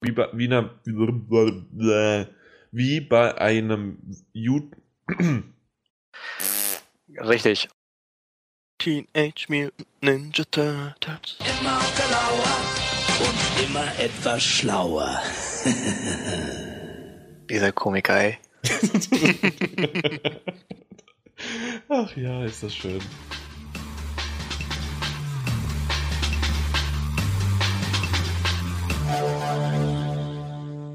wie bei, wie, einer, wie bei einem Ju Richtig. Teenage Mutant Ninja Turtles. Immer auf der Lauer und immer etwas schlauer. Dieser Komiker, ey. Ach ja, ist das schön.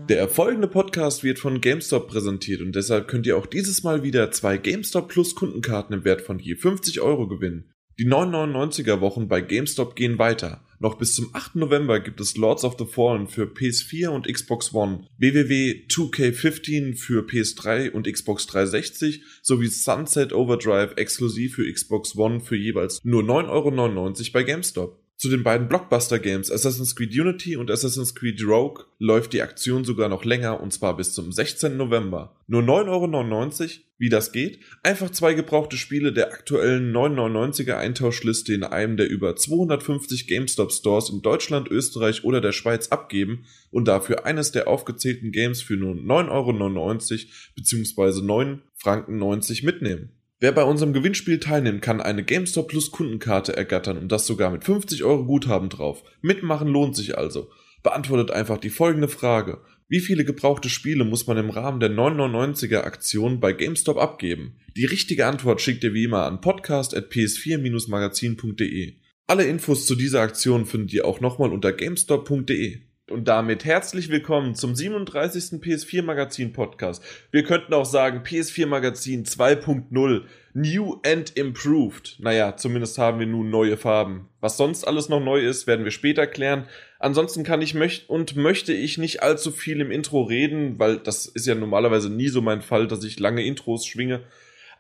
Der folgende Podcast wird von GameStop präsentiert und deshalb könnt ihr auch dieses Mal wieder zwei GameStop Plus Kundenkarten im Wert von je 50 Euro gewinnen. Die 999er Wochen bei GameStop gehen weiter. Noch bis zum 8. November gibt es Lords of the Fallen für PS4 und Xbox One, WWW 2K15 für PS3 und Xbox 360 sowie Sunset Overdrive exklusiv für Xbox One für jeweils nur 9,99 Euro bei GameStop. Zu den beiden Blockbuster-Games Assassin's Creed Unity und Assassin's Creed Rogue läuft die Aktion sogar noch länger und zwar bis zum 16. November. Nur 9,99 Euro? Wie das geht? Einfach zwei gebrauchte Spiele der aktuellen 9,99er Eintauschliste in einem der über 250 GameStop Stores in Deutschland, Österreich oder der Schweiz abgeben und dafür eines der aufgezählten Games für nur 9,99 Euro bzw. 9 Franken 90 mitnehmen. Wer bei unserem Gewinnspiel teilnimmt, kann eine GameStop Plus Kundenkarte ergattern und das sogar mit 50 Euro Guthaben drauf. Mitmachen lohnt sich also. Beantwortet einfach die folgende Frage. Wie viele gebrauchte Spiele muss man im Rahmen der 999er Aktion bei GameStop abgeben? Die richtige Antwort schickt ihr wie immer an podcast.ps4-magazin.de. Alle Infos zu dieser Aktion findet ihr auch nochmal unter gamestop.de. Und damit herzlich willkommen zum 37. PS4 Magazin Podcast. Wir könnten auch sagen PS4 Magazin 2.0 New and Improved. Naja, zumindest haben wir nun neue Farben. Was sonst alles noch neu ist, werden wir später klären. Ansonsten kann ich möcht und möchte ich nicht allzu viel im Intro reden, weil das ist ja normalerweise nie so mein Fall, dass ich lange Intros schwinge.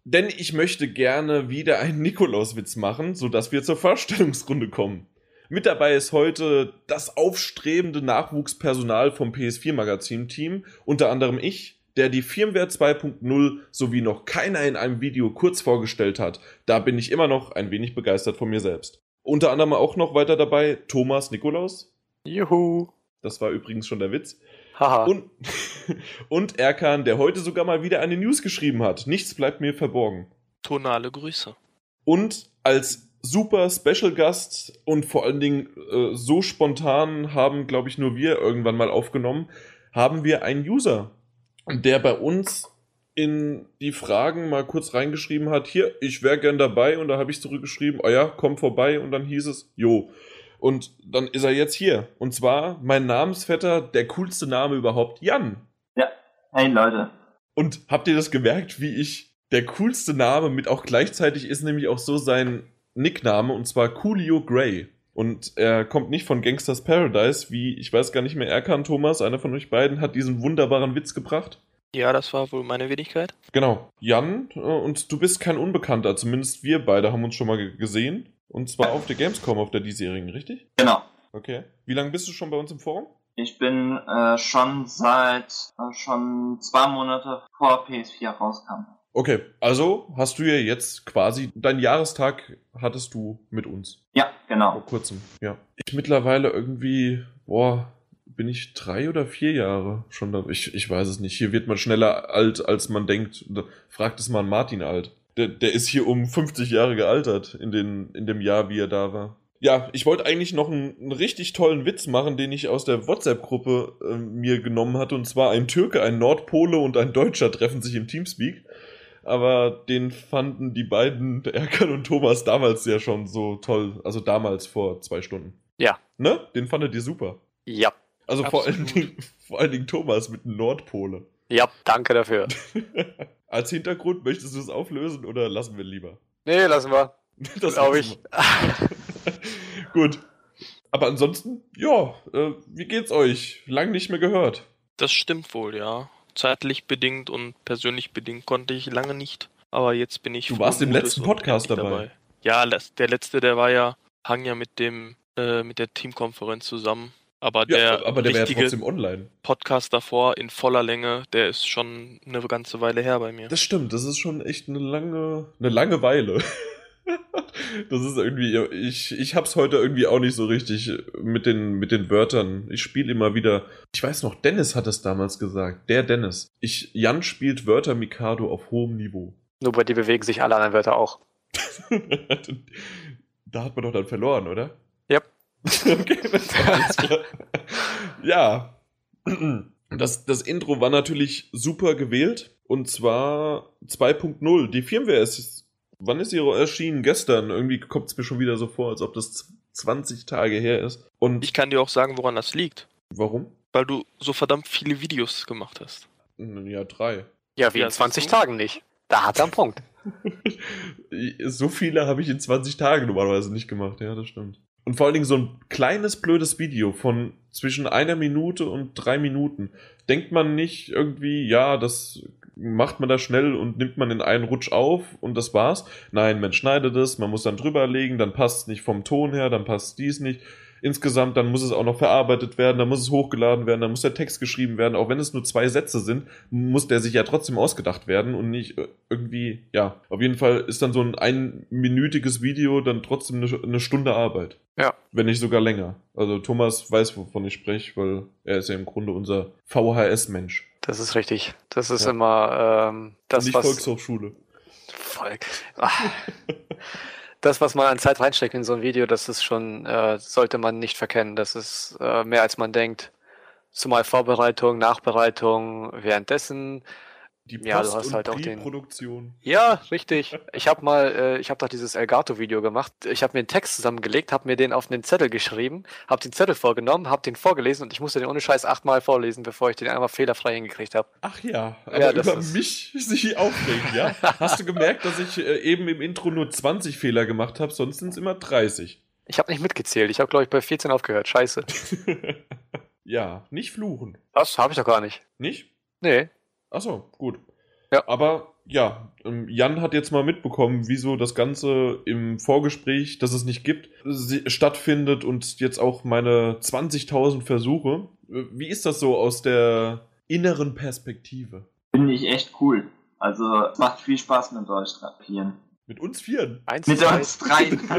Denn ich möchte gerne wieder einen Nikolauswitz machen, sodass wir zur Vorstellungsrunde kommen. Mit dabei ist heute das aufstrebende Nachwuchspersonal vom PS4 Magazin Team, unter anderem ich, der die Firmware 2.0 sowie noch keiner in einem Video kurz vorgestellt hat. Da bin ich immer noch ein wenig begeistert von mir selbst. Unter anderem auch noch weiter dabei Thomas Nikolaus. Juhu. Das war übrigens schon der Witz. Haha. Und, und Erkan, der heute sogar mal wieder eine News geschrieben hat. Nichts bleibt mir verborgen. Tonale Grüße. Und als super Special Gast und vor allen Dingen äh, so spontan haben, glaube ich, nur wir irgendwann mal aufgenommen, haben wir einen User, der bei uns in die Fragen mal kurz reingeschrieben hat, hier, ich wäre gern dabei und da habe ich zurückgeschrieben, oh ja, komm vorbei und dann hieß es, jo. Und dann ist er jetzt hier. Und zwar mein Namensvetter, der coolste Name überhaupt, Jan. Ja, hey Leute. Und habt ihr das gemerkt, wie ich der coolste Name mit auch gleichzeitig ist nämlich auch so sein Nickname und zwar Coolio Gray. Und er kommt nicht von Gangsters Paradise, wie ich weiß gar nicht mehr, Erkan Thomas, einer von euch beiden, hat diesen wunderbaren Witz gebracht. Ja, das war wohl meine Wenigkeit. Genau. Jan, äh, und du bist kein Unbekannter, zumindest wir beide haben uns schon mal gesehen. Und zwar auf der Gamescom, auf der diesjährigen, richtig? Genau. Okay. Wie lange bist du schon bei uns im Forum? Ich bin äh, schon seit äh, schon zwei Monate vor PS4 rauskam. Okay, also hast du ja jetzt quasi deinen Jahrestag hattest du mit uns. Ja, genau. Vor kurzem, ja. Ich mittlerweile irgendwie, boah, bin ich drei oder vier Jahre schon da? Ich, ich weiß es nicht. Hier wird man schneller alt, als man denkt. Fragt es mal an Martin alt. Der, der ist hier um 50 Jahre gealtert in, den, in dem Jahr, wie er da war. Ja, ich wollte eigentlich noch einen, einen, richtig tollen Witz machen, den ich aus der WhatsApp-Gruppe äh, mir genommen hatte. Und zwar ein Türke, ein Nordpole und ein Deutscher treffen sich im Teamspeak aber den fanden die beiden, Erkan und Thomas, damals ja schon so toll. Also damals vor zwei Stunden. Ja. Ne? Den fandet ihr super. Ja. Also vor allen, Dingen, vor allen Dingen Thomas mit dem Nordpole. Ja, danke dafür. Als Hintergrund möchtest du es auflösen oder lassen wir lieber? Nee, lassen wir. Das glaube ich. Gut. Aber ansonsten, ja, äh, wie geht's euch? Lang nicht mehr gehört. Das stimmt wohl, ja zeitlich bedingt und persönlich bedingt konnte ich lange nicht. Aber jetzt bin ich. Du warst im letzten Podcast dabei. dabei. Ja, der letzte, der war ja, hang ja mit dem, äh, mit der Teamkonferenz zusammen. Aber der, ja, aber der wäre trotzdem online. Podcast davor in voller Länge, der ist schon eine ganze Weile her bei mir. Das stimmt, das ist schon echt eine lange, eine lange Weile. Das ist irgendwie, ich, ich hab's heute irgendwie auch nicht so richtig mit den, mit den Wörtern. Ich spiele immer wieder, ich weiß noch, Dennis hat es damals gesagt, der Dennis. Ich, Jan spielt Wörter Mikado auf hohem Niveau. Nur bei dir bewegen sich alle anderen Wörter auch. da hat man doch dann verloren, oder? Yep. okay, das war alles klar. Ja. Das, das Intro war natürlich super gewählt. Und zwar 2.0. Die Firmware ist. Wann ist sie erschienen? Gestern. Irgendwie kommt es mir schon wieder so vor, als ob das 20 Tage her ist. Und Ich kann dir auch sagen, woran das liegt. warum? Weil du so verdammt viele Videos gemacht hast. Ja, drei. Ja, wie Ja, in 20 siehst du? Tagen nicht. Da hat er einen Punkt. So viele habe ich in 20 Tagen normalerweise nicht gemacht, ja, das stimmt. Und vor allen Dingen so ein kleines, blödes Video von zwischen einer Minute und drei Minuten. Denkt man nicht irgendwie, ja, das macht man da schnell und nimmt man in einen Rutsch auf und das war's? Nein, man schneidet es, man muss dann drüber legen, dann passt es nicht vom Ton her, dann passt dies nicht. Insgesamt, dann muss es auch noch verarbeitet werden, dann muss es hochgeladen werden, dann muss der Text geschrieben werden. Auch wenn es nur zwei Sätze sind, muss der sich ja trotzdem ausgedacht werden und nicht äh, irgendwie, ja. Auf jeden Fall ist dann so ein einminütiges Video dann trotzdem eine, eine Stunde Arbeit. Ja. Wenn nicht sogar länger. Also Thomas weiß, wovon ich spreche, weil er ist ja im Grunde unser VHS-Mensch. Das ist richtig. Das ist Ja. immer ähm, das, nicht was. Volkshochschule. Volk. Ah. Das, was man an Zeit reinsteckt in so ein Video, das ist schon, äh, sollte man nicht verkennen. Das ist äh, mehr als man denkt. Zumal Vorbereitung, Nachbereitung, währenddessen. Die Ja, du Post- hast und halt auch den- Pre-Produktion. Ja, richtig. Ich habe mal, äh, ich habe doch dieses Elgato-Video gemacht. Ich habe mir einen Text zusammengelegt, habe mir den auf einen Zettel geschrieben, habe den Zettel vorgenommen, habe den vorgelesen und ich musste den ohne Scheiß achtmal vorlesen, bevor ich den einmal fehlerfrei hingekriegt habe. Ach ja, aber Ja, das über ist- mich sich aufregen, ja? Hast du gemerkt, dass ich äh, eben im Intro nur 20 Fehler gemacht habe, sonst sind es immer 30. Ich habe nicht mitgezählt. Ich habe, glaube ich, bei 14 aufgehört. Scheiße. ja, nicht fluchen. Das habe ich doch gar nicht. Nicht? Nee. Achso, gut. Ja. Aber ja, ähm, Jan hat jetzt mal mitbekommen, wieso das Ganze im Vorgespräch, das es nicht gibt, stattfindet und jetzt auch meine 20.000 Versuche. Äh, Wie ist das so aus der inneren Perspektive? Finde ich echt cool. Also, es macht viel Spaß mit euch rapieren. Mit uns Vieren? Eins, Mit zwei. uns drei.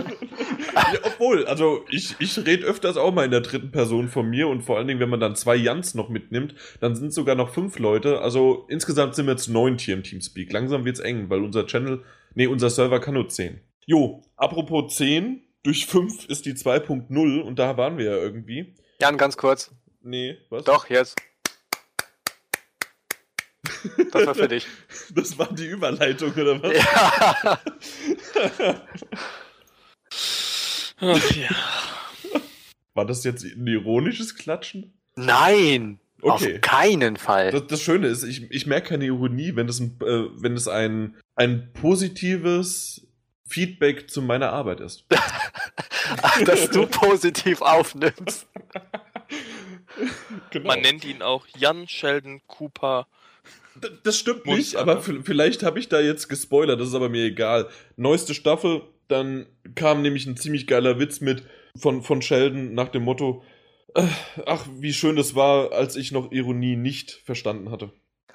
ja, obwohl, also ich, ich rede öfters auch mal in der dritten Person von mir und vor allen Dingen, wenn man dann zwei Jans noch mitnimmt, dann sind es sogar noch fünf Leute. Also insgesamt sind wir jetzt neun hier im Teamspeak. Langsam wird's eng, weil unser Channel, nee, unser Server kann nur zehn. Jo, apropos 10, durch 5 ist die 2.0 und da waren wir ja irgendwie. Jan, ganz kurz. Nee, was? Doch, jetzt. Das war für dich. Das war die Überleitung, oder was? Ja. Ach ja. War das jetzt ein ironisches Klatschen? Nein. Okay. Auf keinen Fall. Das, das Schöne ist, ich, ich merke keine Ironie, wenn es, ein, äh, wenn es ein, ein positives Feedback zu meiner Arbeit ist. Ach, dass du positiv aufnimmst. genau. Man nennt ihn auch Jan Sheldon Cooper. Das stimmt Muss nicht, aber. vielleicht habe ich da jetzt gespoilert, das ist aber mir egal. Neueste Staffel, dann kam nämlich ein ziemlich geiler Witz mit von, von Sheldon nach dem Motto, äh, ach, wie schön das war, als ich noch Ironie nicht verstanden hatte.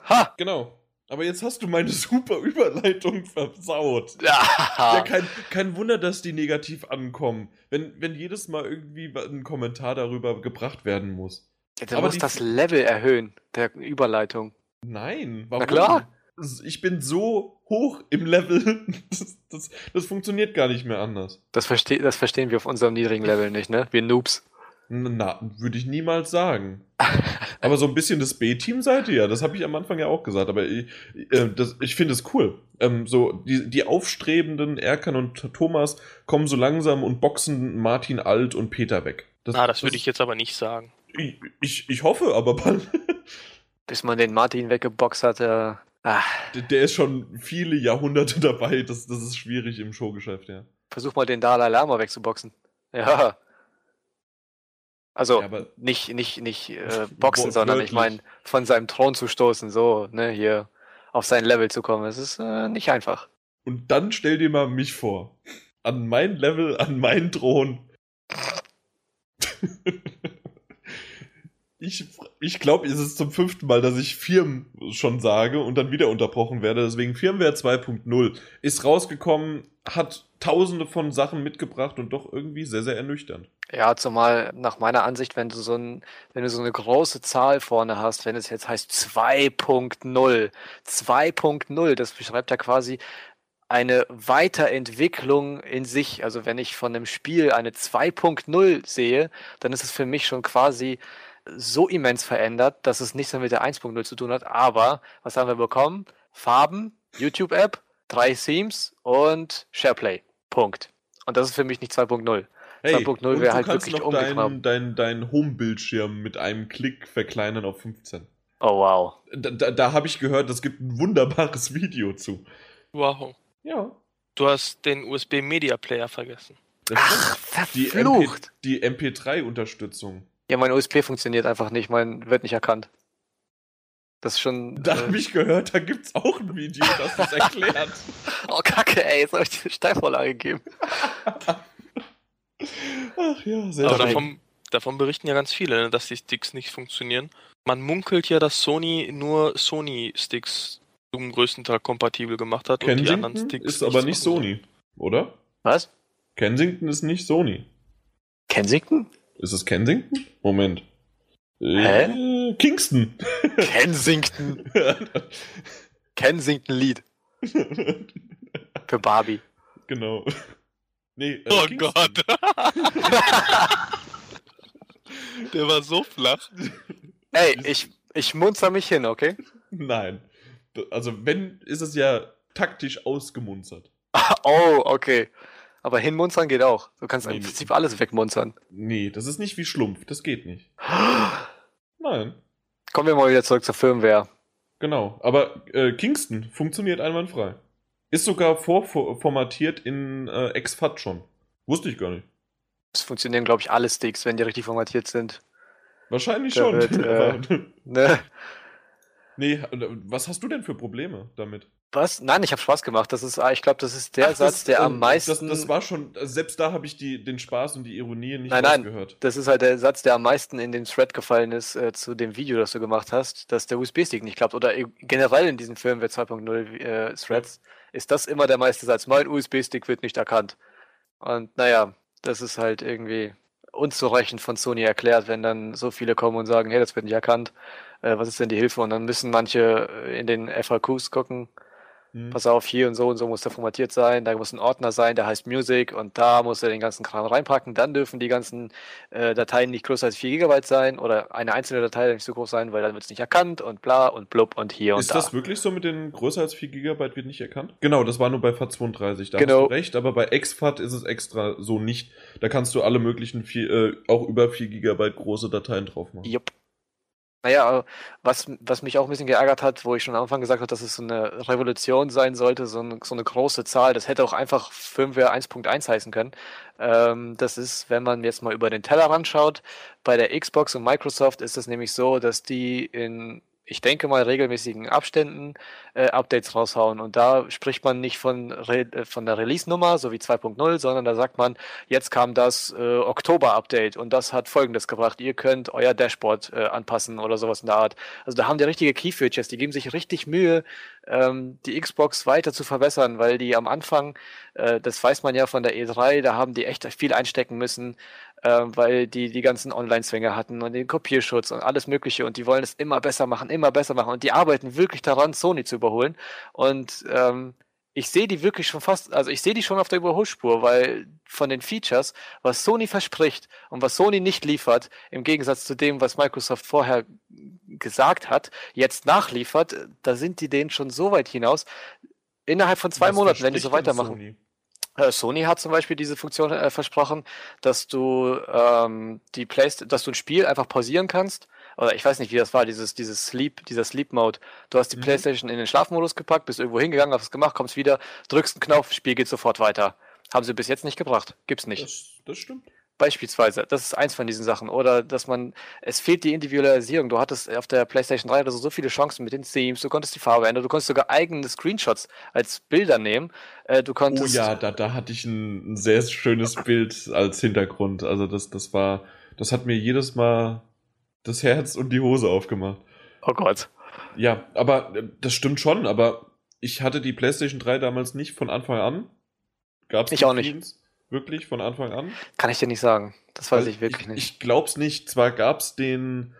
Ha! Genau. Aber jetzt hast du meine super Überleitung versaut. Ja, Ja. kein, kein Wunder, dass die negativ ankommen, wenn, wenn jedes Mal irgendwie ein Kommentar darüber gebracht werden muss. Du Aber musst das Level erhöhen, der Überleitung. Nein, warum? klar. Ich bin so hoch im Level, das, das, das funktioniert gar nicht mehr anders. Das, verste das verstehen wir auf unserem niedrigen Level nicht, ne? Wir Noobs. Na, würde ich niemals sagen. Aber so ein bisschen das B-Team seid ihr ja, das habe ich am Anfang ja auch gesagt, aber ich, äh, das, ich finde es cool. Ähm, so, die, die aufstrebenden Erkan und Thomas kommen so langsam und boxen Martin Alt und Peter weg. Ah, das würde ich jetzt aber nicht sagen. Ich, ich, ich hoffe, aber bald. Bis man den Martin weggeboxt hat, äh, ah, Der- Der ist schon viele Jahrhunderte dabei. Das, das ist schwierig im Showgeschäft, ja. versuch mal den Dalai Lama wegzuboxen. Ja. Also, Ja, nicht, nicht, nicht äh, boxen, sondern ich meine, von seinem Thron zu stoßen, so, ne, hier auf sein Level zu kommen. Es ist äh, nicht einfach. Und dann stell dir mal mich vor. An mein Level, an meinen Thron. Ich, ich glaube, es ist zum fünften Mal, dass ich Firmen schon sage und dann wieder unterbrochen werde. Deswegen Firmware 2.0 ist rausgekommen, hat tausende von Sachen mitgebracht und doch irgendwie sehr, sehr ernüchternd. Ja, zumal nach meiner Ansicht, wenn du so ein, wenn du so eine große Zahl vorne hast, wenn es jetzt heißt 2.0, 2.0, das beschreibt ja quasi eine Weiterentwicklung in sich. Also wenn ich von einem Spiel eine 2.0 sehe, dann ist es für mich schon quasi so immens verändert, dass es nichts mehr mit der 1.0 zu tun hat. Aber was haben wir bekommen? Farben, YouTube-App, drei Themes und SharePlay. Punkt. Und das ist für mich nicht 2.0. Hey, 2.0 und wäre halt wirklich noch umgegraben. deinen dein, dein Home-Bildschirm mit einem Klick verkleinern auf 15. Oh wow. Da, da, da habe ich gehört, es gibt ein wunderbares Video zu. Wow. Ja. Du hast den USB Media Player vergessen. Das Ach, stimmt. die, MP, verflucht. die MP3-Unterstützung. Ja, mein USB funktioniert einfach nicht, mein wird nicht erkannt. Das ist schon. Da äh, habe ich gehört, da gibt's auch ein Video, das das erklärt. oh, Kacke, ey, jetzt habe ich die Steilvorlage gegeben. Ach ja, sehr Aber schön. davon, davon berichten ja ganz viele, ne, dass die Sticks nicht funktionieren. Man munkelt ja, dass Sony nur Sony-Sticks zum größten Teil kompatibel gemacht hat und die anderen Kensington Sticks. ist aber nicht. Sony, oder? Was? Kensington ist nicht Sony. Kensington? Ist es Kensington? Moment. Hä? Äh, Kingston. Kensington. Kensington Lied. Für Barbie. genau. Nee, äh, Oh Kingston. Gott. Der war so flach. Ey, ich, ich munzer mich hin, okay? Nein. Also, wenn, ist es ja taktisch ausgemunzert. Oh, okay. Aber hinmunzern geht auch. Du kannst Nee, im. Prinzip alles wegmunzern. Nee, das ist nicht wie Schlumpf, das geht nicht. Nein. Kommen wir mal wieder zurück zur Firmware. Genau. Aber äh, Kingston funktioniert einwandfrei. Ist sogar vorformatiert in äh, XFAT schon. Wusste ich gar nicht. Es funktionieren, glaube ich, alle Sticks, wenn die richtig formatiert sind. Wahrscheinlich Da schon. wird, äh, Ne? Nee, was hast du denn für Probleme damit? Was? Nein, ich habe Spaß gemacht. Das ist, ah, ich glaube, das ist der Ach, Satz, das, der äh, am meisten. Das, das war schon, also selbst da habe ich die, den Spaß und die Ironie nicht Nein, nein. rausgehört. Das ist halt der Satz, der am meisten in den Thread gefallen ist äh, zu dem Video, das du gemacht hast, dass der USB-Stick nicht klappt. Oder generell in diesen Firmware 2.0 äh, Threads ist das immer der meiste Satz. Mein USB-Stick wird nicht erkannt. Und naja, das ist halt irgendwie unzureichend von Sony erklärt, wenn dann so viele kommen und sagen, hey, das wird nicht erkannt. Äh, was ist denn die Hilfe? Und dann müssen manche äh, in den FAQs gucken, Hm. pass auf, hier und so und so muss der formatiert sein, da muss ein Ordner sein, der heißt Music und da muss er den ganzen Kram reinpacken. Dann dürfen die ganzen äh, Dateien nicht größer als 4 GB sein oder eine einzelne Datei darf nicht so groß sein, weil dann wird es nicht erkannt und bla und blub und hier und Ist da. das wirklich so mit den größer als 4 GB wird nicht erkannt? Genau, das war nur bei FAT32. Da Genau. hast du recht, aber bei XFAT ist es extra so nicht. Da kannst du alle möglichen, vier, äh, auch über 4 GB große Dateien drauf machen. Jupp. Naja, was, was mich auch ein bisschen geärgert hat, wo ich schon am Anfang gesagt habe, dass es so eine Revolution sein sollte, so, ein, so eine große Zahl, das hätte auch einfach Firmware 1.1 heißen können. Ähm, das ist, wenn man jetzt mal über den Tellerrand schaut, bei der Xbox und Microsoft ist es nämlich so, dass die in, ich denke mal, regelmäßigen Abständen äh, Updates raushauen. Und da spricht man nicht von, Re äh, von der Release-Nummer, so wie 2.0, sondern da sagt man, jetzt kam das äh, Oktober-Update und das hat folgendes gebracht. Ihr könnt euer Dashboard äh, anpassen oder sowas in der Art. Also da haben die richtige Key-Features, die geben sich richtig Mühe, ähm, die Xbox weiter zu verbessern, weil die am Anfang, äh, das weiß man ja von der E3, da haben die echt viel einstecken müssen, äh, weil die die ganzen Online-Zwänge hatten und den Kopierschutz und alles Mögliche und die wollen es immer besser machen, immer besser machen und die arbeiten wirklich daran, Sony zu überholen und ähm, ich sehe die wirklich schon fast, also ich sehe die schon auf der Überholspur, weil von den Features, was Sony verspricht und was Sony nicht liefert, im Gegensatz zu dem, was Microsoft vorher gesagt hat, jetzt nachliefert, da sind die denen schon so weit hinaus. Innerhalb von zwei Was Monaten, wenn die so weitermachen. Sony? Äh, Sony hat zum Beispiel diese Funktion äh, versprochen, dass du ähm, die Playst dass du ein Spiel einfach pausieren kannst. Oder ich weiß nicht, wie das war, dieses, dieses Sleep, dieser Sleep Mode. Du hast die Mhm. Playstation in den Schlafmodus gepackt, bist irgendwo hingegangen, hast es gemacht, kommst wieder, drückst einen Knopf, Spiel geht sofort weiter. Haben sie bis jetzt nicht gebracht. Gibt's nicht. Das, das stimmt. Beispielsweise, das ist eins von diesen Sachen. Oder dass man, es fehlt die Individualisierung. Du hattest auf der PlayStation 3 oder so, so viele Chancen mit den Themes, du konntest die Farbe ändern, du konntest sogar eigene Screenshots als Bilder nehmen. Äh, du Oh konntest. ja, da, da hatte ich ein, ein sehr schönes Bild als Hintergrund. Also das, das war, das hat mir jedes Mal, das Herz und die Hose aufgemacht. Oh Gott. Ja, aber äh, das stimmt schon, aber ich hatte die PlayStation 3 damals nicht von Anfang an. Gab's Ich auch nicht. Wirklich von Anfang an? Kann ich dir nicht sagen. Das weiß Weil ich wirklich ich, nicht. Ich glaub's nicht. Zwar gab's den,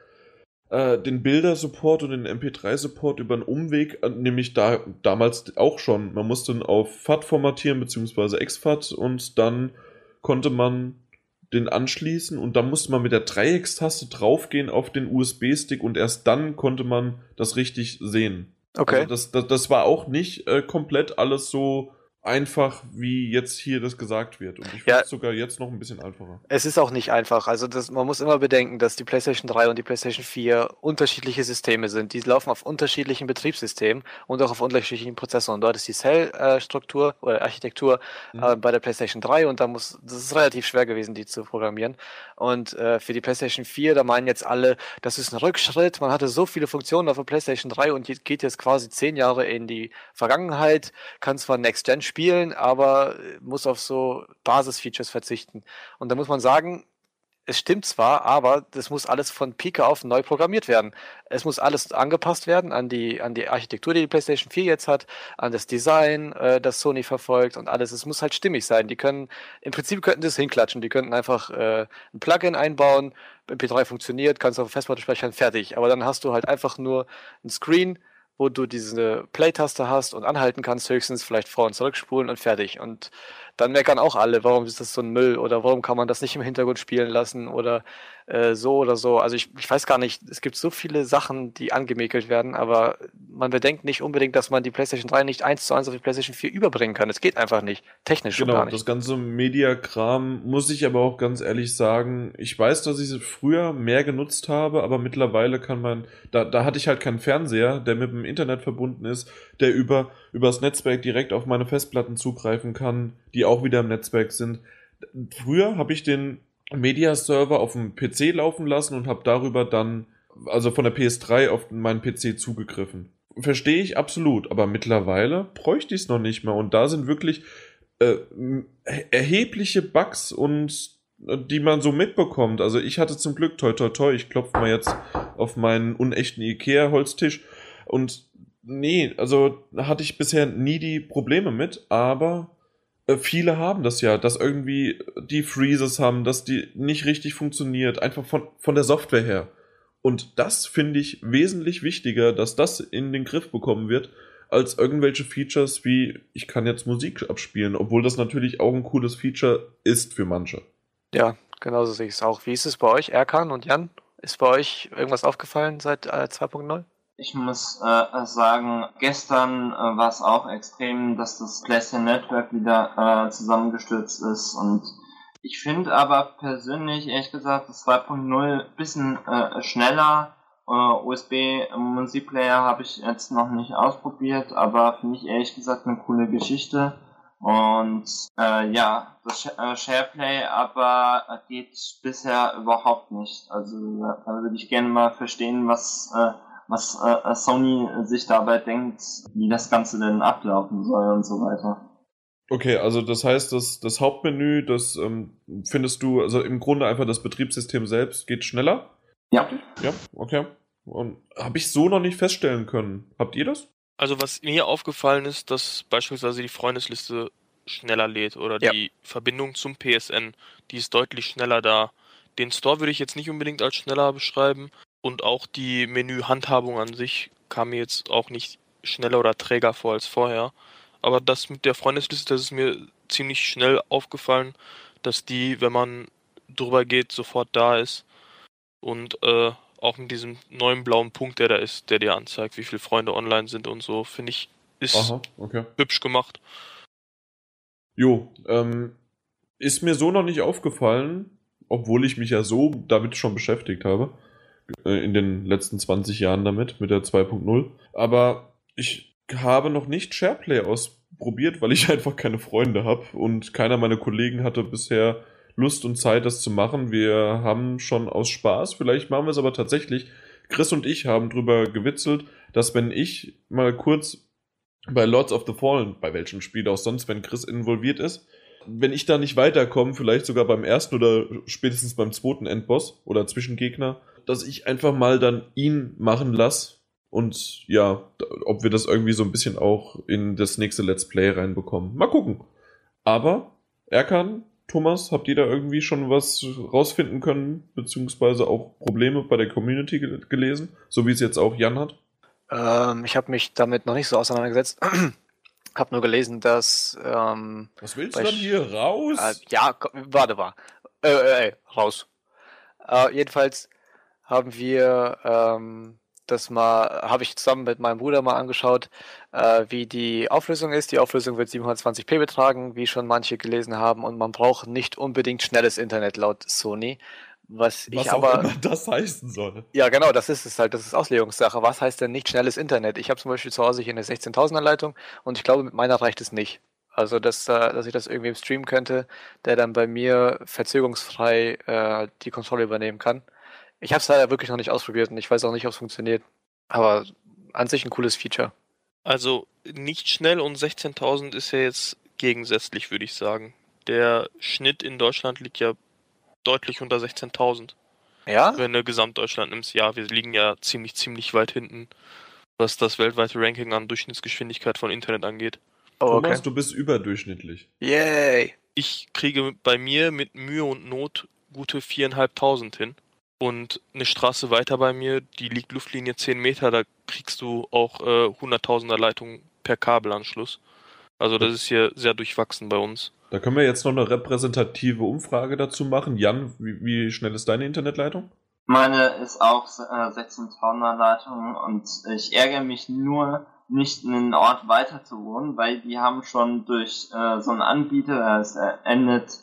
äh, den Bilder-Support und den MP3-Support über einen Umweg, äh, nämlich da damals auch schon. Man musste ihn auf FAT formatieren, beziehungsweise exFAT und dann konnte man den anschließen und dann musste man mit der Dreieckstaste draufgehen auf den USB-Stick und erst dann konnte man das richtig sehen. okay. Also das, das, das war auch nicht äh, komplett alles so einfach, wie jetzt hier das gesagt wird. Und ich finde Ja. es sogar jetzt noch ein bisschen einfacher. Es ist auch nicht einfach. Also das, man muss immer bedenken, dass die PlayStation 3 und die PlayStation 4 unterschiedliche Systeme sind. Die laufen auf unterschiedlichen Betriebssystemen und auch auf unterschiedlichen Prozessoren. Dort ist die Cell-Struktur oder Architektur Mhm. äh, bei der PlayStation 3 und da muss, das ist relativ schwer gewesen, die zu programmieren. Und äh, für die PlayStation 4, da meinen jetzt alle, das ist ein Rückschritt. Man hatte so viele Funktionen auf der PlayStation 3 und geht jetzt quasi zehn Jahre in die Vergangenheit, kann zwar Next Gen spielen, aber äh, muss auf so Basisfeatures verzichten. Und da muss man sagen, es stimmt zwar, aber das muss alles von Pike auf neu programmiert werden. Es muss alles angepasst werden an die, an die Architektur, die die PlayStation 4 jetzt hat, an das Design, äh, das Sony verfolgt und alles. Es muss halt stimmig sein. Die können, im Prinzip könnten das hinklatschen. Die könnten einfach äh, ein Plugin einbauen, MP3 funktioniert, kannst auf Festplatte speichern, fertig. Aber dann hast du halt einfach nur ein Screen, wo du diese Play-Taste hast und anhalten kannst, höchstens vielleicht vor- und zurückspulen und fertig. Und dann meckern auch alle, warum ist das so ein Müll oder warum kann man das nicht im Hintergrund spielen lassen oder äh, so oder so. Also ich, ich weiß gar nicht, es gibt so viele Sachen, die angemäkelt werden, aber man bedenkt nicht unbedingt, dass man die PlayStation 3 nicht eins zu eins auf die PlayStation 4 überbringen kann. Es geht einfach nicht. Technisch Genau, gar das nicht. ganze Media-Kram muss ich aber auch ganz ehrlich sagen, ich weiß, dass ich sie früher mehr genutzt habe, aber mittlerweile kann man, da, da hatte ich halt keinen Fernseher, der mit dem Internet verbunden ist, der über, über das Netzwerk direkt auf meine Festplatten zugreifen kann, die auch wieder im Netzwerk sind. Früher habe ich den Media-Server auf dem PC laufen lassen und habe darüber dann, also von der PS3 auf meinen PC zugegriffen. Verstehe ich absolut, aber mittlerweile bräuchte ich es noch nicht mehr. Und da sind wirklich äh, erhebliche Bugs und äh, die man so mitbekommt. Also ich hatte zum Glück, toi toi toi, ich klopfe mal jetzt auf meinen unechten Ikea-Holztisch und nee, also hatte ich bisher nie die Probleme mit, aber viele haben das ja, dass irgendwie die Freezes haben, dass die nicht richtig funktioniert, einfach von, von der Software her. Und das finde ich wesentlich wichtiger, dass das in den Griff bekommen wird, als irgendwelche Features wie, ich kann jetzt Musik abspielen, obwohl das natürlich auch ein cooles Feature ist für manche. Ja, genauso sehe ich es auch. Wie ist es bei euch, Erkan und Jan? Ist bei euch irgendwas aufgefallen seit äh, 2.0? Ich muss äh, sagen, gestern äh, war es auch extrem, dass das PlayStation Network wieder äh, zusammengestürzt ist und ich finde aber persönlich, ehrlich gesagt, das 2.0 bisschen äh, schneller. Äh, USB-Musikplayer habe ich jetzt noch nicht ausprobiert, aber finde ich ehrlich gesagt eine coole Geschichte. Und äh, ja, das Sh äh, SharePlay aber geht bisher überhaupt nicht. Also da würde ich gerne mal verstehen, was äh, was äh, Sony sich dabei denkt, wie das Ganze denn ablaufen soll und so weiter. Okay, also das heißt, das, das Hauptmenü, das ähm, findest du, also im Grunde einfach das Betriebssystem selbst geht schneller? Ja. Ja, okay. Und habe ich so noch nicht feststellen können. Habt ihr das? Also was mir aufgefallen ist, dass beispielsweise die Freundesliste schneller lädt oder Ja. die Verbindung zum PSN, die ist deutlich schneller da. Den Store würde ich jetzt nicht unbedingt als schneller beschreiben und auch die Menühandhabung an sich kam mir jetzt auch nicht schneller oder träger vor als vorher. Aber das mit der Freundesliste, das ist mir ziemlich schnell aufgefallen, dass die, wenn man drüber geht, sofort da ist und äh, auch mit diesem neuen blauen Punkt, der da ist, der dir anzeigt, wie viele Freunde online sind und so, finde ich, ist Aha, okay. hübsch gemacht. Jo, ähm, ist mir so noch nicht aufgefallen, obwohl ich mich ja so damit schon beschäftigt habe. Äh, In den letzten 20 Jahren damit, mit der 2.0. Aber ich habe noch nicht SharePlay ausprobiert, weil ich einfach keine Freunde habe und keiner meiner Kollegen hatte bisher Lust und Zeit, das zu machen. Wir haben schon aus Spaß, vielleicht machen wir es aber tatsächlich. Chris und ich haben drüber gewitzelt, dass wenn ich mal kurz bei Lords of the Fallen, bei welchem Spiel auch sonst, wenn Chris involviert ist, wenn ich da nicht weiterkomme, vielleicht sogar beim ersten oder spätestens beim zweiten Endboss oder Zwischengegner, dass ich einfach mal dann ihn machen lasse. Und ja, ob wir das irgendwie so ein bisschen auch in das nächste Let's Play reinbekommen. Mal gucken. Aber Erkan, Thomas, habt ihr da irgendwie schon was rausfinden können, beziehungsweise auch Probleme bei der Community gelesen, so wie es jetzt auch Jan hat? Ähm, ich habe mich damit noch nicht so auseinandergesetzt. habe nur gelesen, dass. Ähm, was willst du dann hier raus? Äh, ja, warte mal. Äh, äh raus. Äh, jedenfalls haben wir ähm, das mal, habe ich zusammen mit meinem Bruder mal angeschaut, äh, wie die Auflösung ist. Die Auflösung wird 720p betragen, wie schon manche gelesen haben, und man braucht nicht unbedingt schnelles Internet laut Sony. Was, was ich aber, das heißen soll. Ja, genau, das ist es halt. Das ist Auslegungssache. Was heißt denn nicht schnelles Internet? Ich habe zum Beispiel zu Hause hier eine 16.000er Leitung und ich glaube, mit meiner reicht es nicht. Also, dass, dass ich das irgendwie im Stream könnte, der dann bei mir verzögerungsfrei äh, die Kontrolle übernehmen kann. Ich habe es leider wirklich noch nicht ausprobiert und ich weiß auch nicht, ob es funktioniert. Aber an sich ein cooles Feature. Also nicht schnell und 16.000 ist ja jetzt gegensätzlich, würde ich sagen. Der Schnitt in Deutschland liegt ja deutlich unter 16.000. Ja? Wenn du Gesamtdeutschland nimmst, ja, wir liegen ja ziemlich, ziemlich weit hinten, was das weltweite Ranking an Durchschnittsgeschwindigkeit von Internet angeht. Oh, okay. Thomas, du bist überdurchschnittlich. Yay! Ich kriege bei mir mit Mühe und Not gute 4.500 hin. Und eine Straße weiter bei mir, die liegt Luftlinie 10 Meter, da kriegst du auch äh, 100.000er Leitungen per Kabelanschluss. Also das ist hier sehr durchwachsen bei uns. Da können wir jetzt noch eine repräsentative Umfrage dazu machen. Jan, wie, wie schnell ist deine Internetleitung? Meine ist auch äh, 16.000er Leitung und ich ärgere mich nur, nicht einen Ort weiter zu wohnen, weil die haben schon durch äh, so einen Anbieter, es äh, endet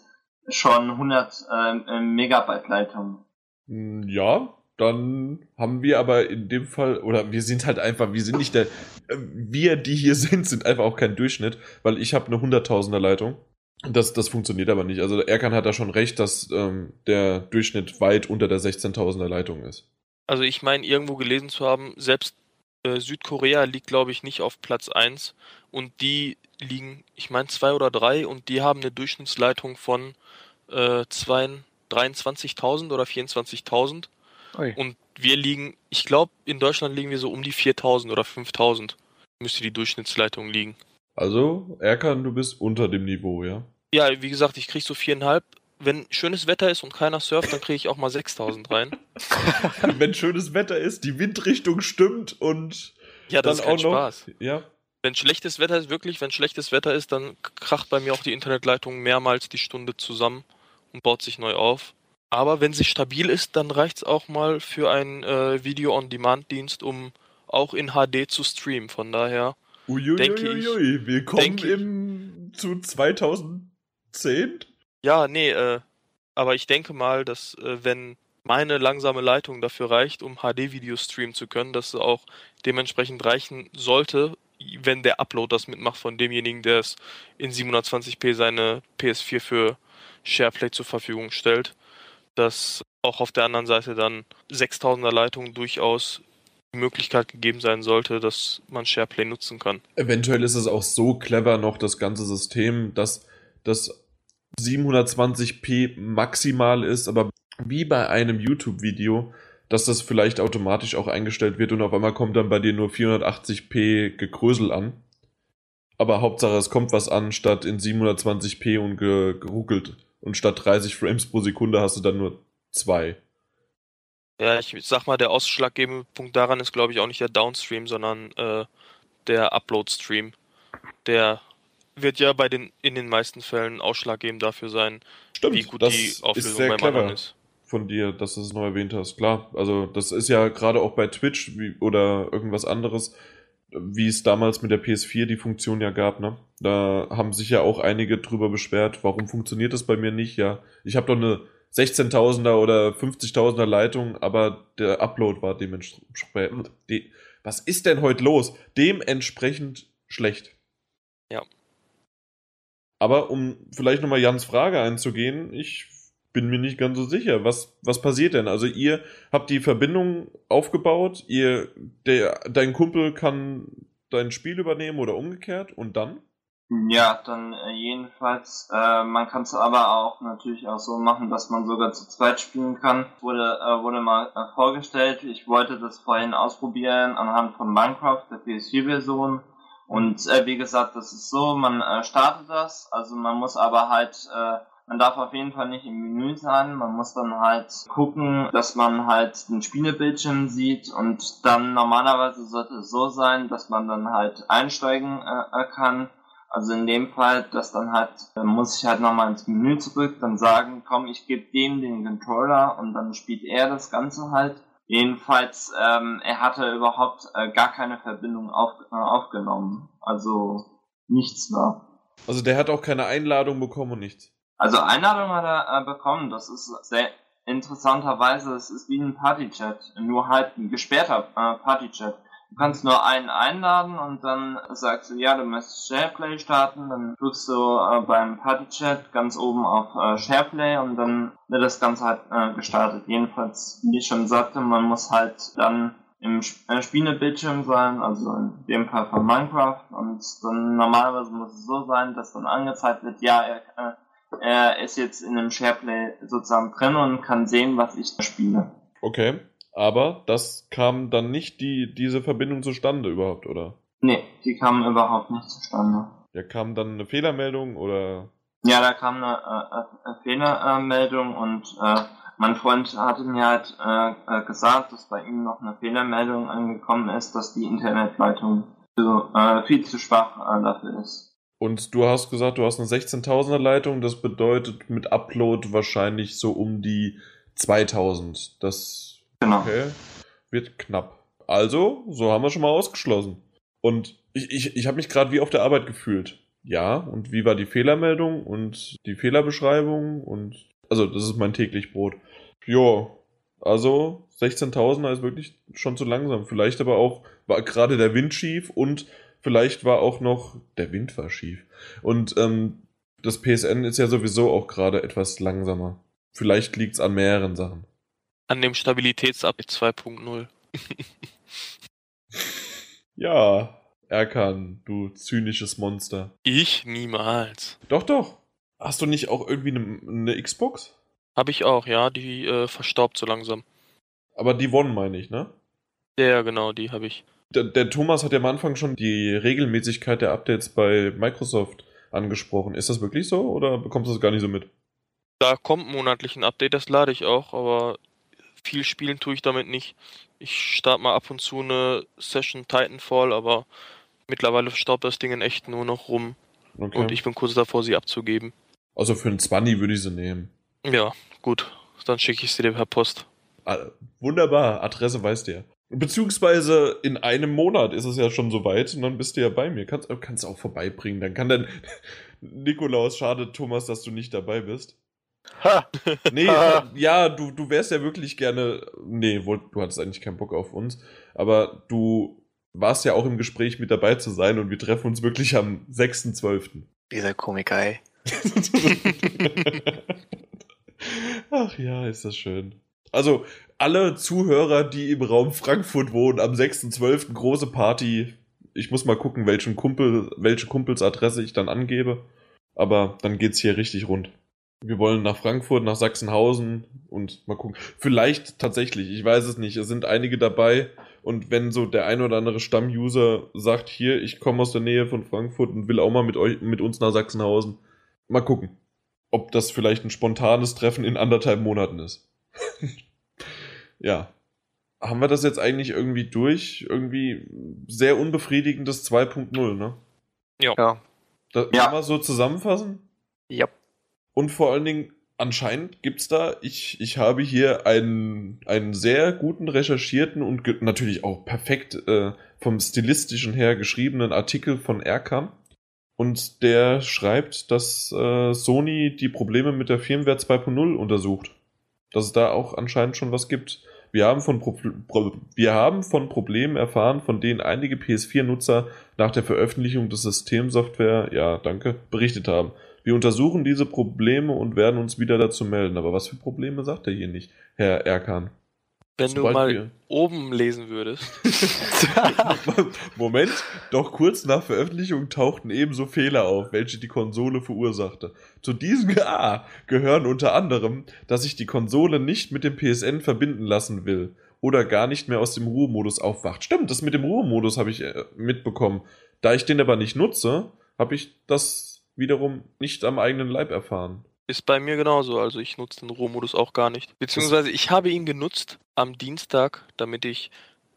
schon 100 äh, Megabyte Leitung. Hm, ja, dann haben wir aber in dem Fall, oder wir sind halt einfach, wir sind nicht der, äh, wir, die hier sind, sind einfach auch kein Durchschnitt, weil ich habe eine Hunderttausender Leitung. Das, das funktioniert aber nicht. Also Erkan hat da schon recht, dass ähm, der Durchschnitt weit unter der 16.000er Leitung ist. Also ich meine, irgendwo gelesen zu haben, selbst äh, Südkorea liegt, glaube ich, nicht auf Platz 1 und die liegen, ich meine, 2 oder 3 und die haben eine Durchschnittsleitung von äh, 2, 23.000 oder 24.000. Und wir liegen, ich glaube, in Deutschland liegen wir so um die 4.000 oder 5.000. Müsste die Durchschnittsleitung liegen. Also, Erkan, du bist unter dem Niveau, ja? Ja, wie gesagt, ich krieg so viereinhalb. Wenn schönes Wetter ist und keiner surft, dann kriege ich auch mal 6000 rein. Wenn schönes Wetter ist, die Windrichtung stimmt und. Ja, das dann ist kein auch noch, Spaß. Ja. Wenn schlechtes Wetter ist, wirklich, wenn schlechtes Wetter ist, dann kracht bei mir auch die Internetleitung mehrmals die Stunde zusammen und baut sich neu auf. Aber wenn sie stabil ist, dann reicht es auch mal für einen äh, Video-on-Demand-Dienst, um auch in HD zu streamen. Von daher Uiuiui, denke ich. Willkommen im, zu 2010? Ja, nee, äh, aber ich denke mal, dass äh, wenn meine langsame Leitung dafür reicht, um HD-Videos streamen zu können, dass es auch dementsprechend reichen sollte, wenn der Upload das mitmacht von demjenigen, der es in 720p seine PS4 für SharePlay zur Verfügung stellt, dass auch auf der anderen Seite dann 6000er Leitung durchaus die Möglichkeit gegeben sein sollte, dass man SharePlay nutzen kann. Eventuell ist es auch so clever noch das ganze System, dass das 720p maximal ist, aber wie bei einem YouTube-Video, dass das vielleicht automatisch auch eingestellt wird und auf einmal kommt dann bei dir nur 480p Gegrösel an. Aber Hauptsache es kommt was an, statt in 720p und geruckelt. Und statt 30 Frames pro Sekunde hast du dann nur zwei. Ja, ich sag mal, der ausschlaggebende Punkt daran ist, glaube ich, auch nicht der Downstream, sondern äh, der Uploadstream. Der wird ja bei den in den meisten Fällen ausschlaggebend dafür sein, Stimmt, wie gut die Auflösung beim anderen ist. Von dir, dass du es noch erwähnt hast. Klar, also das ist ja gerade auch bei Twitch oder irgendwas anderes, wie es damals mit der PS4 die Funktion ja gab, ne? Da haben sich ja auch einige drüber beschwert, warum funktioniert das bei mir nicht? Ja, ich habe doch eine 16.000er oder 50.000er Leitung, aber der Upload war dementsprechend. De was ist denn heute los? Dementsprechend schlecht. Ja. Aber um vielleicht nochmal Jans Frage einzugehen, ich bin mir nicht ganz so sicher. Was, was passiert denn? Also ihr habt die Verbindung aufgebaut, ihr, der, dein Kumpel kann dein Spiel übernehmen oder umgekehrt und dann? Ja, dann äh, jedenfalls, äh, man kann es aber auch natürlich auch so machen, dass man sogar zu zweit spielen kann. Wurde, äh, wurde mal äh, vorgestellt, ich wollte das vorhin ausprobieren anhand von Minecraft, der PS4-Version. Und äh, wie gesagt, das ist so, man äh, startet das, also man muss aber halt, man darf auf jeden Fall nicht im Menü sein, man muss dann halt gucken, dass man halt den Spielebildschirm sieht und dann normalerweise sollte es so sein, dass man dann halt einsteigen äh, kann also in dem Fall, dass dann halt, dann muss ich halt nochmal ins Menü zurück, dann sagen, komm, ich gebe dem den Controller und dann spielt er das Ganze halt. Jedenfalls, ähm, er hatte überhaupt äh, gar keine Verbindung auf, äh, aufgenommen. Also nichts da. Also der hat auch keine Einladung bekommen und nichts. Also Einladung hat er äh, bekommen, das ist sehr interessanterweise, es ist wie ein Partychat, nur halt ein gesperrter äh, Partychat. Du kannst nur einen einladen und dann sagst du, ja, du möchtest SharePlay starten, dann drückst du äh, beim Partychat ganz oben auf äh, SharePlay und dann wird das Ganze halt äh, gestartet. Jedenfalls, wie ich schon sagte, man muss halt dann im äh, Spielebildschirm sein, also in dem Fall von Minecraft und dann normalerweise muss es so sein, dass dann angezeigt wird, ja, er, äh, er ist jetzt in dem SharePlay sozusagen drin und kann sehen, was ich da spiele. Okay. Aber das kam dann nicht die, diese Verbindung zustande überhaupt, oder? Nee, die kam überhaupt nicht zustande. Ja, kam dann eine Fehlermeldung oder? Ja, da kam eine, äh, eine Fehlermeldung und äh, mein Freund hatte mir halt äh, äh, gesagt, dass bei ihm noch eine Fehlermeldung angekommen ist, dass die Internetleitung so, äh, viel zu schwach äh, dafür ist. Und du hast gesagt, du hast eine 16.000er Leitung, das bedeutet mit Upload wahrscheinlich so um die 2000. Das Genau. Okay. Wird knapp. Also, so haben wir schon mal ausgeschlossen. Und ich, ich, ich habe mich gerade wie auf der Arbeit gefühlt. Ja, und wie war die Fehlermeldung und die Fehlerbeschreibung und also das ist mein täglich Brot. Jo, also 16.000er ist wirklich schon zu langsam. Vielleicht aber auch war gerade der Wind schief und vielleicht war auch noch der Wind war schief. Und ähm, das PSN ist ja sowieso auch gerade etwas langsamer. Vielleicht liegt's an mehreren Sachen. An dem Stabilitätsupdate 2.0. ja, Erkan, du zynisches Monster. Ich niemals. Doch, doch. Hast du nicht auch irgendwie eine, eine Xbox? Hab ich auch, ja, die äh, verstaubt so langsam. Aber die One meine ich, ne? Ja, genau, die habe ich. Der, der, Thomas hat ja am Anfang schon die Regelmäßigkeit der Updates bei Microsoft angesprochen. Ist das wirklich so oder bekommst du das gar nicht so mit? Da kommt monatlich ein Update, das lade ich auch, aber viel spielen tue ich damit nicht. Ich starte mal ab und zu eine Session Titanfall, aber mittlerweile staubt das Ding in echt nur noch rum. Okay. Und ich bin kurz davor, sie abzugeben. Also für einen 20 würde ich sie nehmen. Ja, gut. Dann schicke ich sie dir per Post. Ah, wunderbar, Adresse weißt du ja. Beziehungsweise in einem Monat ist es ja schon soweit und dann bist du ja bei mir. Kannst, kannst auch vorbeibringen. Dann kann dann Nikolaus, schade Thomas, dass du nicht dabei bist. Ha. Nee, ja, du, du wärst ja wirklich gerne. Nee, du hattest eigentlich keinen Bock auf uns. Aber du warst ja auch im Gespräch mit dabei zu sein und wir treffen uns wirklich am 6.12. Dieser Komiker, ey. Ach ja, ist das schön. Also, alle Zuhörer, die im Raum Frankfurt wohnen, am 6.12. große Party. Ich muss mal gucken, welchen Kumpel, welche Kumpelsadresse ich dann angebe. Aber dann geht's hier richtig rund. Wir wollen nach Frankfurt, nach Sachsenhausen und mal gucken. Vielleicht tatsächlich, ich weiß es nicht. Es sind einige dabei. Und wenn so der ein oder andere Stammuser sagt, hier, ich komme aus der Nähe von Frankfurt und will auch mal mit euch, mit uns nach Sachsenhausen, mal gucken, ob das vielleicht ein spontanes Treffen in anderthalb Monaten ist. Ja. Haben wir das jetzt eigentlich irgendwie durch? Irgendwie sehr unbefriedigendes 2.0, ne? Ja. Das ja. Kann man so zusammenfassen? Ja. Und vor allen Dingen, anscheinend gibt's da, ich, ich habe hier einen, einen sehr guten recherchierten und natürlich auch perfekt äh, vom stilistischen her geschriebenen Artikel von Erkam. Und der schreibt, dass äh, Sony die Probleme mit der Firmware 2.0 untersucht. Dass es da auch anscheinend schon was gibt. Wir haben von, Pro Pro wir haben von Problemen erfahren, von denen einige PS4-Nutzer nach der Veröffentlichung des Systemsoftware, ja, danke, berichtet haben. Wir untersuchen diese Probleme und werden uns wieder dazu melden. Aber was für Probleme sagt er hier nicht, Herr Erkan? Wenn Zum du mal Beispiel. oben lesen würdest. Moment, doch kurz nach Veröffentlichung tauchten ebenso Fehler auf, welche die Konsole verursachte. Zu diesen ah, gehören unter anderem, dass sich die Konsole nicht mit dem PSN verbinden lassen will oder gar nicht mehr aus dem Ruhemodus aufwacht. Stimmt, das mit dem Ruhemodus habe ich äh, mitbekommen. Da ich den aber nicht nutze, habe ich das wiederum nicht am eigenen Leib erfahren. Ist bei mir genauso, also ich nutze den Ruhemodus auch gar nicht. Beziehungsweise ich habe ihn genutzt am Dienstag, damit ich,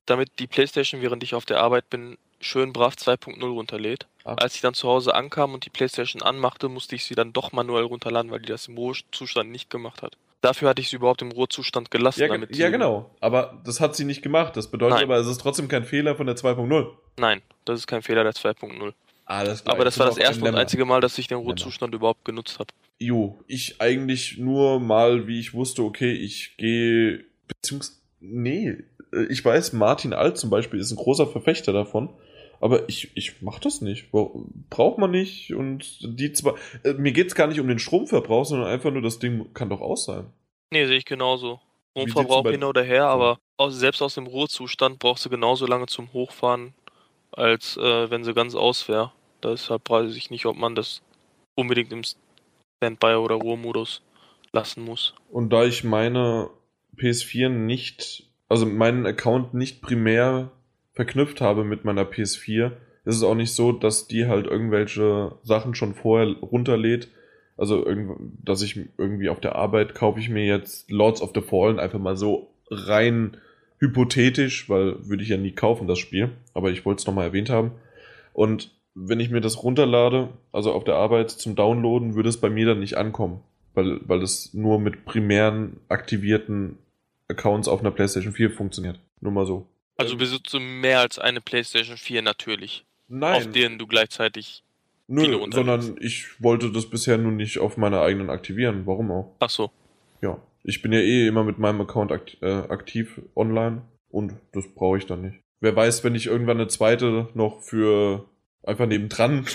damit die Playstation, während ich auf der Arbeit bin, schön brav 2.0 runterlädt. Ah. Als ich dann zu Hause ankam und die Playstation anmachte, musste ich sie dann doch manuell runterladen, weil die das im Ruhezustand nicht gemacht hat. Dafür hatte ich sie überhaupt im Ruhezustand gelassen. Ja, damit ja, genau. Aber das hat sie nicht gemacht. Das bedeutet Nein. aber, es ist trotzdem kein Fehler von der 2.0. Nein, das ist kein Fehler der 2.0. Alles klar. Aber das war das erste und einzige Mal, dass ich den Ruhezustand überhaupt genutzt habe. Jo, ich eigentlich nur mal, wie ich wusste, okay, ich gehe, beziehungsweise, nee, äh, ich weiß, Martin Alt zum Beispiel ist ein großer Verfechter davon, aber ich, ich mach das nicht. Bra- Braucht man nicht und die zwar, äh, mir geht's gar nicht um den Stromverbrauch, sondern einfach nur, das Ding kann doch aus sein. Nee, sehe ich genauso. Stromverbrauch hin oder her, aber aus, selbst aus dem Ruhezustand brauchst du genauso lange zum Hochfahren, als äh, wenn sie ganz aus wäre. Deshalb weiß ich nicht, ob man das unbedingt im Standby- oder Ruhemodus lassen muss. Und da ich meine PS4 nicht, also meinen Account nicht primär verknüpft habe mit meiner PS4, ist es auch nicht so, dass die halt irgendwelche Sachen schon vorher runterlädt. Also, dass ich irgendwie auf der Arbeit kaufe ich mir jetzt Lords of the Fallen einfach mal so rein hypothetisch, weil würde ich ja nie kaufen, das Spiel. Aber ich wollte es nochmal erwähnt haben. Und wenn ich mir das runterlade, also auf der Arbeit zum Downloaden, würde es bei mir dann nicht ankommen weil, weil das nur mit primären aktivierten Accounts auf einer PlayStation 4 funktioniert. Nur mal so. Also besitzt du mehr als eine PlayStation 4 natürlich, Nein, auf denen du gleichzeitig. nö, sondern ich wollte das bisher nur nicht auf meiner eigenen aktivieren. Warum auch? Ach so. Ja, ich bin ja eh immer mit meinem Account akt äh, aktiv online und das brauche ich dann nicht. Wer weiß, wenn ich irgendwann eine zweite noch für einfach nebendran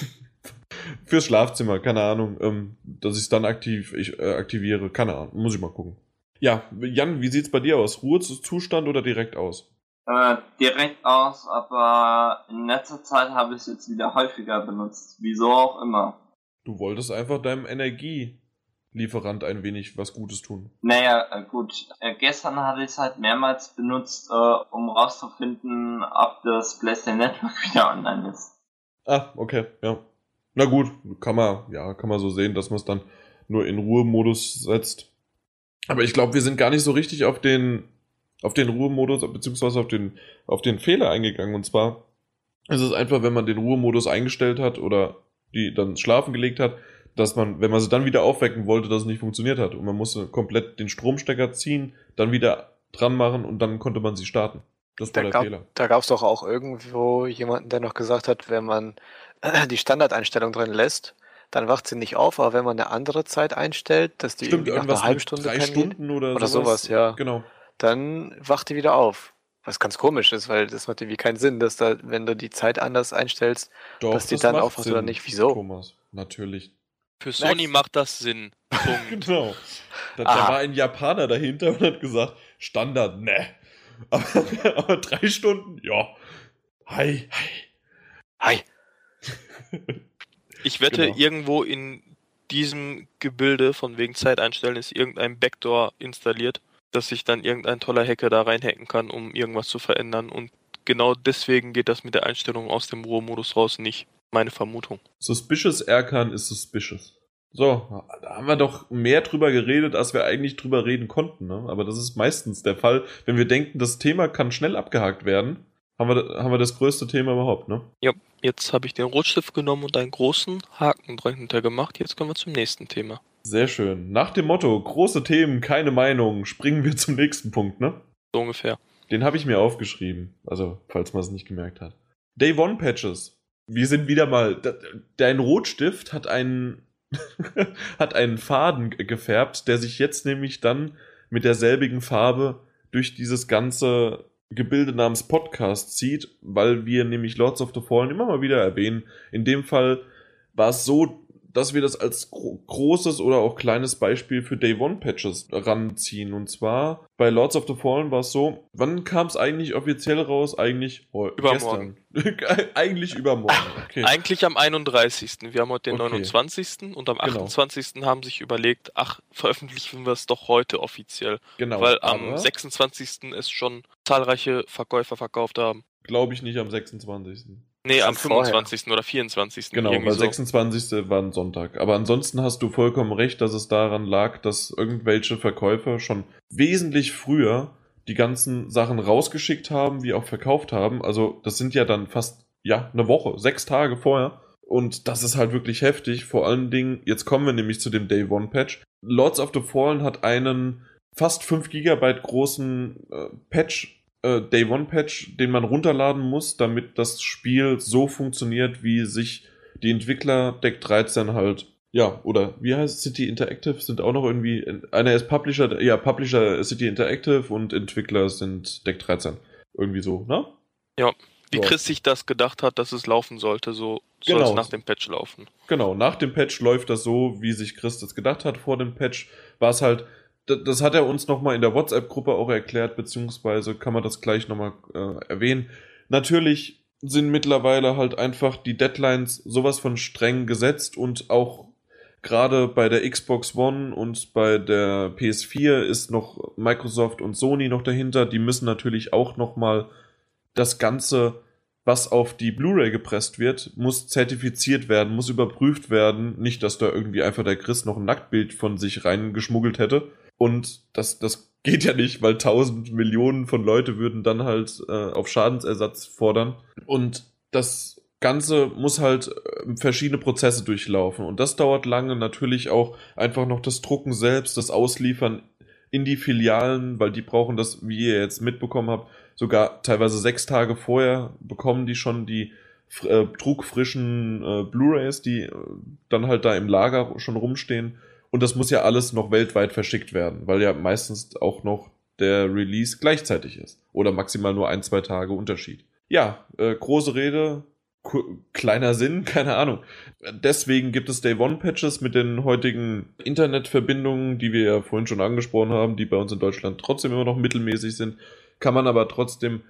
fürs Schlafzimmer, keine Ahnung, ähm, dass ich es dann aktiv ich, äh, aktiviere, keine Ahnung, muss ich mal gucken. Ja, Jan, wie sieht's bei dir aus? Ruhezustand oder direkt aus? Äh, direkt aus, aber in letzter Zeit habe ich es jetzt wieder häufiger benutzt. Wieso auch immer. Du wolltest einfach deinem Energielieferant ein wenig was Gutes tun. Naja, äh, gut. Äh, gestern hatte ich es halt mehrmals benutzt, äh, um rauszufinden, ob das PlayStation Network wieder online ist. Ah, okay, ja. Na gut, kann man, ja, kann man so sehen, dass man es dann nur in Ruhemodus setzt. Aber ich glaube, wir sind gar nicht so richtig auf den, auf den Ruhemodus, beziehungsweise auf den, auf den Fehler eingegangen. Und zwar ist es einfach, wenn man den Ruhemodus eingestellt hat oder die dann schlafen gelegt hat, dass man, wenn man sie dann wieder aufwecken wollte, dass es nicht funktioniert hat. Und man musste komplett den Stromstecker ziehen, dann wieder dran machen und dann konnte man sie starten. Das war Da der gab- Fehler. Da gab es doch auch irgendwo jemanden, der noch gesagt hat, wenn man die Standardeinstellung drin lässt, dann wacht sie nicht auf, aber wenn man eine andere Zeit einstellt, dass die Stimmt, irgendwie nach irgendwas einer halben Stunde drei Stunden oder, Oder sowas, ja. Genau. dann wacht die wieder auf. Was ganz komisch ist, weil das macht irgendwie keinen Sinn, dass da, wenn du die Zeit anders einstellst, Doch, Dass die das dann aufwacht oder nicht. Wieso? Thomas, natürlich. Für Sony macht das Sinn. Punkt. Genau. Da, da war ein Japaner dahinter und hat gesagt, Standard, ne. Aber, aber drei Stunden, ja. Hi, hi. hi, Ich wette, Genau. irgendwo in diesem Gebilde von wegen Zeit einstellen ist irgendein Backdoor installiert, dass sich dann irgendein toller Hacker da reinhacken kann, um irgendwas zu verändern. Und genau deswegen geht das mit der Einstellung aus dem Ruhemodus raus nicht. Meine Vermutung. Suspicious Erkan ist suspicious. So, da haben wir doch mehr drüber geredet, als wir eigentlich drüber reden konnten. Ne? Aber das ist meistens der Fall. Wenn wir denken, das Thema kann schnell abgehakt werden, haben wir, haben wir das größte Thema überhaupt. Ne? Jetzt habe ich den Rotstift genommen und einen großen Haken drunter gemacht. Jetzt kommen wir zum nächsten Thema. Sehr schön. Nach dem Motto, große Themen, keine Meinung, springen wir zum nächsten Punkt. Ne? So ungefähr. Den habe ich mir aufgeschrieben. Also, falls man es nicht gemerkt hat. Day One Patches. Wir sind wieder mal. de- Dein Rotstift hat einen, hat einen Faden ge- gefärbt, der sich jetzt nämlich dann mit derselbigen Farbe durch dieses ganze Gebilde namens Podcast zieht, weil wir nämlich Lords of the Fallen immer mal wieder erwähnen. In dem Fall war es so, dass wir das als gro großes oder auch kleines Beispiel für Day One Patches ranziehen. Und zwar bei Lords of the Fallen war es so, wann kam es eigentlich offiziell raus? Eigentlich oh, Übermorgen. eigentlich übermorgen. Okay. Eigentlich am 31. Wir haben heute den Okay. 29. und am Genau. 28. haben sich überlegt, ach, veröffentlichen wir es doch heute offiziell. genau. weil am aber 26. es schon zahlreiche Verkäufer verkauft haben. Glaube ich nicht am 26. Nee, am vorher. 25. oder 24. Genau, weil so. 26. war ein Sonntag. Aber ansonsten hast du vollkommen recht, dass es daran lag, dass irgendwelche Verkäufer schon wesentlich früher die ganzen Sachen rausgeschickt haben, wie auch verkauft haben. Also das sind ja dann fast, ja, eine Woche, sechs Tage vorher. Und das ist halt wirklich heftig. Vor allen Dingen, jetzt kommen wir nämlich zu dem Day One Patch. Lords of the Fallen hat einen fast 5 GB großen äh, Patch, äh, Day One Patch, den man runterladen muss, damit das Spiel so funktioniert, wie sich die Entwickler Deck 13 halt, ja, oder wie heißt? City Interactive sind auch noch irgendwie, einer ist Publisher, ja, Publisher City Interactive und Entwickler sind Deck 13. Irgendwie so, ne? Wie Ja. Chris sich das gedacht hat, dass es laufen sollte, so soll Genau. es nach dem Patch laufen. Genau, nach dem Patch läuft das so, wie sich Chris das gedacht hat. Vor dem Patch war es halt, das hat er uns nochmal in der WhatsApp-Gruppe auch erklärt, beziehungsweise kann man das gleich nochmal äh, erwähnen. Natürlich sind mittlerweile halt einfach die Deadlines sowas von streng gesetzt und auch gerade bei der Xbox One und bei der PS4 ist noch Microsoft und Sony noch dahinter. Die müssen natürlich auch nochmal das Ganze was auf die Blu-ray gepresst wird, muss zertifiziert werden, muss überprüft werden. Nicht, dass da irgendwie einfach der Chris noch ein Nacktbild von sich reingeschmuggelt hätte. Und das, das geht ja nicht, weil tausend Millionen von Leute würden dann halt äh, auf Schadensersatz fordern. Und das Ganze muss halt äh, verschiedene Prozesse durchlaufen. Und das dauert lange. Natürlich auch einfach noch das Drucken selbst, das Ausliefern in die Filialen, weil die brauchen das, wie ihr jetzt mitbekommen habt, sogar teilweise sechs Tage vorher bekommen die schon die äh, trugfrischen äh, Blu-rays, die äh, dann halt da im Lager schon rumstehen. Und das muss ja alles noch weltweit verschickt werden, weil ja meistens auch noch der Release gleichzeitig ist. Oder maximal nur ein, zwei Tage Unterschied. Ja, äh, große Rede, kleiner Sinn, keine Ahnung. Deswegen gibt es Day One Patches mit den heutigen Internetverbindungen, die wir ja vorhin schon angesprochen haben, die bei uns in Deutschland trotzdem immer noch mittelmäßig sind. Kann man aber trotzdem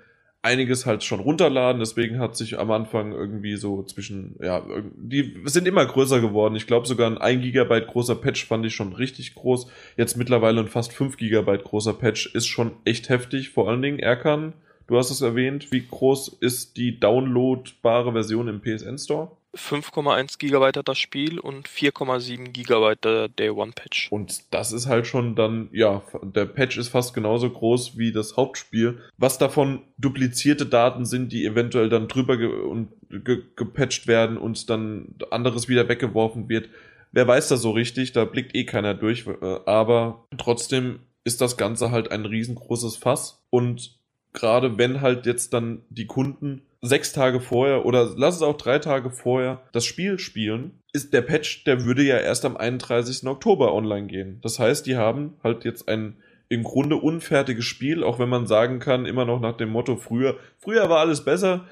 einiges halt schon runterladen. Deswegen hat sich am Anfang irgendwie so zwischen, ja, die sind immer größer geworden. Ich glaube sogar ein 1 Gigabyte großer Patch fand ich schon richtig groß. Jetzt mittlerweile ein fast 5 Gigabyte großer Patch ist schon echt heftig. Vor allen Dingen Erkan, du hast es erwähnt. Wie groß ist die downloadbare Version im PSN Store? 5,1 Gigabyte hat das Spiel und 4,7 Gigabyte der Day One Patch. Und das ist halt schon dann, ja, der Patch ist fast genauso groß wie das Hauptspiel. Was davon duplizierte Daten sind, die eventuell dann drüber ge und ge gepatcht werden und dann anderes wieder weggeworfen wird. Wer weiß das so richtig, da blickt eh keiner durch, äh, aber trotzdem ist das Ganze halt ein riesengroßes Fass und gerade wenn halt jetzt dann die Kunden sechs Tage vorher oder lass es auch drei Tage vorher das Spiel spielen, ist der Patch, der würde ja erst am 31. Oktober online gehen. Das heißt, die haben halt jetzt ein im Grunde unfertiges Spiel, auch wenn man sagen kann, immer noch nach dem Motto früher, früher war alles besser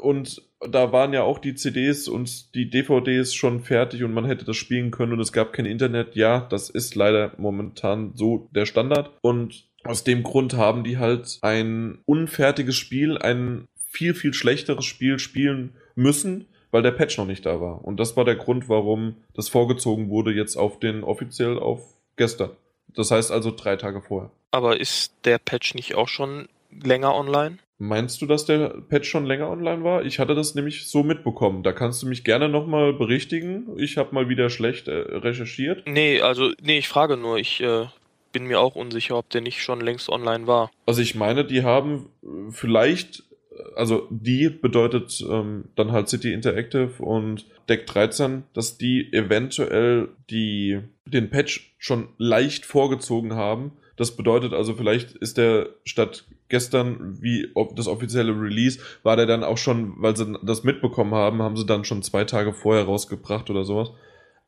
und da waren ja auch die CDs und die DVDs schon fertig und man hätte das spielen können und es gab kein Internet. Ja, das ist leider momentan so der Standard und aus dem Grund haben die halt ein unfertiges Spiel, ein viel, viel schlechteres Spiel spielen müssen, weil der Patch noch nicht da war. Und das war der Grund, warum das vorgezogen wurde jetzt auf den offiziell auf gestern. Das heißt also drei Tage vorher. Aber ist der Patch nicht auch schon länger online? Meinst du, dass der Patch schon länger online war? Ich hatte das nämlich so mitbekommen. Da kannst du mich gerne nochmal berichtigen. Ich habe mal wieder schlecht äh, recherchiert. Nee, also, nee, ich frage nur. Ich äh, bin mir auch unsicher, ob der nicht schon längst online war. Also ich meine, die haben vielleicht, also die bedeutet ähm, dann halt City Interactive und Deck 13, dass die eventuell die, den Patch schon leicht vorgezogen haben. Das bedeutet also, vielleicht ist der statt gestern wie das offizielle Release, war der dann auch schon, weil sie das mitbekommen haben, haben sie dann schon zwei Tage vorher rausgebracht oder sowas.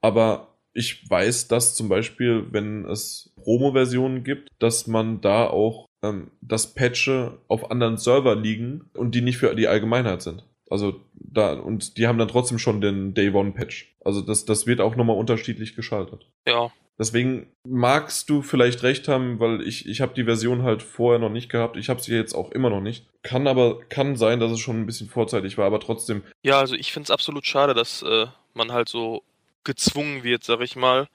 Aber ich weiß, dass zum Beispiel, wenn es Promo-Versionen gibt, dass man da auch ähm, das Patche auf anderen Server liegen und die nicht für die Allgemeinheit sind. Also da, und die haben dann trotzdem schon den Day One Patch. Also das, das wird auch nochmal unterschiedlich geschaltet. Ja, Deswegen magst du vielleicht recht haben, weil ich, ich habe die Version halt vorher noch nicht gehabt. Ich habe sie jetzt auch immer noch nicht. Kann aber, kann sein, dass es schon ein bisschen vorzeitig war, aber trotzdem, Ja, also ich finde es absolut schade, dass äh, man halt so gezwungen wird, sag ich mal,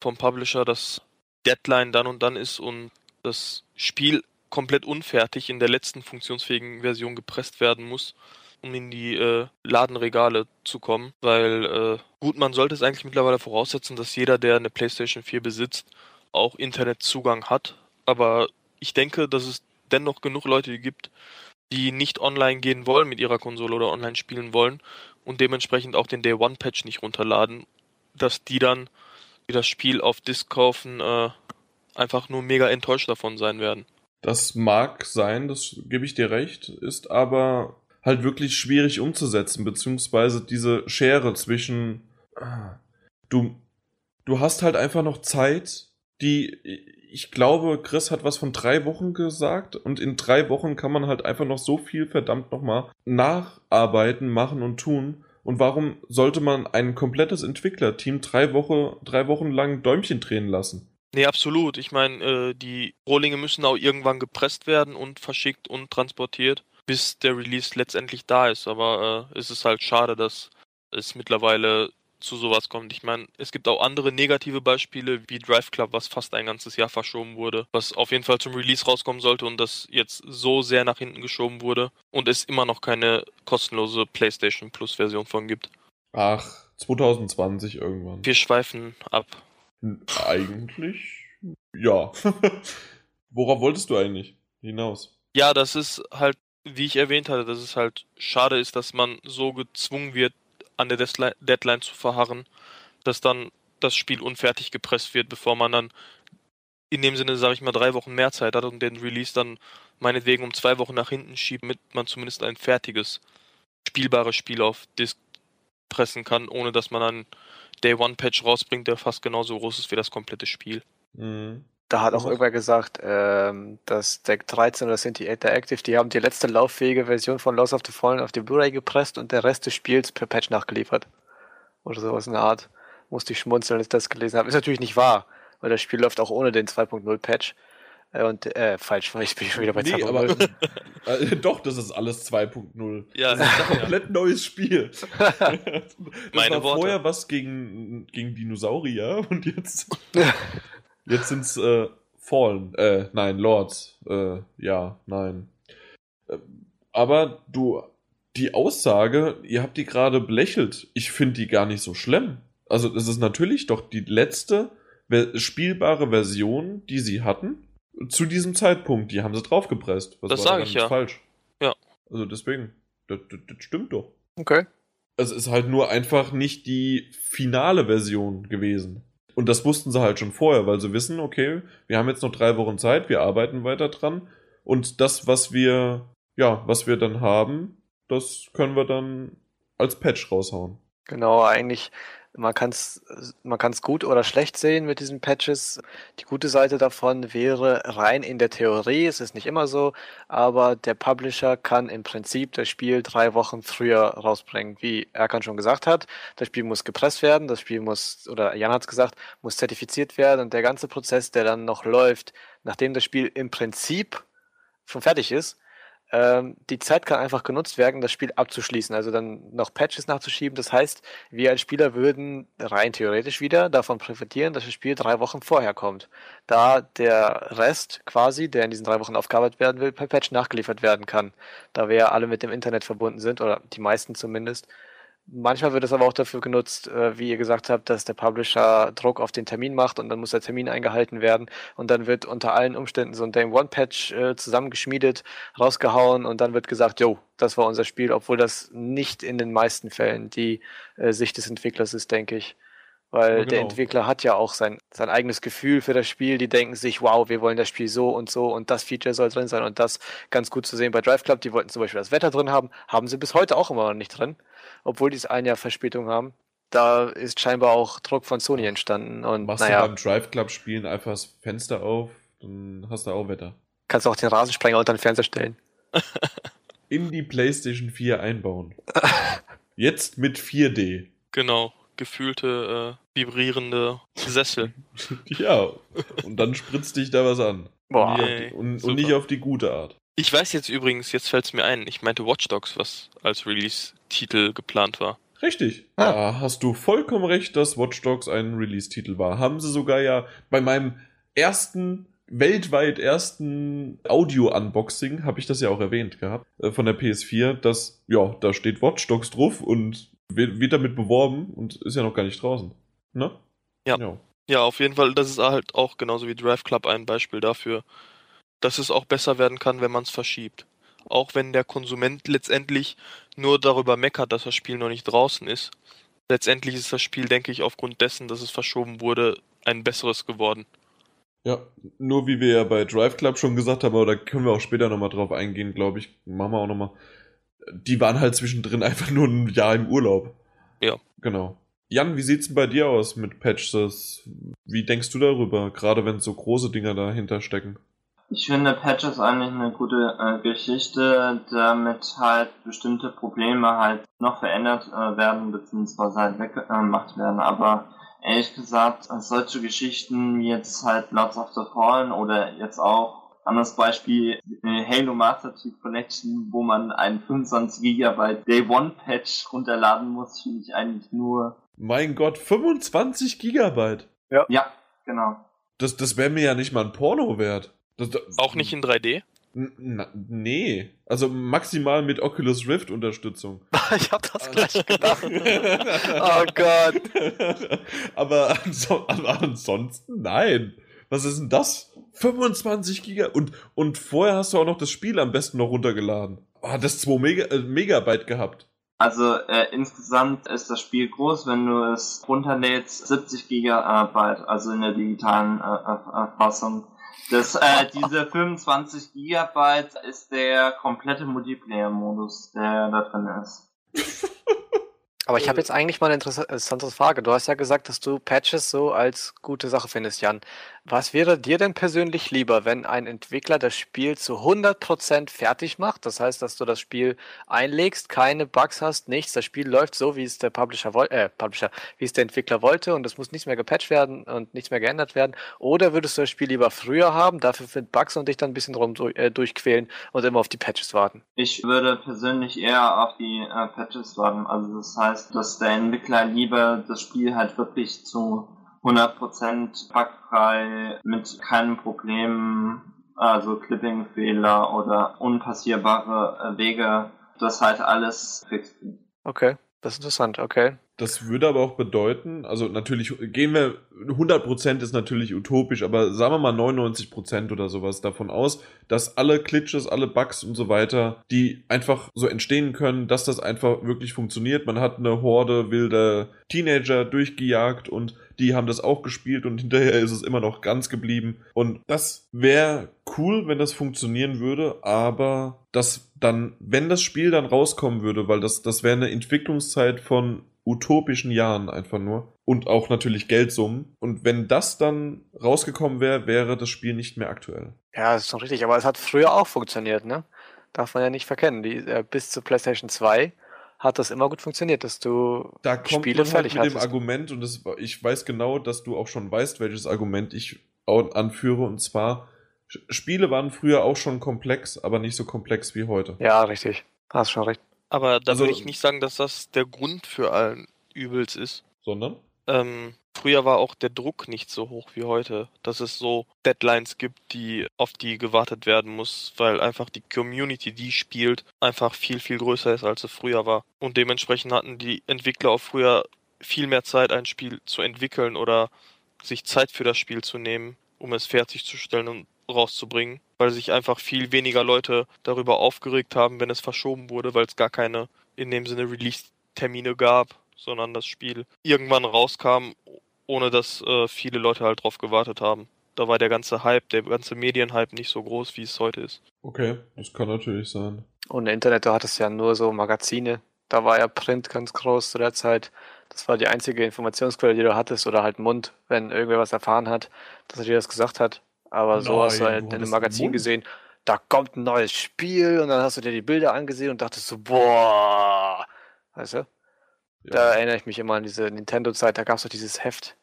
vom Publisher, dass Deadline dann und dann ist und das Spiel komplett unfertig in der letzten funktionsfähigen Version gepresst werden muss, um in die äh, Ladenregale zu kommen. Weil äh, gut, man sollte es eigentlich mittlerweile voraussetzen, dass jeder, der eine PlayStation 4 besitzt, auch Internetzugang hat. Aber ich denke, dass es dennoch genug Leute gibt, die nicht online gehen wollen mit ihrer Konsole oder online spielen wollen und dementsprechend auch den Day One Patch nicht runterladen, dass die dann, die das Spiel auf Disc kaufen, äh, einfach nur mega enttäuscht davon sein werden. Das mag sein, das gebe ich dir recht, ist aber halt wirklich schwierig umzusetzen, beziehungsweise diese Schere zwischen ah, du du hast halt einfach noch Zeit, die ich glaube, Chris hat was von drei Wochen gesagt und in drei Wochen kann man halt einfach noch so viel verdammt nochmal nacharbeiten, machen und tun. Und warum sollte man ein komplettes Entwicklerteam drei, Woche, drei Wochen lang Däumchen drehen lassen? Nee, absolut. Ich meine, äh, die Rohlinge müssen auch irgendwann gepresst werden und verschickt und transportiert, bis der Release letztendlich da ist. Aber äh, es ist halt schade, dass es mittlerweile zu sowas kommt. Ich meine, es gibt auch andere negative Beispiele wie Drive Club, was fast ein ganzes Jahr verschoben wurde, was auf jeden Fall zum Release rauskommen sollte und das jetzt so sehr nach hinten geschoben wurde und es immer noch keine kostenlose PlayStation Plus Version von gibt. Ach, 2020 irgendwann. Wir schweifen ab. Eigentlich ja. Worauf wolltest du eigentlich hinaus? Ja, das ist halt, wie ich erwähnt hatte, dass es halt schade ist, dass man so gezwungen wird, an der Deadline zu verharren, dass dann das Spiel unfertig gepresst wird, bevor man dann in dem Sinne, sage ich mal, drei Wochen mehr Zeit hat und den Release dann meinetwegen um zwei Wochen nach hinten schiebt, damit man zumindest ein fertiges, spielbares Spiel auf Disk pressen kann, ohne dass man einen Day-One-Patch rausbringt, der fast genauso groß ist wie das komplette Spiel. Mhm. Da hat auch Was? irgendwer gesagt, ähm, dass Deck 13 oder Cinti Interactive, die haben die letzte lauffähige Version von Lost of the Fallen auf die Blu-ray gepresst und der Rest des Spiels per Patch nachgeliefert. Oder sowas in der Art. Musste ich schmunzeln, als ich das gelesen habe. Ist natürlich nicht wahr, weil das Spiel läuft auch ohne den 2.0 Patch. Äh, und, äh, falsch, weil ich bin schon wieder bei Nee, 2.0. aber äh, doch, das ist alles 2.0. Ja, das ist ein komplett neues Spiel. das Meine war Worte. vorher was gegen, gegen Dinosaurier und jetzt, jetzt sind's äh, Fallen. Äh, nein, Lords. Äh, ja, nein. Äh, aber du, die Aussage, ihr habt die gerade belächelt. Ich finde die gar nicht so schlimm. Also es ist natürlich doch die letzte spielbare Version, die sie hatten, zu diesem Zeitpunkt. Die haben sie draufgepresst. Was Das war sag daran ich ja. falsch? Ja. Also deswegen, das, das, das stimmt doch. okay. Es ist halt nur einfach nicht die finale Version gewesen. Und das wussten sie halt schon vorher, weil sie wissen, okay, wir haben jetzt noch drei Wochen Zeit, wir arbeiten weiter dran. Und das, was wir, ja, was wir dann haben, das können wir dann als Patch raushauen. Genau, eigentlich, man kann es man kann's gut oder schlecht sehen mit diesen Patches. Die gute Seite davon wäre rein in der Theorie, es ist nicht immer so, aber der Publisher kann im Prinzip das Spiel drei Wochen früher rausbringen. Wie Erkan schon gesagt hat, das Spiel muss gepresst werden, das Spiel muss, oder Jan hat es gesagt, muss zertifiziert werden und der ganze Prozess, der dann noch läuft, nachdem das Spiel im Prinzip schon fertig ist, ähm, die Zeit kann einfach genutzt werden, das Spiel abzuschließen, also dann noch Patches nachzuschieben. Das heißt, wir als Spieler würden rein theoretisch wieder davon profitieren, dass das Spiel drei Wochen vorher kommt. Da der Rest quasi, der in diesen drei Wochen aufgearbeitet werden will, per Patch nachgeliefert werden kann. Da wir ja alle mit dem Internet verbunden sind, oder die meisten zumindest. Manchmal wird es aber auch dafür genutzt, äh, wie ihr gesagt habt, dass der Publisher Druck auf den Termin macht und dann muss der Termin eingehalten werden und dann wird unter allen Umständen so ein Day One Patch äh, zusammengeschmiedet, rausgehauen und dann wird gesagt, jo, das war unser Spiel, obwohl das nicht in den meisten Fällen die äh, Sicht des Entwicklers ist, denke ich. Weil Ja, der genau. Entwickler hat ja auch sein, sein eigenes Gefühl für das Spiel. Die denken sich, wow, wir wollen das Spiel so und so und das Feature soll drin sein und das ganz gut zu sehen bei Drive Club. Die wollten zum Beispiel das Wetter drin haben, haben sie bis heute auch immer noch nicht drin, obwohl die es ein Jahr Verspätung haben. Da ist scheinbar auch Druck von Sony entstanden und Machst du naja, beim Drive Club spielen einfach das Fenster auf, dann hast du auch Wetter. kannst auch den Rasensprenger unter den Fernseher stellen. In die PlayStation 4 einbauen. Jetzt mit 4D. Genau. gefühlte, äh, vibrierende Sessel. Ja, und dann spritzt dich da was an. Boah. und, die, und, und nicht auf die gute Art. Ich weiß jetzt übrigens, jetzt fällt es mir ein, ich meinte Watch Dogs, was als Release-Titel geplant war. Richtig. Ah. Da hast du vollkommen recht, dass Watch Dogs ein Release-Titel war. Haben sie sogar ja bei meinem ersten, weltweit ersten Audio-Unboxing, habe ich das ja auch erwähnt gehabt, äh, von der PS4, dass, ja, da steht Watch Dogs drauf und wird, wird damit beworben und ist ja noch gar nicht draußen. Ne? Ja. ja. Ja, auf jeden Fall, das ist halt auch genauso wie Drive Club ein Beispiel dafür, dass es auch besser werden kann, wenn man es verschiebt. Auch wenn der Konsument letztendlich nur darüber meckert, dass das Spiel noch nicht draußen ist. Letztendlich ist das Spiel, denke ich, aufgrund dessen, dass es verschoben wurde, ein besseres geworden. Ja, nur wie wir ja bei Drive Club schon gesagt haben, aber da können wir auch später nochmal drauf eingehen, glaube ich. Machen wir auch nochmal. Die waren halt zwischendrin einfach nur ein Jahr im Urlaub. Ja. Genau. Jan, wie sieht's denn bei dir aus mit Patches? Wie denkst du darüber, gerade wenn so große Dinger dahinter stecken? Ich finde Patch ist eigentlich eine gute äh, Geschichte, damit halt bestimmte Probleme halt noch verändert äh, werden, beziehungsweise halt weggemacht werden. Aber ehrlich gesagt, solche Geschichten wie jetzt halt Lords of the Fallen oder jetzt auch anderes Beispiel äh, Halo Master Chief Collection, wo man einen 25 GB Day One Patch runterladen muss, finde ich eigentlich nur Mein Gott, 25 Gigabyte. ja, genau. Das, das wäre mir ja nicht mal ein Porno wert. Das, Auch nicht in 3D? N- Na, nee. Also maximal mit Oculus Rift Unterstützung. ich hab das gleich gedacht. Oh Gott. aber, anso aber ansonsten nein. Was ist denn das? 25 Giga und, und vorher hast du auch noch das Spiel am besten noch runtergeladen. Oh, Hat das 2 Mega, äh, Megabyte gehabt. Also äh, insgesamt ist das Spiel groß, wenn du es runterlädst, 70 Gigabyte, also in der digitalen äh, äh, Fassung. Das, äh, diese 25 Gigabyte ist der komplette Multiplayer-Modus, der da drin ist. Aber ich habe jetzt eigentlich mal eine interessa- interessante Frage. Du hast ja gesagt, dass du Patches so als gute Sache findest, Jan. Was wäre dir denn persönlich lieber, wenn ein Entwickler das Spiel zu 100% fertig macht? Das heißt, dass du das Spiel einlegst, keine Bugs hast, nichts. Das Spiel läuft so, wie es der Publisher wollte, äh, Publisher, wie es der Entwickler wollte und es muss nichts mehr gepatcht werden und nichts mehr geändert werden. Oder würdest du das Spiel lieber früher haben, dafür mit Bugs und dich dann ein bisschen drum äh, durchquälen und immer auf die Patches warten? Ich würde persönlich eher auf die äh, Patches warten. Also das heißt, dass der Entwickler lieber das Spiel halt wirklich zu 100% bugfrei mit keinen Problemen, also Clipping-Fehler oder unpassierbare Wege, das halt alles fixt. Okay, das ist interessant, okay. Das würde aber auch bedeuten, also natürlich gehen wir, 100% ist natürlich utopisch, aber sagen wir mal 99% oder sowas davon aus, dass alle Glitches, alle Bugs und so weiter, die einfach so entstehen können, dass das einfach wirklich funktioniert. Man hat eine Horde wilder Teenager durchgejagt und die haben das auch gespielt und hinterher ist es immer noch ganz geblieben. Und das wäre cool, wenn das funktionieren würde, aber das dann, wenn das Spiel dann rauskommen würde, weil das, das wäre eine Entwicklungszeit von utopischen Jahren einfach nur. Und auch natürlich Geldsummen. Und wenn das dann rausgekommen wäre, wäre das Spiel nicht mehr aktuell. Ja, das ist schon richtig, aber es hat früher auch funktioniert, ne? Darf man ja nicht verkennen. Die, äh, bis zur PlayStation 2 hat das immer gut funktioniert, dass du Da kommt Spiele man halt fertig mit dem hattest. Argument, und das, ich weiß genau, dass du auch schon weißt, welches Argument ich anführe, und zwar, Spiele waren früher auch schon komplex, aber nicht so komplex wie heute. Ja, richtig. Hast schon recht. Aber da Also- würde ich nicht sagen, dass das der Grund für allen Übels ist. Sondern? Ähm, früher war auch der Druck nicht so hoch wie heute, dass es so Deadlines gibt, die auf die gewartet werden muss, weil einfach die Community, die spielt, einfach viel, viel größer ist, als es früher war. Und dementsprechend hatten die Entwickler auch früher viel mehr Zeit, ein Spiel zu entwickeln oder sich Zeit für das Spiel zu nehmen, um es fertigzustellen und rauszubringen, weil sich einfach viel weniger Leute darüber aufgeregt haben, wenn es verschoben wurde, weil es gar keine in dem Sinne Release-Termine gab, sondern das Spiel irgendwann rauskam, ohne dass äh, viele Leute halt drauf gewartet haben. Da war der ganze Hype, der ganze Medienhype nicht so groß, wie es heute ist. Okay, das kann natürlich sein. Und im Internet, du hattest ja nur so Magazine. Da war ja Print ganz groß zu der Zeit. Das war die einzige Informationsquelle, die du hattest, oder halt Mund, wenn irgendwer was erfahren hat, dass er dir das gesagt hat. Aber so Nein, hast du halt in einem Magazin gesehen, da kommt ein neues Spiel und dann hast du dir die Bilder angesehen und dachtest so, boah. Weißt du? Da erinnere ich mich immer an diese Nintendo-Zeit, da gab es doch dieses Heft.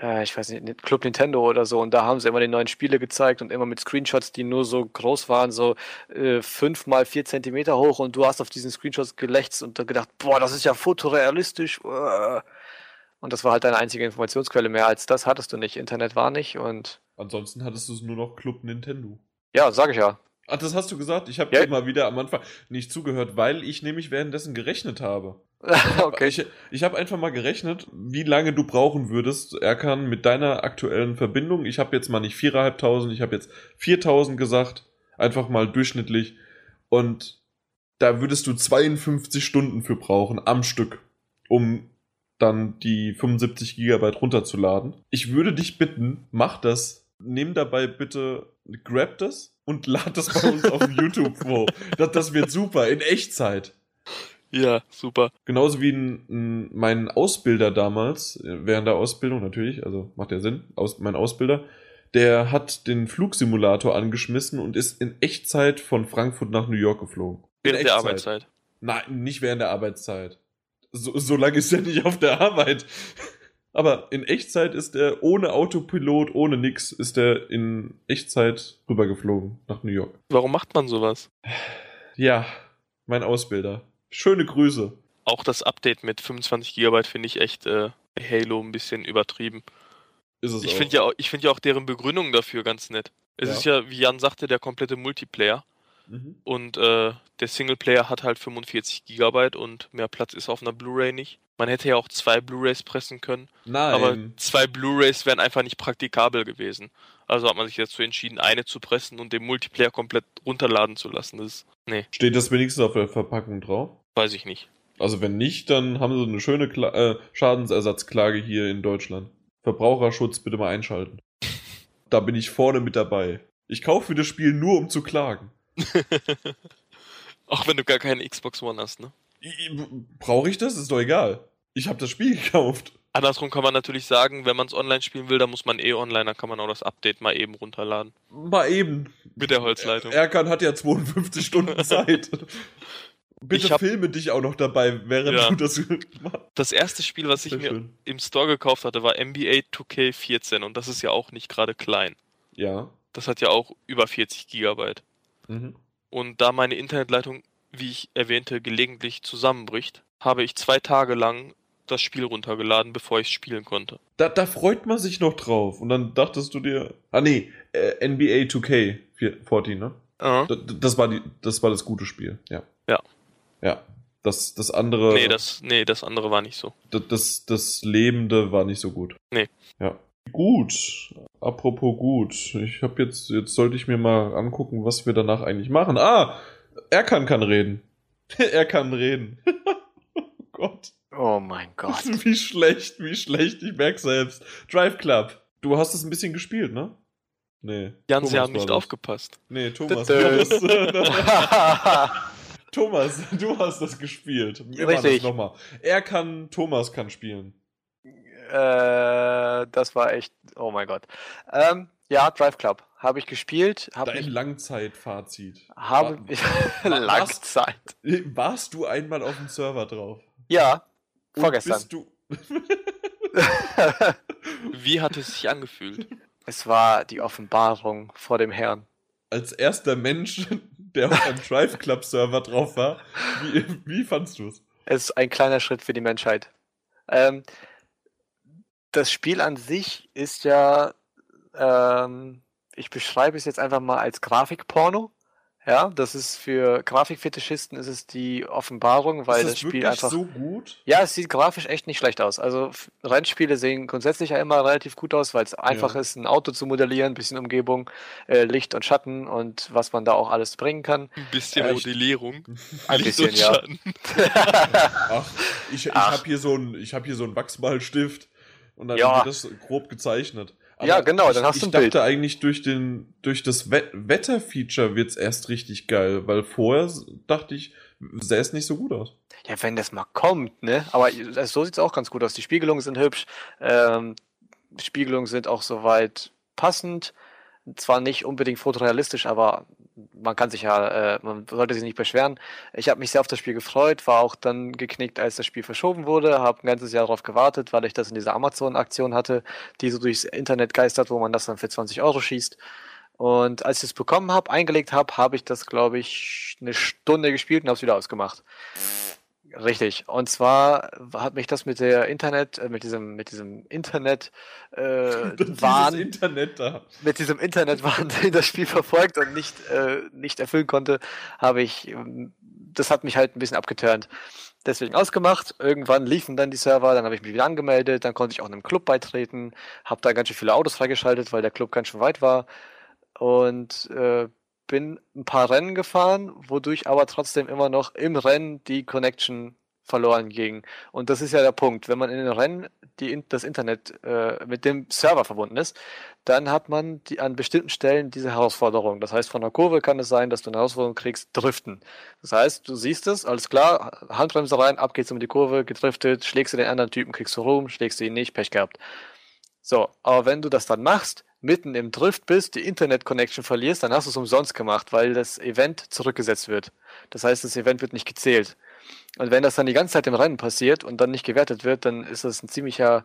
Äh, ich weiß nicht, Club Nintendo oder so, und da haben sie immer die neuen Spiele gezeigt und immer mit Screenshots, die nur so groß waren, so äh, 5 mal 4 Zentimeter hoch und du hast auf diesen Screenshots gelächzt und gedacht, boah, das ist ja fotorealistisch. Und das war halt deine einzige Informationsquelle. Mehr als das hattest du nicht. Internet war nicht und Ansonsten hattest du es nur noch Club Nintendo. ja, sag ich ja. Ach, das hast du gesagt. Ich habe Ja. mal wieder am Anfang nicht zugehört, weil ich nämlich währenddessen gerechnet habe. okay. Ich, ich habe einfach mal gerechnet, wie lange du brauchen würdest, Erkan, mit deiner aktuellen Verbindung. Ich habe jetzt mal nicht 4.500, ich habe jetzt 4.000 gesagt. Einfach mal durchschnittlich. Und da würdest du 52 Stunden für brauchen am Stück, um dann die 75 Gigabyte runterzuladen. Ich würde dich bitten, mach das. Nimm dabei bitte, grab das und lad das bei uns auf YouTube vor. Das, das wird super, in Echtzeit. Ja, super. Genauso wie ein, ein, mein Ausbilder damals, äh, während der Ausbildung natürlich, also macht ja Sinn, aus, mein Ausbilder, der hat den Flugsimulator angeschmissen und ist in Echtzeit von Frankfurt nach New York geflogen. In Während der Arbeitszeit. Nein, nicht während der Arbeitszeit. So, so lange ist er nicht auf der Arbeit. Aber in Echtzeit ist er ohne Autopilot, ohne nix, ist er in Echtzeit rübergeflogen nach New York. Warum macht man sowas? Ja, mein Ausbilder. Schöne Grüße. Auch das Update mit 25 GB finde ich echt äh, Halo ein bisschen übertrieben. Ist es Ich auch. finde ja, auch- ich find ja auch deren Begründung dafür ganz nett. Es Ja. ist ja, wie Jan sagte, der komplette Multiplayer. Mhm. Und äh, der Singleplayer hat halt 45 GB und mehr Platz ist auf einer Blu-ray nicht. Man hätte ja auch zwei Blu-rays pressen können, Nein. aber zwei Blu-rays wären einfach nicht praktikabel gewesen. Also hat man sich dazu entschieden, eine zu pressen und den Multiplayer komplett runterladen zu lassen. Das nee, Steht das wenigstens auf der Verpackung drauf? weiß ich nicht. Also wenn nicht, dann haben sie eine schöne Kla äh, Schadensersatzklage hier in Deutschland. Verbraucherschutz bitte mal einschalten. Da bin ich vorne mit dabei. Ich kaufe mir das Spiel nur, um zu klagen. Auch wenn du gar keine Xbox One hast, ne? Brauche ich das? Ist doch egal. Ich habe das Spiel gekauft. Andersrum kann man natürlich sagen, wenn man es online spielen will, dann muss man eh online, dann kann man auch das Update mal eben runterladen. Mal eben. Mit der Holzleitung. Erkan hat ja 52 Stunden Zeit. Bitte Ich hab- filme dich auch noch dabei, während Ja. du das machst. Das erste Spiel, was ich Sehr mir schön. im Store gekauft hatte, war NBA 2K14 und das ist ja auch nicht gerade klein. Ja. Das hat ja auch über 40 Gigabyte. Mhm. Und da meine Internetleitung, wie ich erwähnte, gelegentlich zusammenbricht, habe ich zwei Tage lang das Spiel runtergeladen, bevor ich es spielen konnte. Da, da freut man sich noch drauf. Und dann dachtest du dir. Ah, nee, NBA 2K14, ne? Äh, Das, das, war die, das war das gute Spiel, ja. Ja. Ja. Das, das andere. nee, das, nee, das andere war nicht so. das, das, das Lebende war nicht so gut. Nee. Ja. Gut. Apropos gut. Ich habe jetzt, jetzt sollte ich mir mal angucken, was wir danach eigentlich machen. Ah! Er kann, kann reden. er kann reden. oh Gott. Oh mein Gott. Wie schlecht, wie schlecht, ich merk selbst. Drive Club. Du hast es ein bisschen gespielt, ne? Nee. Jan, Sie Thomas haben war nicht das. aufgepasst. Nee, Thomas. Du hast, Thomas, du hast das gespielt. Mir war das Richtig. nochmal. Er kann, Thomas kann spielen. äh, das war echt. Oh mein Gott. Ähm, ja, Drive Club. Habe ich gespielt. Habe Dein. Langzeitfazit. Habe Langzeit. Warst du einmal auf dem Server drauf? Ja, vorgestern. Bist du, Wie hat es sich angefühlt? es war die Offenbarung vor dem Herrn. als erster Mensch, der auf einem Drive Club Server drauf war, wie, wie fandst du es? Es ist ein kleiner Schritt für die Menschheit. Ähm, das Spiel an sich ist ja, ähm, ich beschreibe es jetzt einfach mal als Grafikporno. Ja, das ist für Grafikfetischisten ist es die Offenbarung, weil ist das, das Spiel einfach. so gut? Ja, es sieht grafisch echt nicht schlecht aus. Also Rennspiele sehen grundsätzlich ja immer relativ gut aus, weil es einfach ist, ein Auto zu modellieren, ein bisschen Umgebung, äh, Licht und Schatten und was man da auch alles bringen kann. Ein bisschen Ja, ich- Modellierung. Ein Licht bisschen, und ja. Schatten. Ach, ich, ich habe hier so ein, ich habe hier so einen Wachsmalstift und dann Ja. wird das grob gezeichnet. Ja, genau, ich, dann hast ich du ein dachte Bild. eigentlich durch den, durch das We Wetterfeature wird's erst richtig geil, weil vorher dachte ich, sähe es nicht so gut aus. Ja, wenn das mal kommt, ne? Aber äh, so sieht's auch ganz gut aus. Die Spiegelungen sind hübsch. Ähm, Spiegelungen sind auch soweit passend. Zwar nicht unbedingt fotorealistisch, aber man kann sich ja, äh, man sollte sich nicht beschweren. Ich habe mich sehr auf das Spiel gefreut, war auch dann geknickt, als das Spiel verschoben wurde, habe ein ganzes Jahr darauf gewartet, weil ich das in dieser Amazon-Aktion hatte, die so durchs Internet geistert, wo man das dann für 20 Euro schießt. Und als ich es bekommen habe, eingelegt habe, habe ich das, glaube ich, eine Stunde gespielt und habe es wieder ausgemacht. Richtig. Und zwar hat mich das mit der Internet, äh, mit diesem, mit diesem Internet äh, Wahn, Internet da. mit diesem Internetwahn, den das Spiel verfolgt und nicht, äh, nicht erfüllen konnte, habe ich, ähm, das hat mich halt ein bisschen abgeturnt. Deswegen ausgemacht. Irgendwann liefen dann die Server, dann habe ich mich wieder angemeldet, dann konnte ich auch einem Club beitreten, habe da ganz schön viele Autos freigeschaltet, weil der Club ganz schön weit war und äh, bin ein paar Rennen gefahren, wodurch aber trotzdem immer noch im Rennen die Connection verloren ging. Und das ist ja der Punkt. Wenn man in den Rennen die, das Internet äh, mit dem Server verbunden ist, dann hat man die, an bestimmten Stellen diese Herausforderung. Das heißt, von der Kurve kann es sein, dass du eine Herausforderung kriegst, driften. Das heißt, du siehst es, alles klar, Handbremse rein, ab geht's um die Kurve, gedriftet, schlägst du den anderen Typen, kriegst du Ruhm, schlägst du ihn nicht, Pech gehabt. So, aber wenn du das dann machst, mitten im Drift bist, die Internet-Connection verlierst, dann hast du es umsonst gemacht, weil das Event zurückgesetzt wird. Das heißt, das Event wird nicht gezählt. Und wenn das dann die ganze Zeit im Rennen passiert und dann nicht gewertet wird, dann ist das ein ziemlicher,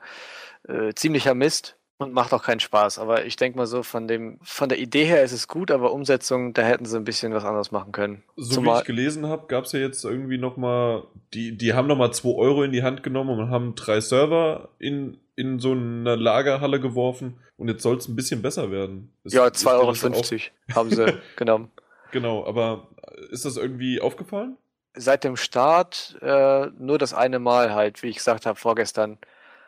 äh, ziemlicher Mist und macht auch keinen Spaß. Aber ich denke mal so, von dem, von der Idee her ist es gut, aber Umsetzung, da hätten sie ein bisschen was anderes machen können. So Zumal- wie ich gelesen habe, gab es ja jetzt irgendwie nochmal, die, die haben nochmal 2 Euro in die Hand genommen und haben drei Server in, in so eine Lagerhalle geworfen und jetzt soll es ein bisschen besser werden. Ist- Ja, ist dir das 2,50 Euro haben sie genommen. Genau, aber ist das irgendwie aufgefallen? Seit dem Start äh, nur das eine Mal halt, wie ich gesagt habe, vorgestern.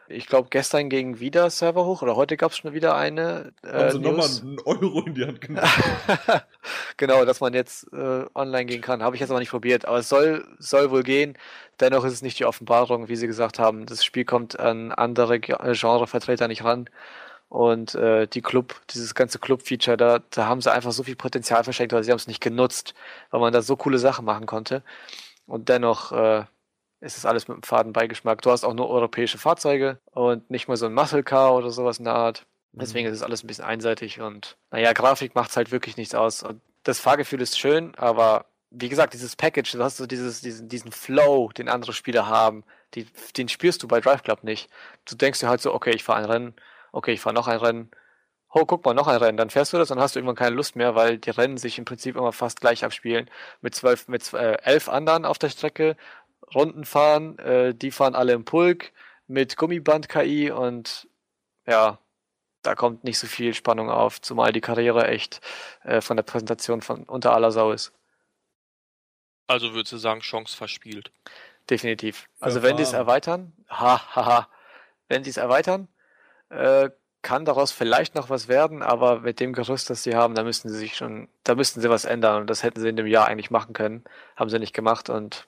Ich glaube, gestern ging wieder Server hoch oder heute gab es schon wieder eine. Äh, haben sie nochmal einen Euro in die Hand genommen? genau, dass man jetzt äh, online gehen kann. Habe ich jetzt aber nicht probiert. Aber es soll, soll wohl gehen. Dennoch ist es nicht die Offenbarung, wie sie gesagt haben. Das Spiel kommt an andere äh, Genrevertreter nicht ran. Und äh, die Club, dieses ganze Club-Feature, da, da haben sie einfach so viel Potenzial verschenkt, weil sie haben es nicht genutzt, weil man da so coole Sachen machen konnte. Und dennoch äh, ist es alles mit einem faden Beigeschmack. Du hast auch nur europäische Fahrzeuge und nicht mal so ein Muscle Car oder sowas in der Art. Deswegen ist es alles ein bisschen einseitig und naja, Grafik macht halt wirklich nichts aus. Und das Fahrgefühl ist schön, aber wie gesagt, dieses Package, du hast so dieses, diesen, diesen Flow, den andere Spieler haben, die, den spürst du bei Drive Club nicht. Du denkst dir halt so, okay, ich fahre ein Rennen, okay, ich fahre noch ein Rennen, oh, guck mal, noch ein Rennen, dann fährst du das und hast du irgendwann keine Lust mehr, weil die Rennen sich im Prinzip immer fast gleich abspielen. Mit zwölf, mit äh, elf anderen auf der Strecke, Runden fahren, äh, die fahren alle im Pulk mit Gummiband-KI und ja, da kommt nicht so viel Spannung auf, zumal die Karriere echt äh, von der Präsentation von unter aller Sau ist. Also würdest du sagen, Chance verspielt. Definitiv. Also wenn die es erweitern, ha, ha, ha, wenn die es erweitern, äh, kann daraus vielleicht noch was werden, aber mit dem Gerüst, das sie haben, da müssten sie sich schon, da müssten sie was ändern und das hätten sie in dem Jahr eigentlich machen können, haben sie nicht gemacht und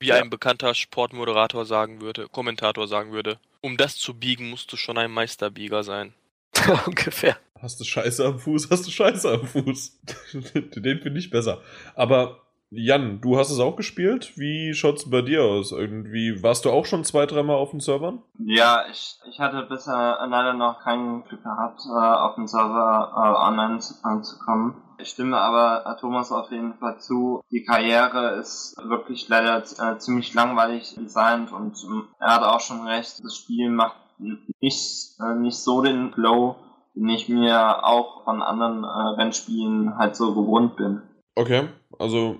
Wie Ja. ein bekannter Sportmoderator sagen würde, Kommentator sagen würde, um das zu biegen, musst du schon ein Meisterbieger sein. ungefähr. Hast du Scheiße am Fuß, hast du Scheiße am Fuß. Den finde ich besser. Aber Jan, du hast es auch gespielt. Wie schaut's bei dir aus? Irgendwie warst du auch schon zwei, dreimal auf den Servern? Ja, ich, ich hatte bisher leider noch kein Glück gehabt, äh, auf den Server äh, online zu, anzukommen. Ich stimme aber äh, Thomas auf jeden Fall zu. Die Karriere ist wirklich leider ziemlich langweilig designt und ähm, er hat auch schon recht. Das Spiel macht nicht, nicht so den Flow, den ich mir auch von anderen Rennspielen halt so gewohnt bin. Okay, also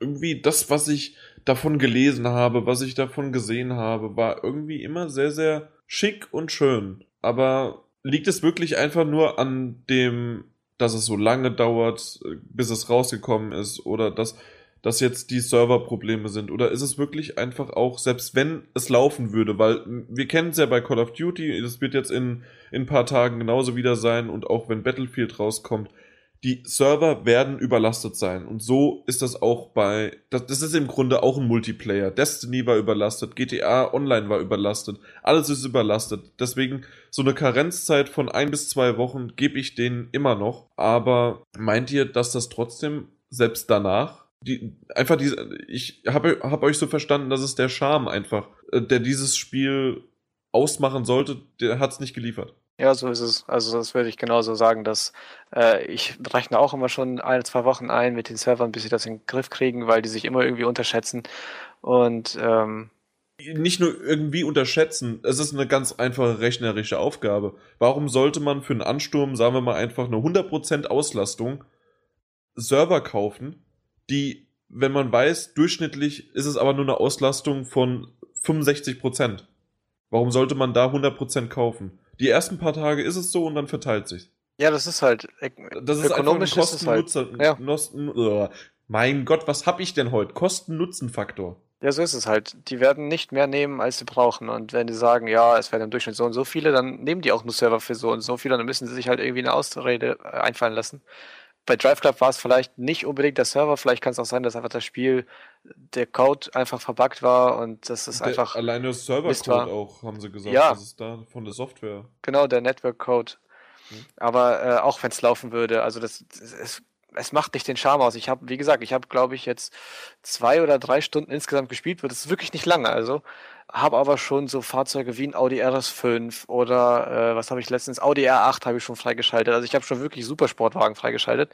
irgendwie das, was ich davon gelesen habe, was ich davon gesehen habe, war irgendwie immer sehr, sehr schick und schön. Aber liegt es wirklich einfach nur an dem, dass es so lange dauert, bis es rausgekommen ist oder dass, dass jetzt die Serverprobleme sind? Oder ist es wirklich einfach auch, selbst wenn es laufen würde, weil wir kennen es ja bei Call of Duty, das wird jetzt in, in ein paar Tagen genauso wieder sein und auch wenn Battlefield rauskommt, die Server werden überlastet sein. Und so ist das auch bei, das, das ist im Grunde auch ein Multiplayer. Destiny war überlastet, GTA Online war überlastet, alles ist überlastet. Deswegen so eine Karenzzeit von ein bis zwei Wochen gebe ich denen immer noch. Aber meint ihr, dass das trotzdem selbst danach die, einfach diese, ich habe hab euch so verstanden, dass es der Charme einfach, äh, der dieses Spiel ausmachen sollte, der hat es nicht geliefert. Ja, so ist es. Also das würde ich genauso sagen, dass äh, ich rechne auch immer schon ein, zwei Wochen ein mit den Servern, bis sie das in den Griff kriegen, weil die sich immer irgendwie unterschätzen. Und ähm, nicht nur irgendwie unterschätzen, es ist eine ganz einfache rechnerische Aufgabe. Warum sollte man für einen Ansturm, sagen wir mal einfach eine 100% Auslastung, Server kaufen, die, wenn man weiß, durchschnittlich ist es aber nur eine Auslastung von 65%. Warum sollte man da 100% kaufen? Die ersten paar Tage ist es so und dann verteilt sich. ja, das ist halt Das ist ökonomisch einfach ein es halt. Ja. Mein Gott, was hab ich denn heute? Kosten-Nutzen-Faktor. Ja, so ist es halt. Die werden nicht mehr nehmen, als sie brauchen. Und wenn die sagen, ja, es werden im Durchschnitt so und so viele, dann nehmen die auch nur Server für so und so viele. Dann müssen sie sich halt irgendwie eine Ausrede äh, einfallen lassen. Bei Drive Club war es vielleicht nicht unbedingt der Server. Vielleicht kann es auch sein, dass einfach das Spiel, der Code einfach verbuggt war und das ist Der- einfach, alleine das Servercode auch, haben sie gesagt. Ja. Das ist da von der Software. genau, der Network Code. Mhm. Aber äh, auch wenn es laufen würde, also das, das es, es macht nicht den Charme aus. Ich habe, wie gesagt, ich habe, glaube ich, jetzt zwei oder drei Stunden insgesamt gespielt. Das ist wirklich nicht lange, also. Habe aber schon so Fahrzeuge wie ein Audi RS5 oder äh, was habe ich letztens? Audi R8 habe ich schon freigeschaltet. Also ich habe schon wirklich Supersportwagen freigeschaltet.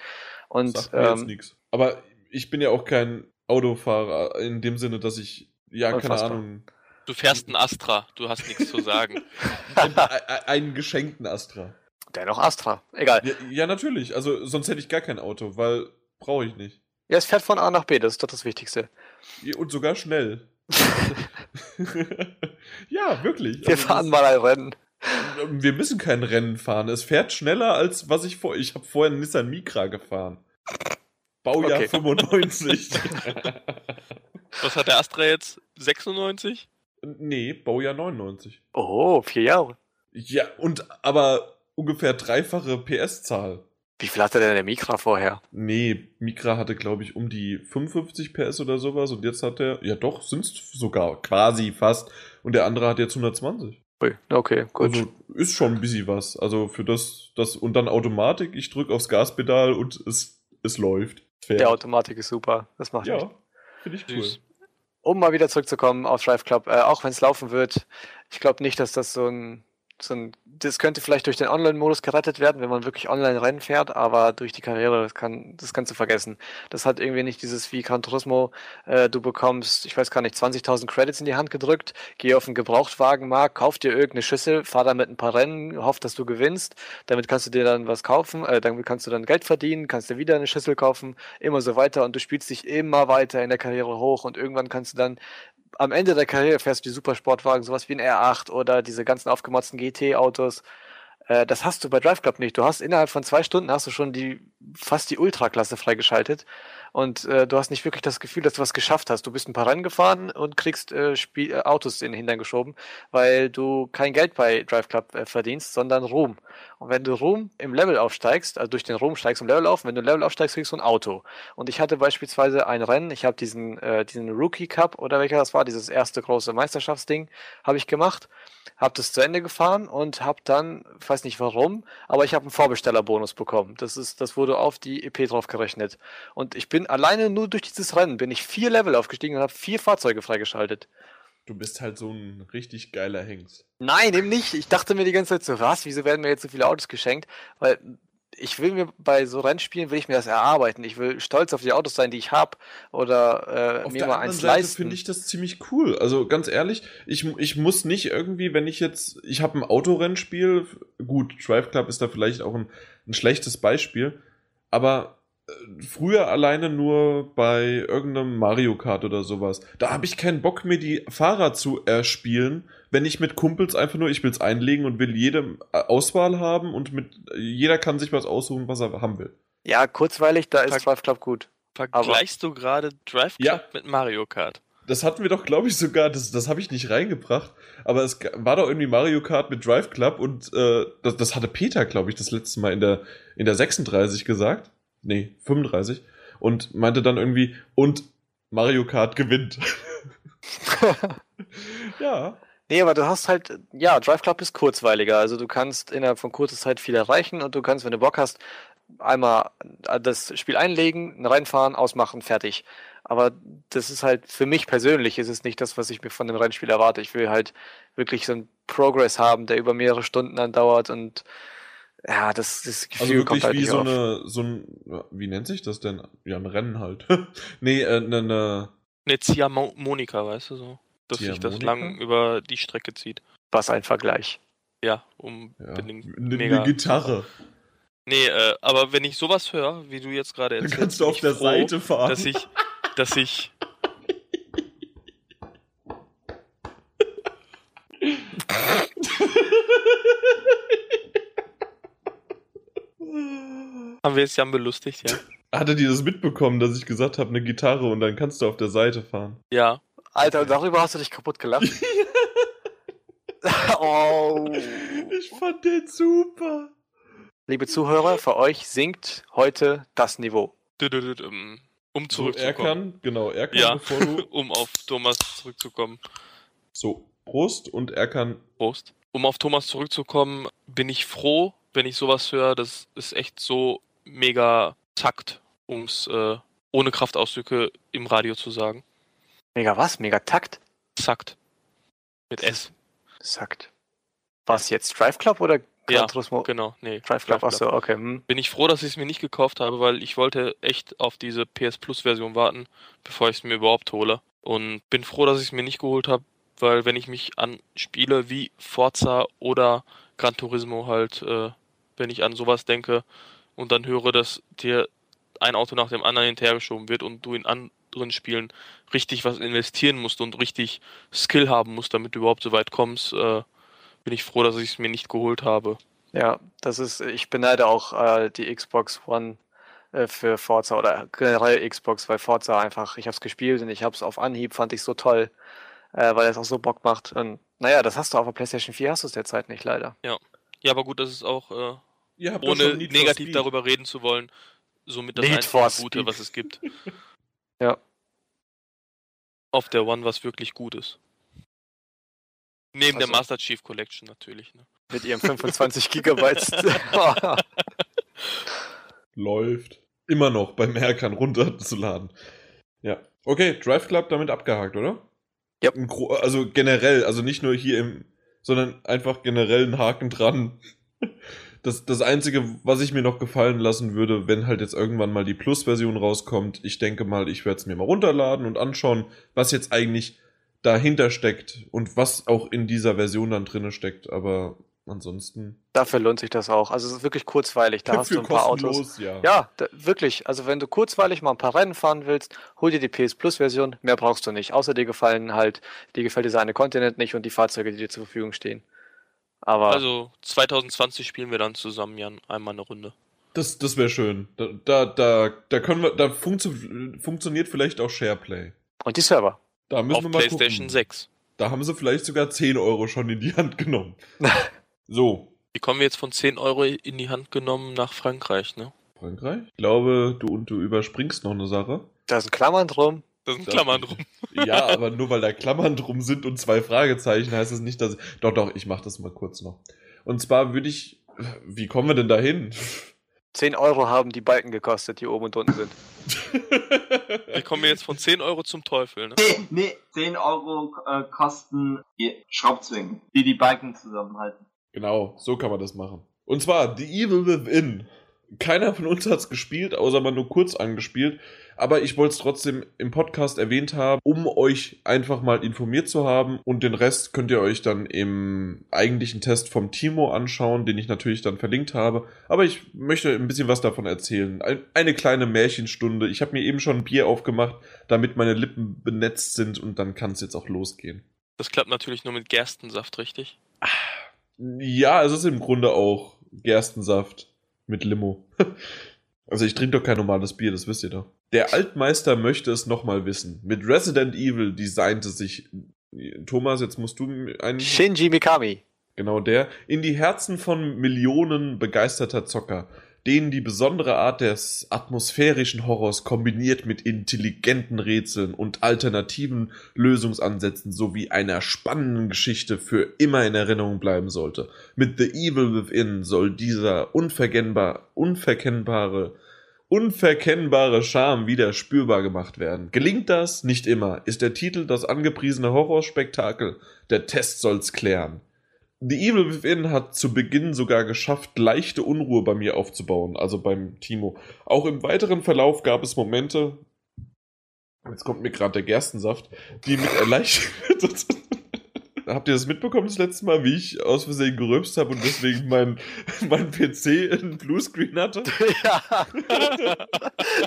Und Sagt mir jetzt ähm, nichts. Aber ich bin ja auch kein Autofahrer in dem Sinne, dass ich, ja, keine Unfassbar. Ahnung, Du fährst ein Astra, du hast nichts zu sagen. einen, ein- einen geschenkten Astra. dennoch Astra. Egal. Ja, ja, natürlich. Also sonst hätte ich gar kein Auto, weil brauche ich nicht. Ja, es fährt von A nach B, das ist doch das Wichtigste. Und sogar schnell. ja, wirklich. Wir Also fahren mal ein Rennen. Wir müssen kein Rennen fahren. Es fährt schneller als was ich vor. Ich habe vorher einen Nissan Micra gefahren. Baujahr Okay. 95. Was hat der Astra jetzt? 96? nee, Baujahr 99. Oh, vier Jahre. Ja, und aber ungefähr dreifache PS-Zahl. Wie viel hatte denn der Mikra vorher? Nee, Micra hatte, glaube ich, um die 55 PS oder sowas und jetzt hat er, ja doch, sind's sogar quasi fast. Und der andere hat jetzt 120. Ui, okay, gut. Also ist schon ein bisschen was. Also für das, das und dann Automatik, ich drücke aufs Gaspedal und es, es läuft. Fährt. der Automatik ist super. Das macht. Ja, finde ich cool. Süß. Um mal wieder zurückzukommen auf Drive Club, äh, auch wenn es laufen wird, ich glaube nicht, dass das so ein, so ein. Das könnte vielleicht durch den Online-Modus gerettet werden, wenn man wirklich Online-Rennen fährt, aber durch die Karriere, das, kann, das kannst du vergessen. Das hat irgendwie nicht dieses wie Gran Turismo, äh, du bekommst, ich weiß gar nicht, 20.000 Credits in die Hand gedrückt, geh auf einen Gebrauchtwagenmarkt, kauf dir irgendeine Schüssel, fahr damit ein paar Rennen, hoff, dass du gewinnst, damit kannst du dir dann was kaufen, äh, damit kannst du dann Geld verdienen, kannst dir wieder eine Schüssel kaufen, immer so weiter und du spielst dich immer weiter in der Karriere hoch und irgendwann kannst du dann am Ende der Karriere fährst du die Supersportwagen, sowas wie ein R8 oder diese ganzen aufgemotzten GT-Autos. Äh, das hast du bei Drive Club nicht. Du hast innerhalb von zwei Stunden hast du schon die fast die Ultraklasse freigeschaltet und äh, du hast nicht wirklich das Gefühl, dass du was geschafft hast. Du bist ein paar Rennen gefahren und kriegst äh, Spiel, äh, Autos in den Hintern geschoben, weil du kein Geld bei Drive Club äh, verdienst, sondern Ruhm. Und wenn du Ruhm im Level aufsteigst, also durch den Ruhm steigst du im Level auf, wenn du im Level aufsteigst, kriegst du ein Auto. Und ich hatte beispielsweise ein Rennen, ich habe diesen, äh, diesen Rookie Cup oder welcher das war, dieses erste große Meisterschaftsding, habe ich gemacht, habe das zu Ende gefahren und habe dann, weiß nicht warum, aber ich habe einen Vorbestellerbonus bekommen. Das ist, das wurde auf die EP drauf gerechnet. Und ich bin alleine nur durch dieses Rennen, bin ich vier Level aufgestiegen und habe vier Fahrzeuge freigeschaltet. Du bist halt so ein richtig geiler Hengst. Nein, eben nicht. Ich dachte mir die ganze Zeit so, was, wieso werden mir jetzt so viele Autos geschenkt? Weil ich will mir bei so Rennspielen, will ich mir das erarbeiten. Ich will stolz auf die Autos sein, die ich habe oder äh, Auf mir der mal eins Seite leisten. finde ich das ziemlich cool. Also ganz ehrlich, ich, ich muss nicht irgendwie, wenn ich jetzt, ich habe ein Autorennspiel, gut, Drive Club ist da vielleicht auch ein, ein schlechtes Beispiel, aber früher alleine nur bei irgendeinem Mario Kart oder sowas. Da habe ich keinen Bock, mir die Fahrer zu erspielen, wenn ich mit Kumpels einfach nur, ich will es einlegen und will jede äh, Auswahl haben und mit jeder kann sich was aussuchen, was er haben will. ja, kurzweilig, da ist Drive Club gut. Vergleichst du gerade Drive Club Ja. mit Mario Kart? Das hatten wir doch, glaube ich, sogar, das, das habe ich nicht reingebracht, aber es war doch irgendwie Mario Kart mit Drive Club und äh, das, das hatte Peter, glaube ich, das letzte Mal in der, in der 36 gesagt. Nee, 35. Und meinte dann irgendwie, und Mario Kart gewinnt. ja. Nee, aber du hast halt, ja, Drive Club ist kurzweiliger. Also du kannst innerhalb von kurzer Zeit viel erreichen und du kannst, wenn du Bock hast, einmal das Spiel einlegen, reinfahren, ausmachen, fertig. Aber das ist halt, für mich persönlich ist es nicht das, was ich mir von dem Rennspiel erwarte. Ich will halt wirklich so einen Progress haben, der über mehrere Stunden andauert und ja, das, das Gefühl Also wirklich kommt halt wie so auf. eine, so ein, ja, wie nennt sich das denn? Ja, ein Rennen halt. nee, äh, ne, ne, Eine Ziehharmonika, weißt du so. Dass sich das lang über die Strecke zieht. Was ein Vergleich. Ja, ja, unbedingt ne, mega. ne Gitarre. Nee, äh, aber wenn ich sowas höre, wie du jetzt gerade Dann erzählst, kannst du auf der froh, Seite fahren. dass ich, dass ich, haben wir jetzt Jan belustigt, ja? Hattet ihr das mitbekommen, dass ich gesagt habe, eine Gitarre und dann kannst du auf der Seite fahren? Ja, Alter, darüber hast du dich kaputt gelacht. oh. Ich fand den super. Liebe Zuhörer, für euch sinkt heute das Niveau. Um So, zurückzukommen. Erkan, genau, Erkan, Ja. bevor du. um auf Thomas zurückzukommen. So, Prost und Erkan. Prost. Um auf Thomas zurückzukommen, bin ich froh, wenn ich sowas höre. Das ist echt so mega Takt, um es äh, ohne Kraftausdrücke im Radio zu sagen. Mega was? Mega Takt? Zackt. Mit S. Sagt. Was jetzt? Drive Club oder Gran Ja, Turismo? Genau, nee. Drive Club, achso, okay. Hm. Bin ich froh, dass ich es mir nicht gekauft habe, weil ich wollte echt auf diese PS Plus Version warten, bevor ich es mir überhaupt hole. Und bin froh, dass ich es mir nicht geholt habe, weil wenn ich mich an Spiele wie Forza oder Gran Turismo halt, äh, wenn ich an sowas denke und dann höre, dass dir ein Auto nach dem anderen hinterhergeschoben wird und du in anderen Spielen richtig was investieren musst und richtig Skill haben musst, damit du überhaupt so weit kommst, äh, bin ich froh, dass ich es mir nicht geholt habe. Ja, das ist, ich beneide auch äh, die Xbox One äh, für Forza oder generell Xbox, weil Forza einfach, ich habe es gespielt und ich habe es auf Anhieb, fand ich so toll, äh, weil es auch so Bock macht. Und naja, das hast du auf der PlayStation 4, hast du es derzeit nicht leider. Ja, aber gut, das ist auch, Ihr habt doch ohne negativ Speed. darüber reden zu wollen, somit das Need einzige Gute, Speed. was es gibt. Ja. Auf der One, was wirklich gut ist. Neben der Also- Master Chief Collection natürlich. Ne? Mit ihrem 25 Gigabyte. Läuft. Immer noch beim Erkan runterzuladen. Ja. Okay, Drive Club damit abgehakt, oder? Ja. Also generell, also nicht nur hier im, sondern einfach generell einen Haken dran. Das, das Einzige, was ich mir noch gefallen lassen würde, wenn halt jetzt irgendwann mal die Plus-Version rauskommt, ich denke mal, ich werde es mir mal runterladen und anschauen, was jetzt eigentlich dahinter steckt und was auch in dieser Version dann drinne steckt. Aber ansonsten. Dafür lohnt sich das auch. Also es ist wirklich kurzweilig. Da hast du ein paar Autos. ja. Ja, da, wirklich. Also wenn du kurzweilig mal ein paar Rennen fahren willst, hol dir die PS Plus Version. Mehr brauchst du nicht. Außer dir gefallen halt, dir gefällt dieser eine Kontinent nicht und die Fahrzeuge, die dir zur Verfügung stehen. Aber Also 2020 spielen wir dann zusammen, Jan, einmal eine Runde. Das, das wäre schön. Da, da, da, da können wir, da funktio funktioniert vielleicht auch SharePlay. und die Server. Da müssen Auf wir mal PlayStation gucken. 6. Da haben sie vielleicht sogar 10 Euro schon in die Hand genommen. so, Wie kommen wir jetzt von 10 Euro in die Hand genommen nach Frankreich, ne? Frankreich? Ich glaube, du und du überspringst noch eine Sache. Da sind Klammern drum. Da sind Das- Klammern drum. Ja, aber nur weil da Klammern drum sind und zwei Fragezeichen, heißt es nicht, dass. Doch, doch, ich mach das mal kurz noch. Und zwar würde ich. Wie kommen wir denn da hin? 10 Euro haben die Balken gekostet, die oben und unten sind. Wir kommen jetzt von 10 Euro zum Teufel, ne? Nee, nee, 10 Euro äh, kosten die Schraubzwingen, die die Balken zusammenhalten. Genau, so kann man das machen. Und zwar The Evil Within. Keiner von uns hat's gespielt, außer mal nur kurz angespielt. Aber ich wollte es trotzdem im Podcast erwähnt haben, um euch einfach mal informiert zu haben. Und den Rest könnt ihr euch dann im eigentlichen Test vom Timo anschauen, den ich natürlich dann verlinkt habe. Aber ich möchte ein bisschen was davon erzählen. Ein, eine kleine Märchenstunde. Ich habe mir eben schon ein Bier aufgemacht, damit meine Lippen benetzt sind und dann kann es jetzt auch losgehen. Das klappt natürlich nur mit Gerstensaft, richtig? Ja, es ist im Grunde auch Gerstensaft mit Limo. Also ich trinke doch kein normales Bier, das wisst ihr doch. Der Altmeister möchte es nochmal wissen. Mit Resident Evil designte sich Thomas, jetzt musst du einen Shinji Mikami. genau der in die Herzen von Millionen begeisterter Zocker, denen die besondere Art des atmosphärischen Horrors kombiniert mit intelligenten Rätseln und alternativen Lösungsansätzen sowie einer spannenden Geschichte für immer in Erinnerung bleiben sollte. Mit The Evil Within soll dieser unverkennbar, unverkennbare unverkennbare Charme wieder spürbar gemacht werden. Gelingt das? Nicht immer. Ist der Titel das angepriesene Horrorspektakel? Der Test soll's klären. The Evil Within hat zu Beginn sogar geschafft, leichte Unruhe bei mir aufzubauen, also beim Timo. Auch im weiteren Verlauf gab es Momente, jetzt kommt mir gerade der Gerstensaft, die mit erleichtert. Habt ihr das mitbekommen das letzte Mal, wie ich aus Versehen gerülpst habe und deswegen mein, mein PC einen Bluescreen hatte? ja.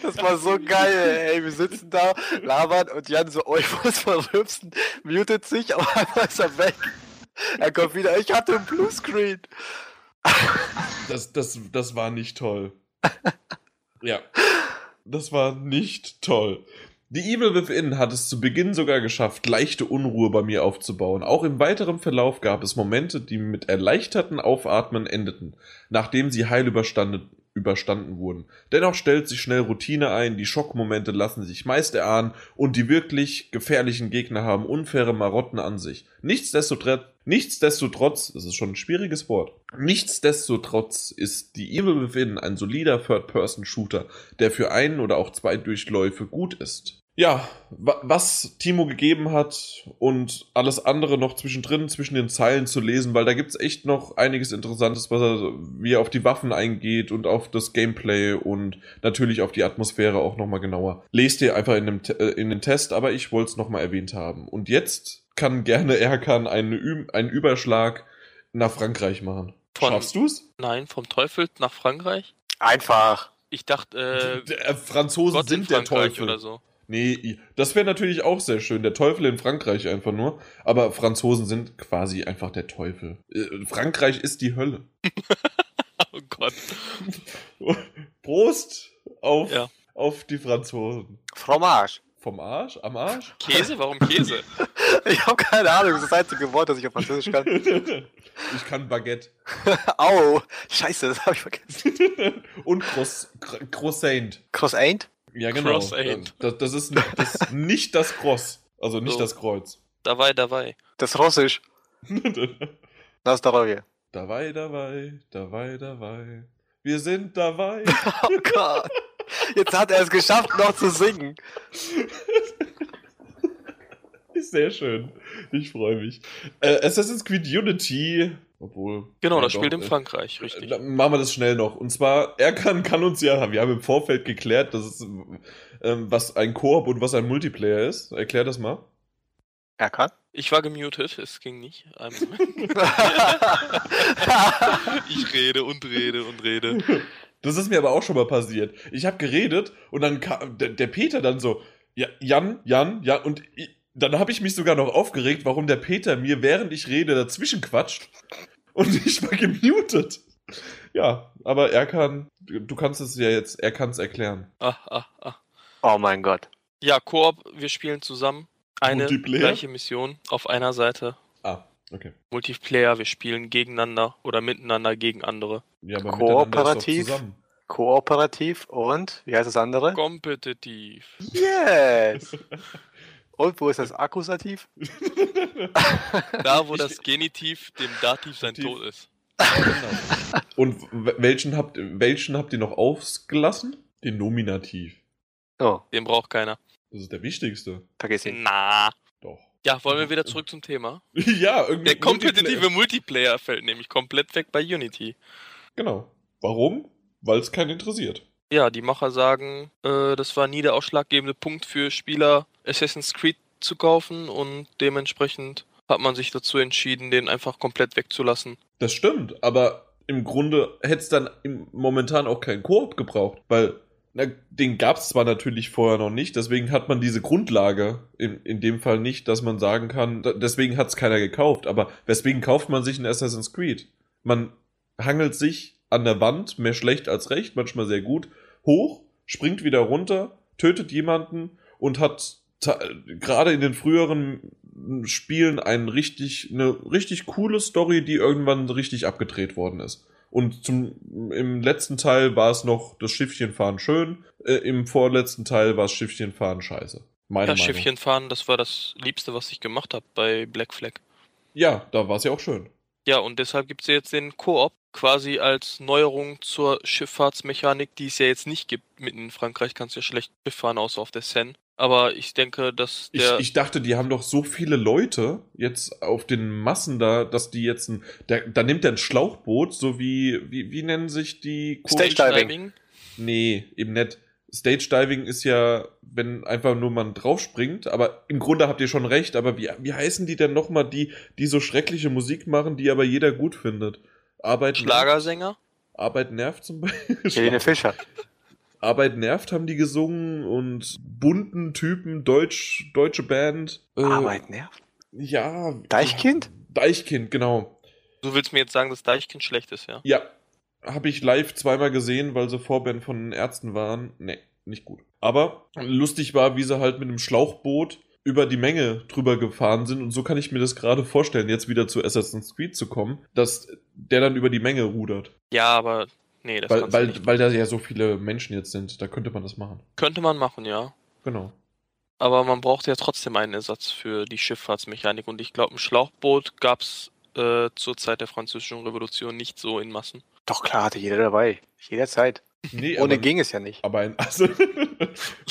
Das war so geil, ey. Wir sitzen da, labern und Jan so, oh, ich muss mal rülpsen, mutet sich, aber einmal ist er weg. Er kommt wieder, ich hatte einen Bluescreen. Das, das, das war nicht toll. Ja. Das war nicht toll. The Evil Within hat es zu Beginn sogar geschafft, leichte Unruhe bei mir aufzubauen. Auch im weiteren Verlauf gab es Momente, die mit erleichterten Aufatmen endeten, nachdem sie heil überstanden, überstanden wurden. Dennoch stellt sich schnell Routine ein, die Schockmomente lassen sich meist erahnen und die wirklich gefährlichen Gegner haben unfaire Marotten an sich. Nichtsdestotrotz, nichtsdestotrotz, das ist schon ein schwieriges Wort, nichtsdestotrotz ist die Evil Within ein solider Third-Person-Shooter, der für einen oder auch zwei Durchläufe gut ist. Ja, wa was Timo gegeben hat und alles andere noch zwischendrin, zwischen den Zeilen zu lesen, weil da gibt's echt noch einiges Interessantes, was er, wie er auf die Waffen eingeht und auf das Gameplay und natürlich auf die Atmosphäre auch nochmal genauer. Lest ihr einfach in, dem, äh, in den Test, aber ich wollte es nochmal erwähnt haben. Und jetzt kann gerne Erkan einen, einen Überschlag nach Frankreich machen. Von- Schaffst du's? Nein, vom Teufel nach Frankreich? Einfach. Ich dachte, äh, äh, Franzosen sind der Teufel. oder so. Nee, das wäre natürlich auch sehr schön. Der Teufel in Frankreich einfach nur. Aber Franzosen sind quasi einfach der Teufel. Äh, Frankreich ist die Hölle. Oh Gott. Prost auf, Ja. auf die Franzosen. Fromage. Vom Arsch? Am Arsch? Käse? Warum Käse? Ich habe keine Ahnung, das ist das einzige Wort, das ich auf Französisch kann. ich kann Baguette. Au, scheiße, das habe ich vergessen. Und Cross, Cr- Croissant. Croissant? Ja, genau. Cross Aid. Das, das ist das, nicht das Cross. Also nicht so. das Kreuz. Dabei, dabei. Das Russisch. das ist Dabei. Dabei, dabei, dabei, dabei. Wir sind dabei. oh Gott. Jetzt hat er es geschafft, noch zu singen. Ist sehr schön. Ich freue mich. Äh, Assassin's Creed Unity obwohl. Genau, das spielt in äh, Frankreich, richtig. Dann machen wir das schnell noch. Und zwar, er kann, kann uns ja, wir haben im Vorfeld geklärt, dass es, ähm, was ein Koop und was ein Multiplayer ist. Erklär das mal. Er kann. Ich war gemutet, es ging nicht. Ich rede und rede und rede. Das ist mir aber auch schon mal passiert. Ich habe geredet und dann kam der, der Peter dann so, ja, Jan, Jan, Jan, und ich, dann habe ich mich sogar noch aufgeregt, warum der Peter mir, während ich rede, dazwischen quatscht. Und ich war gemutet. Ja, aber er kann, du kannst es ja jetzt, er kann es erklären. Ah, ah, ah. oh mein Gott. Ja, Koop, wir spielen zusammen. Eine Multiplayer? gleiche Mission auf einer Seite. Ah, okay. Multiplayer, wir spielen gegeneinander oder miteinander gegen andere. Ja, aber Kooperativ? miteinander ist doch zusammen. Kooperativ und, wie heißt das andere? Kompetitiv. Yes. Und wo ist das Akkusativ? Da, wo das Genitiv dem Dativ sein. Tod ist. Genau. Und welchen habt, welchen habt ihr noch ausgelassen? Den Nominativ. Oh, Den braucht keiner. Das ist der wichtigste. vergiss ihn. Na. Doch. Ja, wollen wir wieder zurück zum Thema? ja, irgendwie. Der kompetitive Multiplayer fällt nämlich komplett weg bei Unity. Genau. Warum? Weil es keinen interessiert. Ja, die Macher sagen, äh, das war nie der ausschlaggebende Punkt für Spieler, Assassin's Creed zu kaufen und dementsprechend hat man sich dazu entschieden, den einfach komplett wegzulassen. Das stimmt, aber im Grunde hätte es dann momentan auch keinen Koop gebraucht, weil na, den gab es zwar natürlich vorher noch nicht, deswegen hat man diese Grundlage in, in dem Fall nicht, dass man sagen kann, deswegen hat es keiner gekauft, aber weswegen kauft man sich ein Assassin's Creed? Man hangelt sich an der Wand, mehr schlecht als recht, manchmal sehr gut, hoch, springt wieder runter, tötet jemanden und hat gerade in den früheren Spielen ein richtig, eine richtig coole Story, die irgendwann richtig abgedreht worden ist. Und zum, im letzten Teil war es noch das Schiffchenfahren schön, äh, im vorletzten Teil war es Schiffchenfahren scheiße. Meine Das Meinung. Schiffchen fahren, das war das Liebste, was ich gemacht habe bei Black Flag. Ja, da war es ja auch schön. Ja, und deshalb gibt es jetzt den Koop quasi als Neuerung zur Schifffahrtsmechanik, die es ja jetzt nicht gibt. Mitten in Frankreich kannst du ja schlecht Schiff fahren, außer auf der Seine. Aber ich denke, dass Ich, der. ich dachte, die haben doch so viele Leute jetzt auf den Massen da, dass die jetzt ein. Der, da nimmt er ein Schlauchboot, so wie. Wie, wie nennen sich die Stage Diving. Nee, eben nicht. Stage Diving ist ja, wenn einfach nur man draufspringt, aber im Grunde habt ihr schon recht, aber wie, wie heißen die denn nochmal, die, die so schreckliche Musik machen, die aber jeder gut findet? Arbeit Schlagersänger? Nervt, Arbeit nervt zum Beispiel. Helene Fischer. Arbeit nervt haben die gesungen und bunten Typen, Deutsch, deutsche Band. Äh, Arbeit nervt. Ja. Deichkind? Deichkind, genau. Du willst mir jetzt sagen, dass Deichkind schlecht ist, ja? Ja. Habe ich live zweimal gesehen, weil sie Vorband von den Ärzten waren. Nee, nicht gut. Aber lustig war, wie sie halt mit einem Schlauchboot über die Menge drüber gefahren sind. Und so kann ich mir das gerade vorstellen, jetzt wieder zu Assassin's Creed zu kommen, dass der dann über die Menge rudert. Ja, aber nee, das Weil, kannst du weil, nicht. weil da ja so viele Menschen jetzt sind. Da könnte man das machen. Könnte man machen, ja. Genau. Aber man braucht ja trotzdem einen Ersatz für die Schifffahrtsmechanik. Und ich glaube, ein Schlauchboot gab es äh, zur Zeit der Französischen Revolution nicht so in Massen. Doch klar, hatte jeder dabei. Jederzeit. Nee, Ohne aber- ging es ja nicht. Aber ein, also,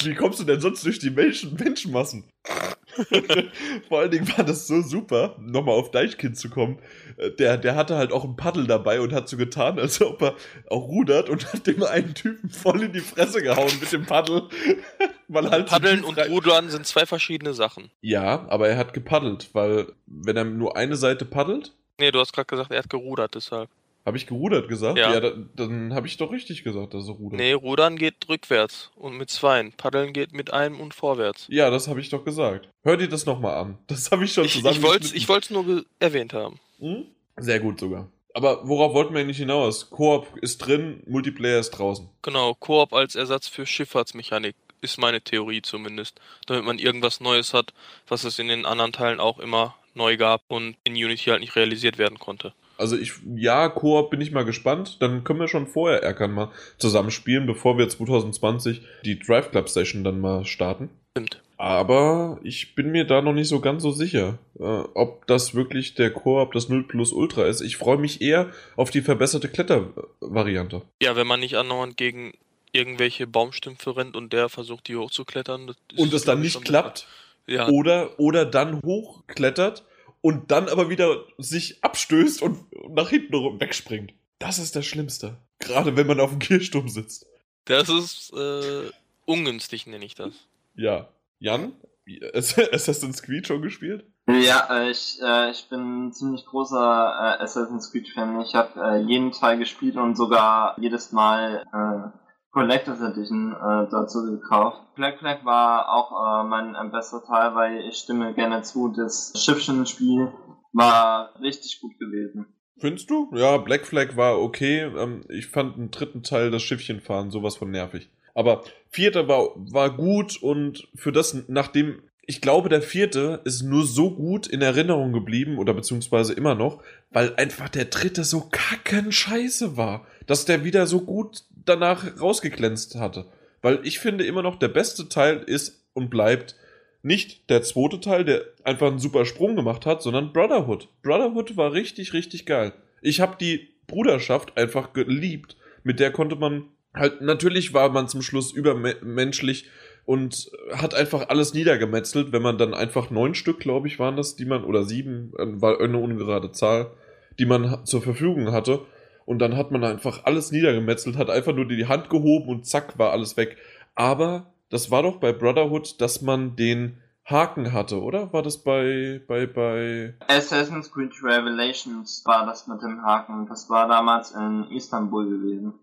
wie kommst du denn sonst durch die Menschen, Menschenmassen? Vor allen Dingen war das so super, nochmal auf Deichkind zu kommen. Äh, Der, der hatte halt auch ein Paddel dabei und hat so getan, als ob er auch rudert und hat dem einen Typen voll in die Fresse gehauen mit dem Paddel. Weil halt Paddeln und Rudern sind zwei verschiedene Sachen. Ja, aber er hat gepaddelt, weil wenn er nur eine Seite paddelt, Nee, du hast gerade gesagt, er hat gerudert, deshalb. Habe ich gerudert gesagt? Ja. dann, dann habe ich doch richtig gesagt, dass er rudert. Nee, Rudern geht rückwärts und mit zweien. Paddeln geht mit einem und vorwärts. Ja, das habe ich doch gesagt. Hör dir das nochmal an. Das habe ich schon Ich, zusammen. ich wollte es ich nur erwähnt haben. Hm? Sehr gut sogar. Aber worauf wollten wir eigentlich hinaus? Koop ist drin, Multiplayer ist draußen. Genau, Koop als Ersatz für Schifffahrtsmechanik ist meine Theorie zumindest. Damit man irgendwas Neues hat, was es in den anderen Teilen auch immer neu gab und in Unity halt nicht realisiert werden konnte. Also ich, ja, Koop bin ich mal gespannt. Dann können wir schon vorher Erkan mal zusammen spielen, bevor wir 2020 die Drive Club Session dann mal starten. Stimmt. Aber ich bin mir da noch nicht so ganz so sicher, äh, ob das wirklich der Koop, das 0 Plus Ultra ist. Ich freue mich eher auf die verbesserte Klettervariante. Ja, wenn man nicht andauernd gegen irgendwelche Baumstümpfe rennt und der versucht, die hochzuklettern. Das Und es dann nicht klappt. Ja, Oder, oder dann hochklettert und dann aber wieder sich abstößt und nach hinten rum wegspringt. Das ist das Schlimmste. Gerade wenn man auf dem Kirchturm sitzt. das ist äh, ungünstig, nenne ich das. Ja. Jan? Assassin's Creed schon gespielt? Ja, äh, ich, äh, ich bin ein ziemlich großer äh, Assassin's Creed Fan. Ich habe äh, jeden Teil gespielt und sogar jedes Mal äh, Collectors Edition äh, dazu gekauft. Black Flag war auch äh, mein äh, bester Teil, weil ich stimme gerne zu, das Schiffchen-Spiel war richtig gut gewesen. Findest du? Ja, Black Flag war okay. Ähm, ich fand den dritten Teil, das Schiffchenfahren, sowas von nervig. Aber vierter war, war gut und für das, nachdem, ich glaube, der vierte ist nur so gut in Erinnerung geblieben oder beziehungsweise immer noch, weil einfach der dritte so kacken scheiße war, dass der wieder so gut danach rausgeglänzt hatte. Weil ich finde immer noch, der beste Teil ist und bleibt nicht der zweite Teil, der einfach einen super Sprung gemacht hat, sondern Brotherhood. Brotherhood war richtig, richtig geil. Ich habe die Bruderschaft einfach geliebt. Mit der konnte man halt, natürlich war man zum Schluss übermenschlich und hat einfach alles niedergemetzelt, wenn man dann einfach neun Stück, glaube ich, waren das, die man, oder sieben, äh, war eine ungerade Zahl, die man zur Verfügung hatte. Und dann hat man einfach alles niedergemetzelt, hat einfach nur die Hand gehoben und zack, war alles weg. Aber das war doch bei Brotherhood, dass man den Haken hatte, oder? War das bei, bei, bei. Assassin's Creed Revelations war das mit dem Haken. Das war damals in Istanbul gewesen.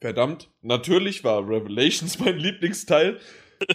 Verdammt, natürlich war Revelations mein Lieblingsteil.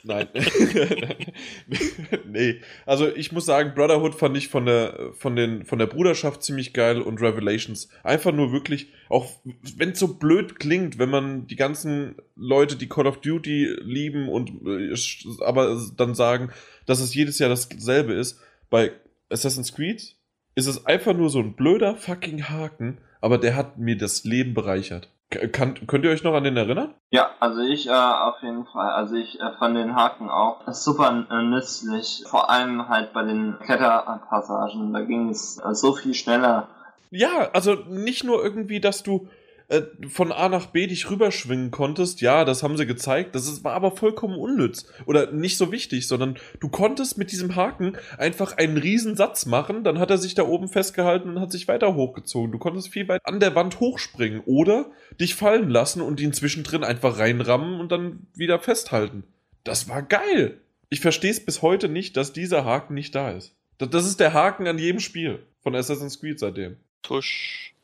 Nein. nee. Also ich muss sagen, Brotherhood fand ich von der, von den, von der Bruderschaft ziemlich geil und Revelations einfach nur wirklich, auch wenn es so blöd klingt, wenn man die ganzen Leute, die Call of Duty lieben und äh, aber dann sagen, dass es jedes Jahr dasselbe ist, bei Assassin's Creed ist es einfach nur so ein blöder fucking Haken, aber der hat mir das Leben bereichert. Kann, könnt ihr euch noch an den erinnern? Ja, also ich äh, auf jeden Fall. Also ich äh, fand den Haken auch super äh, nützlich. Vor allem halt bei den Kletterpassagen. Da ging es äh, so viel schneller Ja, also nicht nur irgendwie, dass du äh, von A nach B dich rüberschwingen konntest. Ja, das haben sie gezeigt. Das ist, war aber vollkommen unnütz. Oder nicht so wichtig, sondern du konntest mit diesem Haken einfach einen riesen Satz machen. Dann hat er sich da oben festgehalten und hat sich weiter hochgezogen. Du konntest viel weit an der Wand hochspringen oder dich fallen lassen und ihn zwischendrin einfach reinrammen und dann wieder festhalten. Das war geil. Ich verstehe es bis heute nicht, dass dieser Haken nicht da ist. Das, das ist der Haken an jedem Spiel von Assassin's Creed seitdem. Tusch.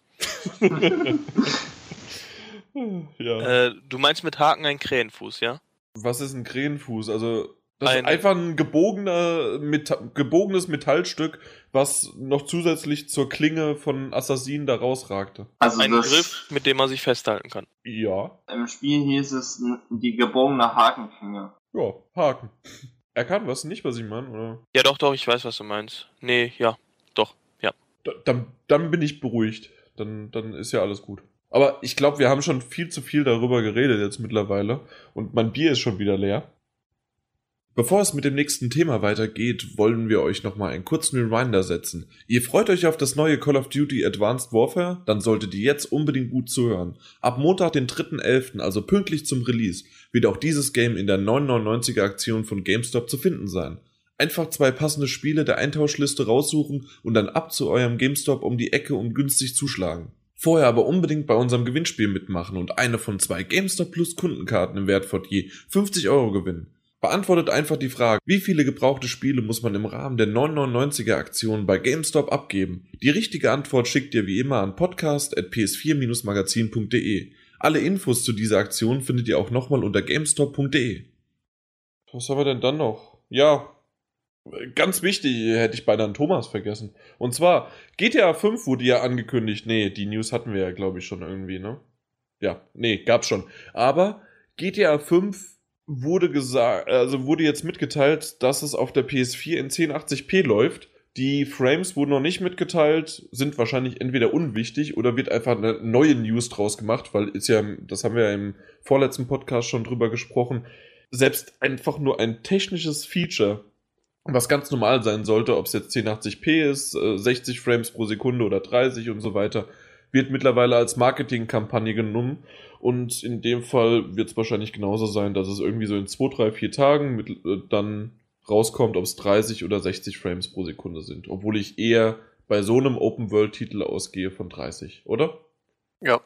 ja. Äh, du meinst mit Haken ein Krähenfuß, ja? Was ist ein Krähenfuß? Also, das Ein- ist einfach ein gebogener, Meta gebogenes Metallstück, was noch zusätzlich zur Klinge von Assassinen da rausragte. Also Ein Griff, mit dem man sich festhalten kann. Ja. im Spiel hieß es die gebogene Hakenklinge. Ja, Haken. Er kann was, nicht, was ich meine, oder? Ja, doch, doch, ich weiß, was du meinst. Nee, ja, doch, ja. Da, dann, dann bin ich beruhigt. Dann, dann ist ja alles gut. Aber ich glaube, wir haben schon viel zu viel darüber geredet jetzt mittlerweile. Und mein Bier ist schon wieder leer. Bevor es mit dem nächsten Thema weitergeht, wollen wir euch nochmal einen kurzen Reminder setzen. Ihr freut euch auf das neue Call of Duty Advanced Warfare? Dann solltet ihr jetzt unbedingt gut zuhören. Ab Montag, den 3.11., also pünktlich zum Release, wird auch dieses Game in der 999er Aktion von GameStop zu finden sein. Einfach zwei passende Spiele der Eintauschliste raussuchen und dann ab zu eurem GameStop um die Ecke und günstig zuschlagen. Vorher aber unbedingt bei unserem Gewinnspiel mitmachen und eine von zwei GameStop Plus Kundenkarten im Wert von je 50 Euro gewinnen. Beantwortet einfach die Frage, wie viele gebrauchte Spiele muss man im Rahmen der 999er Aktion bei GameStop abgeben? Die richtige Antwort schickt ihr wie immer an podcast.ps4-magazin.de. Alle Infos zu dieser Aktion findet ihr auch nochmal unter gamestop.de. Was haben wir denn dann noch? Ja, ganz wichtig, hätte ich beinahe Thomas vergessen. Und zwar, GTA 5 wurde ja angekündigt. Nee, die News hatten wir ja, glaube ich, schon irgendwie, ne? Ja, nee, gab's schon. Aber GTA 5 wurde gesagt, also wurde jetzt mitgeteilt, dass es auf der PS4 in 1080p läuft. Die Frames wurden noch nicht mitgeteilt, sind wahrscheinlich entweder unwichtig oder wird einfach eine neue News draus gemacht, weil ist ja, das haben wir ja im vorletzten Podcast schon drüber gesprochen, selbst einfach nur ein technisches Feature, was ganz normal sein sollte, ob es jetzt 1080p ist, äh, 60 Frames pro Sekunde oder 30 und so weiter, wird mittlerweile als Marketingkampagne genommen. Und in dem Fall wird es wahrscheinlich genauso sein, dass es irgendwie so in 2, 3, 4 Tagen mit, äh, dann rauskommt, ob es 30 oder 60 Frames pro Sekunde sind. Obwohl ich eher bei so einem Open-World-Titel ausgehe von 30, oder? Ja,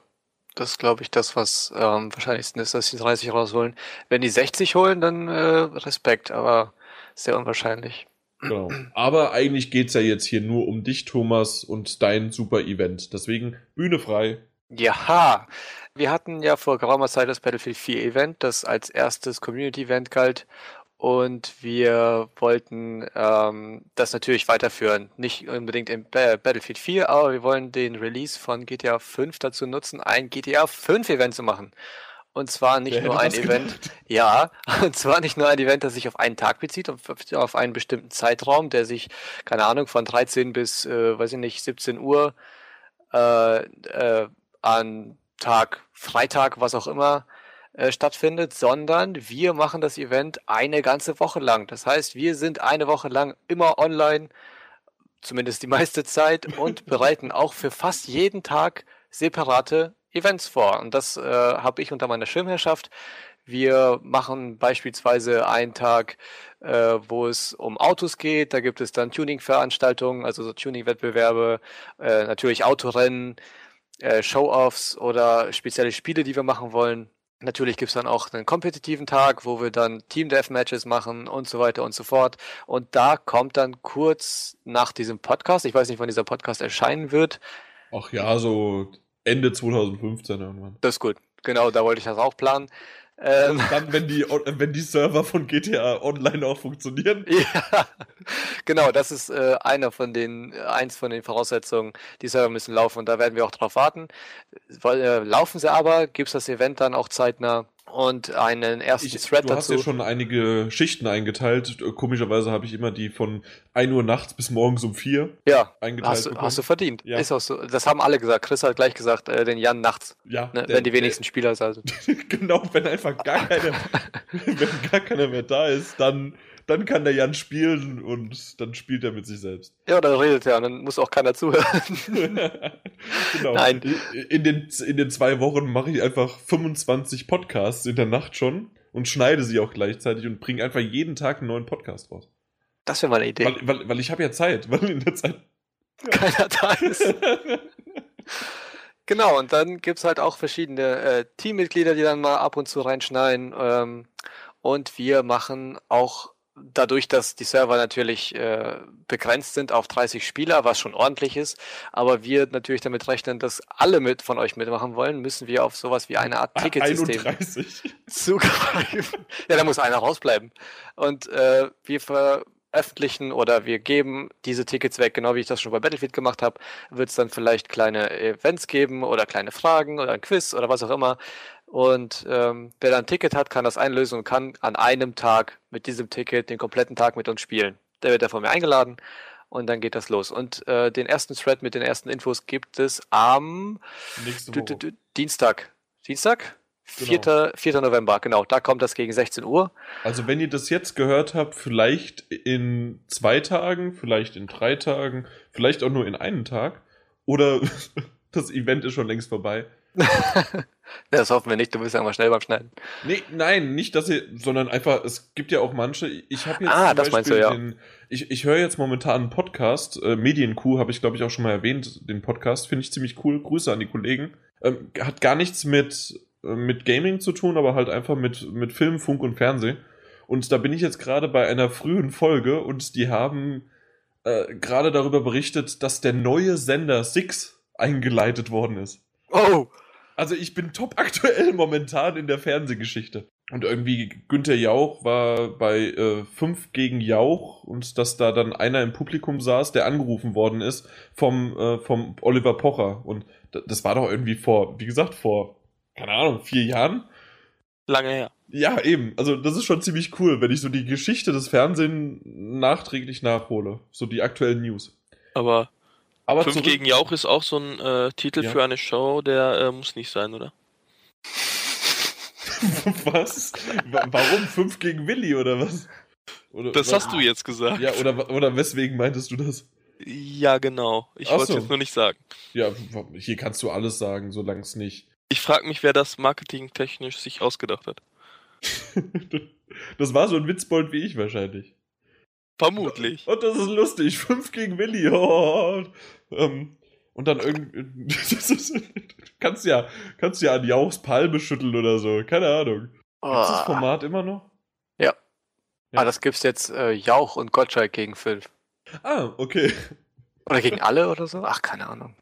das glaube ich, das, was äh, am wahrscheinlichsten ist, dass die 30 rausholen. Wenn die 60 holen, dann äh, Respekt, aber sehr unwahrscheinlich. Genau. Aber eigentlich geht's ja jetzt hier nur um dich, Thomas, und dein super Event. Deswegen Bühne frei. Ja, wir hatten ja vor geraumer Zeit das Battlefield 4 Event, das als erstes Community-Event galt. Und wir wollten ähm, das natürlich weiterführen. Nicht unbedingt im Ba- Battlefield 4, aber wir wollen den Release von GTA 5 dazu nutzen, ein GTA 5 Event zu machen. Und zwar nicht Wer nur ein Event, gedacht? ja, und zwar nicht nur ein Event, das sich auf einen Tag bezieht, auf, auf einen bestimmten Zeitraum, der sich, keine Ahnung, von 13 bis, äh, weiß ich nicht, 17 Uhr äh, äh, an Tag, Freitag, was auch immer, äh, stattfindet, sondern wir machen das Event eine ganze Woche lang. Das heißt, wir sind eine Woche lang immer online, zumindest die meiste Zeit, und bereiten auch für fast jeden Tag separate Events vor. Und das äh, habe ich unter meiner Schirmherrschaft. Wir machen beispielsweise einen Tag, äh, wo es um Autos geht. Da gibt es dann Tuning-Veranstaltungen, also so Tuning-Wettbewerbe, äh, natürlich Autorennen, äh, Show-Offs oder spezielle Spiele, die wir machen wollen. Natürlich gibt es dann auch einen kompetitiven Tag, wo wir dann Team-Death-Matches machen und so weiter und so fort. Und da kommt dann kurz nach diesem Podcast, ich weiß nicht, wann dieser Podcast erscheinen wird, Ach ja, so Ende 2015 irgendwann. das ist gut. Genau, da wollte ich das auch planen. Ähm, Dann, wenn die, wenn die Server von GTA Online auch funktionieren. Ja, genau, das ist äh, einer von den, eins von den Voraussetzungen, die Server müssen laufen und da werden wir auch drauf warten. Weil, äh, laufen sie aber, gibt es das Event dann auch zeitnah und einen ersten Ich, Thread du hast dazu. ja schon einige Schichten eingeteilt. Komischerweise habe ich immer die von 1 Uhr nachts bis morgens um 4 ja, eingeteilt hast, du- hast du verdient. Ja. Ist auch so. Das haben alle gesagt. Chris hat gleich gesagt, äh, den Jan nachts, ja, ne, der- wenn die wenigsten Spieler da sind. Der, genau, wenn einfach gar keiner, wenn gar keiner mehr da ist, dann, dann kann der Jan spielen und dann spielt er mit sich selbst. Ja, dann redet er und dann muss auch keiner zuhören. genau. Nein. In den, in den zwei Wochen mache ich einfach 25 Podcasts in der Nacht schon und schneide sie auch gleichzeitig und bringe einfach jeden Tag einen neuen Podcast raus. Das wäre mal eine Idee. Weil, weil, weil ich habe ja Zeit, weil in der Zeit. Keiner da ist. Genau, und dann gibt's halt auch verschiedene äh, Teammitglieder, die dann mal ab und zu reinschneiden. Ähm, und wir machen auch dadurch, dass die Server natürlich äh, begrenzt sind auf 30 Spieler, was schon ordentlich ist, aber wir natürlich damit rechnen, dass alle mit von euch mitmachen wollen, müssen wir auf sowas wie eine Art Ticketsystem 31. zugreifen. ja, da muss einer rausbleiben. Und äh, wir veröffentlichen oder wir geben diese Tickets weg, genau wie ich das schon bei Battlefield gemacht habe, wird es dann vielleicht kleine Events geben oder kleine Fragen oder ein Quiz oder was auch immer. Und ähm, wer da ein Ticket hat, kann das einlösen und kann an einem Tag mit diesem Ticket den kompletten Tag mit uns spielen. Der wird da von mir eingeladen und dann geht das los. Und äh, den ersten Thread mit den ersten Infos gibt es am Dienstag. Dienstag? Genau. 4. 4. November, genau. Da kommt das gegen 16 Uhr. Also wenn ihr das jetzt gehört habt, vielleicht in zwei Tagen, vielleicht in drei Tagen, vielleicht auch nur in einem Tag. Oder das Event ist schon längst vorbei. Das hoffen wir nicht, du bist ja mal schnell beim Schneiden. Nee, nein, nicht, dass ihr, sondern einfach, es gibt ja auch manche, ich habe jetzt Ah, das meinst du, ja. den, ich, ich höre jetzt momentan einen Podcast, äh, Medienkuh, habe ich glaube ich auch schon mal erwähnt, den Podcast, finde ich ziemlich cool, Grüße an die Kollegen. Ähm, hat gar nichts mit, äh, mit Gaming zu tun, aber halt einfach mit, mit Film, Funk und Fernsehen. Und da bin ich jetzt gerade bei einer frühen Folge und die haben äh, gerade darüber berichtet, dass der neue Sender Six eingeleitet worden ist. Oh! Also ich bin top aktuell momentan in der Fernsehgeschichte. Und irgendwie Günther Jauch war bei äh, 5 gegen Jauch und dass da dann einer im Publikum saß, der angerufen worden ist vom, äh, vom Oliver Pocher. Und das war doch irgendwie vor, wie gesagt, vor, keine Ahnung, vier Jahren. Lange her. Ja, eben. Also das ist schon ziemlich cool, wenn ich so die Geschichte des Fernsehens nachträglich nachhole. So die aktuellen News. Aber Aber 5 zurück- gegen Jauch ist auch so ein äh, Titel Ja. für eine Show, der äh, muss nicht sein, oder? was? Wa- Warum 5 gegen Willi oder was? Oder, Das oder, hast du jetzt gesagt. Ja, oder, oder weswegen meintest du das? Ja, genau. Ich wollte so. es jetzt nur nicht sagen. Ja, hier kannst du alles sagen, solange es nicht. Ich frage mich, wer das marketingtechnisch sich ausgedacht hat. das war so ein Witzbold wie ich wahrscheinlich. Vermutlich. Und das ist lustig. 5 gegen Willi. Oh. Ähm, und dann irgendwie. das ist- kannst ja, kannst ja an Jauchs Palme schütteln oder so. Keine Ahnung. Gibt's das Ah, Format immer noch? Ja. Ja. ah, das gibt's jetzt äh, Jauch und Gottschalk gegen Fünf. Ah, okay. Oder gegen alle oder so? Ach, keine Ahnung.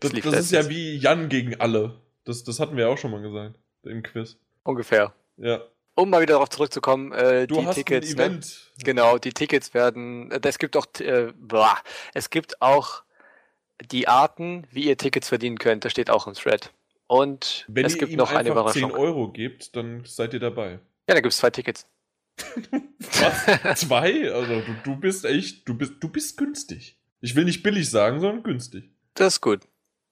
Das, lief das ist ja wie Jan gegen alle. Das, das hatten wir auch schon mal gesagt. Im Quiz. Ungefähr. Ja. Um mal wieder darauf zurückzukommen, äh, Du die hast Tickets. ein Ne? Event. Genau, die Tickets werden. Es gibt auch, äh, boah, es gibt auch die Arten, wie ihr Tickets verdienen könnt. Das steht auch im Thread. Und Wenn es ihr gibt ihm noch eine einfach 10 Überraschung. Euro gebt, dann seid ihr dabei. Ja, da gibt's zwei Tickets. Was? Zwei? Also du, du bist echt, du bist, du bist günstig. Ich will nicht billig sagen, sondern günstig. Das ist gut.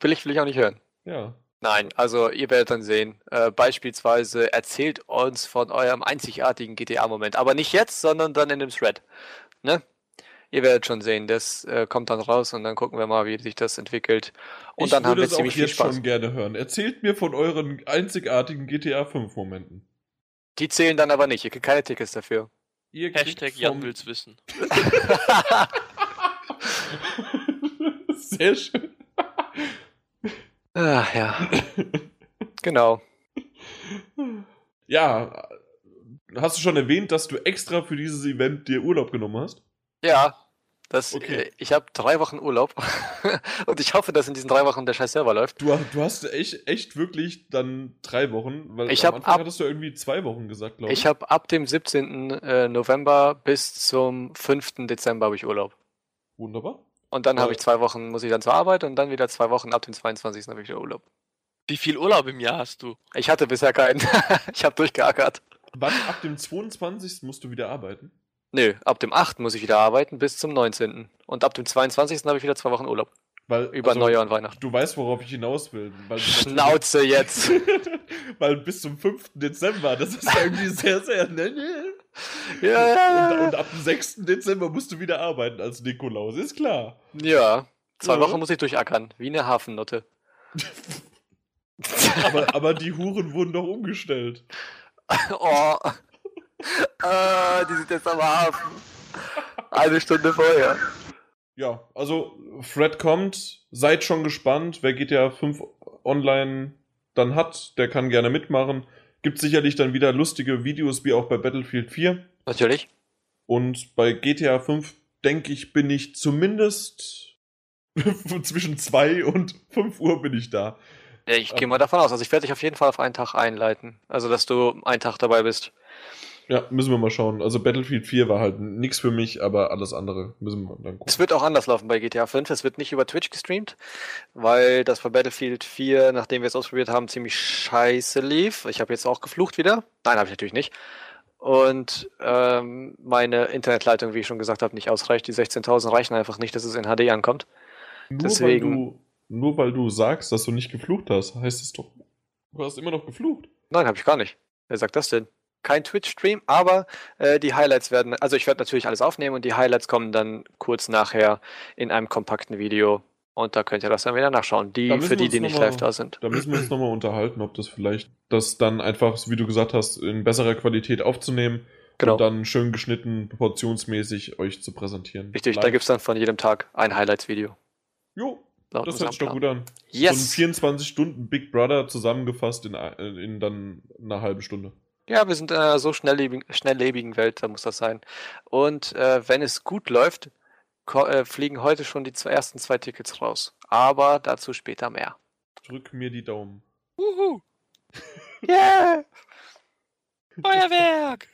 Will ich, will ich auch nicht hören. Ja. Nein, also ihr werdet dann sehen. Äh, beispielsweise erzählt uns von eurem einzigartigen GTA-Moment. Aber nicht jetzt, sondern dann in dem Thread. Ne? Ihr werdet schon sehen, das äh, kommt dann raus und dann gucken wir mal, wie sich das entwickelt. Und ich dann haben würde wir es auch ziemlich viel jetzt Spaß. schon gerne hören. Erzählt mir von euren einzigartigen GTA 5 Momenten. Die zählen dann aber nicht. Ihr kriegt keine Tickets dafür. Ihr Hashtag Jan vom- will's wissen. Sehr schön. Ah, ja. genau. Ja, hast du schon erwähnt, dass du extra für dieses Event dir Urlaub genommen hast? Ja, das, Okay. äh, ich habe drei Wochen Urlaub und ich hoffe, dass in diesen drei Wochen der scheiß Server läuft. Du, du hast echt, echt wirklich dann drei Wochen, weil Ich am hab Anfang ab- hattest du irgendwie zwei Wochen gesagt, glaube ich. Ich habe ab dem 17. äh, November bis zum 5. Dezember habe ich Urlaub. Wunderbar. Und dann habe ich zwei Wochen, muss ich dann zur Arbeit und dann wieder zwei Wochen ab dem 22. habe ich wieder Urlaub. Wie viel Urlaub im Jahr hast du? Ich hatte bisher keinen. ich habe durchgeackert. Wann ab dem 22. musst du wieder arbeiten? Nö, ab dem 8. muss ich wieder arbeiten bis zum 19. Und ab dem 22. habe ich wieder zwei Wochen Urlaub. Weil, Über also, Neujahr und Weihnachten. Du weißt, worauf ich hinaus will. Schnauze jetzt. weil bis zum 5. Dezember, das ist irgendwie sehr, sehr. Ne. Ja, ja, Und, ja. und ab dem 6. Dezember musst du wieder arbeiten als Nikolaus, ist klar. Ja. Zwei Ja. Wochen muss ich durchackern, wie eine Hafennotte. Aber, aber die Huren wurden doch umgestellt. oh. Ah, die sind jetzt am Hafen. Eine Stunde vorher. Ja, also Fred kommt, seid schon gespannt, wer GTA 5 online dann hat, der kann gerne mitmachen. Gibt sicherlich dann wieder lustige Videos wie auch bei Battlefield 4. Natürlich. Und bei GTA 5, denke ich, bin ich zumindest zwischen 2 und 5 Uhr bin ich da. Ja, ich gehe mal davon aus. Also ich werde dich auf jeden Fall auf einen Tag einleiten. Also, dass du einen Tag dabei bist. Ja, müssen wir mal schauen. Also Battlefield 4 war halt nix für mich, aber alles andere müssen wir dann gucken. Es wird auch anders laufen bei GTA 5. Es wird nicht über Twitch gestreamt, weil das bei Battlefield 4, nachdem wir es ausprobiert haben, ziemlich scheiße lief. Ich habe jetzt auch geflucht wieder. Nein, habe ich natürlich nicht. Und ähm, meine Internetleitung, wie ich schon gesagt habe, nicht ausreicht. Die 16.000 reichen einfach nicht, dass es in HD ankommt. Nur deswegen- weil du nur weil du sagst, dass du nicht geflucht hast, heißt es doch, du hast immer noch geflucht. Nein, habe ich gar nicht. Wer sagt das denn? Kein Twitch-Stream, aber äh, die Highlights werden, also ich werde natürlich alles aufnehmen und die Highlights kommen dann kurz nachher in einem kompakten Video und da könnt ihr das dann wieder nachschauen. Die, Da für die, die nicht mal- live da sind. Da müssen wir uns nochmal unterhalten, ob das vielleicht, das dann einfach, wie du gesagt hast, in besserer Qualität aufzunehmen Genau. und dann schön geschnitten, portionsmäßig euch zu präsentieren. Richtig, da Live. gibt es dann von jedem Tag ein Highlights-Video. Jo, laut das hört sich doch gut an. Yes! So ein 24 Stunden Big Brother zusammengefasst in, in dann einer halben Stunde. Ja, wir sind in einer so schnelllebigen, schnelllebigen Welt, da muss das sein. Und äh, wenn es gut läuft, äh, fliegen heute schon die zwei, ersten zwei Tickets raus. Aber dazu später mehr. Drück mir die Daumen. Wuhu! Yeah! Feuerwerk!